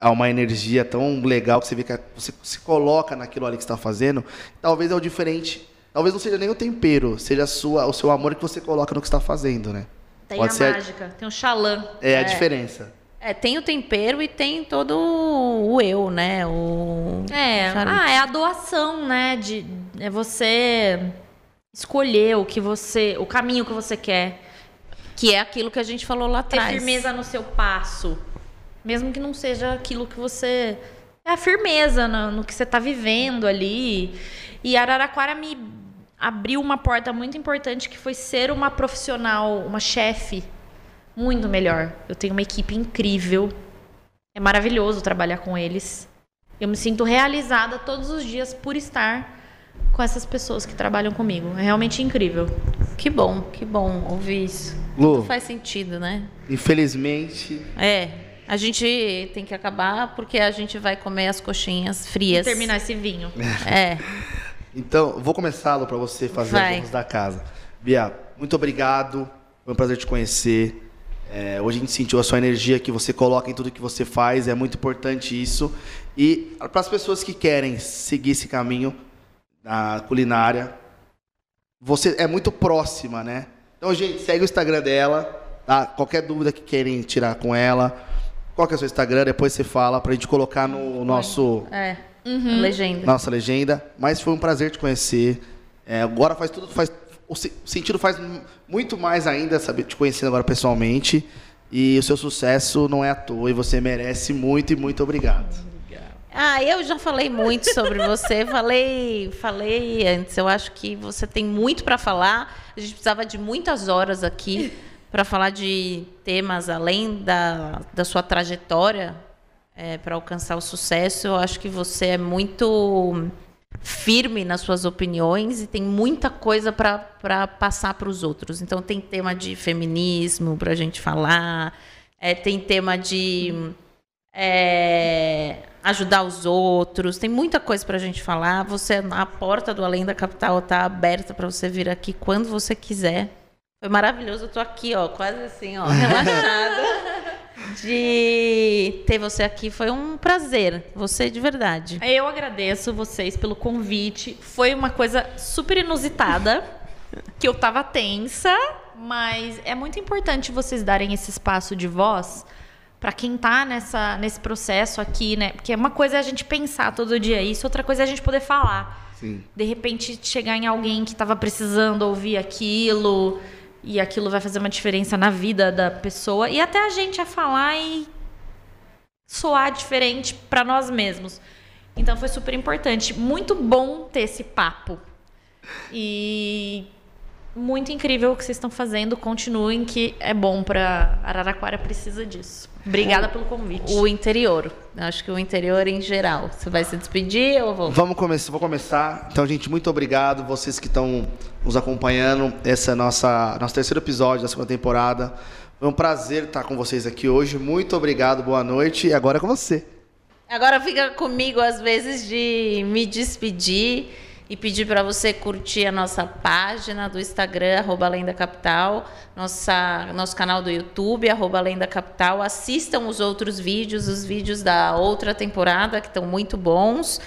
Há uma energia tão legal que você vê que você se coloca naquilo ali que você está fazendo. Talvez é o diferente. Talvez não seja nem o tempero, seja sua, o seu amor que você coloca no que está fazendo, né? Tem Pode a ser- mágica, tem o xalã. É, a diferença. É, tem o tempero e tem todo o eu, né? O... É, ah, é a doação, né? De, é você escolher o que você, o caminho que você quer. Que é aquilo que a gente falou lá Ter atrás. firmeza no seu passo. Mesmo que não seja aquilo que você. É a firmeza no, no que você está vivendo ali. E Araraquara me abriu uma porta muito importante que foi ser uma profissional, uma chefe muito melhor. Eu tenho uma equipe incrível. É maravilhoso trabalhar com eles. Eu me sinto realizada todos os dias por estar com essas pessoas que trabalham comigo. É realmente incrível. Que bom, que bom ouvir isso. Lu, Tudo faz sentido, né? infelizmente, É. A gente tem que acabar porque a gente vai comer as coxinhas frias. E terminar esse vinho. É. Então, vou começá-lo para você fazer Vai. as honras da casa. Bia, muito obrigado. Foi um prazer te conhecer. É, hoje a gente sentiu a sua energia que você coloca em tudo que você faz. É muito importante isso. E para as pessoas que querem seguir esse caminho da culinária, você é muito próxima, né? Então, gente, segue o Instagram dela. Tá? Qualquer dúvida que querem tirar com ela, qual que é o seu Instagram? Depois você fala para a gente colocar no nosso É. Legenda. nossa legenda. Mas foi um prazer te conhecer. É, agora faz tudo, faz o se- o sentido faz muito mais ainda saber te conhecendo agora pessoalmente. E o seu sucesso não é à toa e você merece muito e muito obrigado. Ah, eu já falei muito sobre você, falei, falei antes. Eu acho que você tem muito para falar. A gente precisava de muitas horas aqui para falar de temas além da, da sua trajetória para alcançar o sucesso. Eu acho que você é muito firme nas suas opiniões e tem muita coisa para passar para os outros. Então tem tema de feminismo para a gente falar, é, tem tema de é, ajudar os outros. Tem muita coisa para a gente falar. Você, a porta do Além da Capital está aberta para você vir aqui quando você quiser. Foi maravilhoso. Eu tô aqui, ó, quase assim, ó, relaxada. De ter você aqui. Foi um prazer. Você de verdade. Eu agradeço vocês pelo convite. Foi uma coisa super inusitada, que eu tava tensa, mas é muito importante vocês darem esse espaço de voz para quem tá nessa, nesse processo aqui, né? Porque uma coisa é a gente pensar todo dia isso, outra coisa é a gente poder falar. Sim. De repente chegar em alguém que tava precisando ouvir aquilo e aquilo vai fazer uma diferença na vida da pessoa e até a gente a falar e soar diferente para nós mesmos. Então foi super importante. Muito bom ter esse papo. E muito incrível o que vocês estão fazendo. Continuem, que é bom para Araraquara precisa disso. Obrigada pelo convite. O interior. Acho que o interior em geral. Você vai se despedir ou eu vou? Vamos começar, vou começar. Então, gente, muito obrigado vocês que estão nos acompanhando. Esse é nossa nosso terceiro episódio da segunda temporada. Foi um prazer estar com vocês aqui hoje. Muito obrigado, boa noite. E agora é com você. Agora fica comigo às vezes de me despedir e pedir para você curtir a nossa página do Instagram, arroba Além da Capital, nossa, nosso canal do YouTube, arroba Além da Capital. Assistam os outros vídeos, os vídeos da outra temporada, que estão muito bons.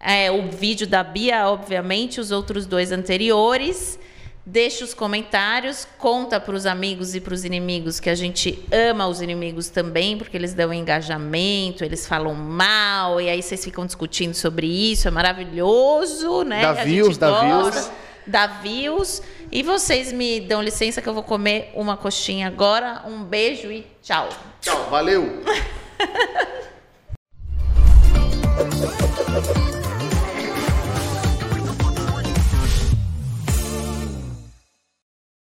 É, o vídeo da Bia, obviamente, os outros dois anteriores. Deixa os comentários, conta para os amigos e para os inimigos que a gente ama os inimigos também, porque eles dão engajamento, eles falam mal, e aí vocês ficam discutindo sobre isso, é maravilhoso, né? Dá views, dá views. Dá views. E vocês me dão licença que eu vou comer uma coxinha agora. Um beijo e tchau. Tchau, valeu!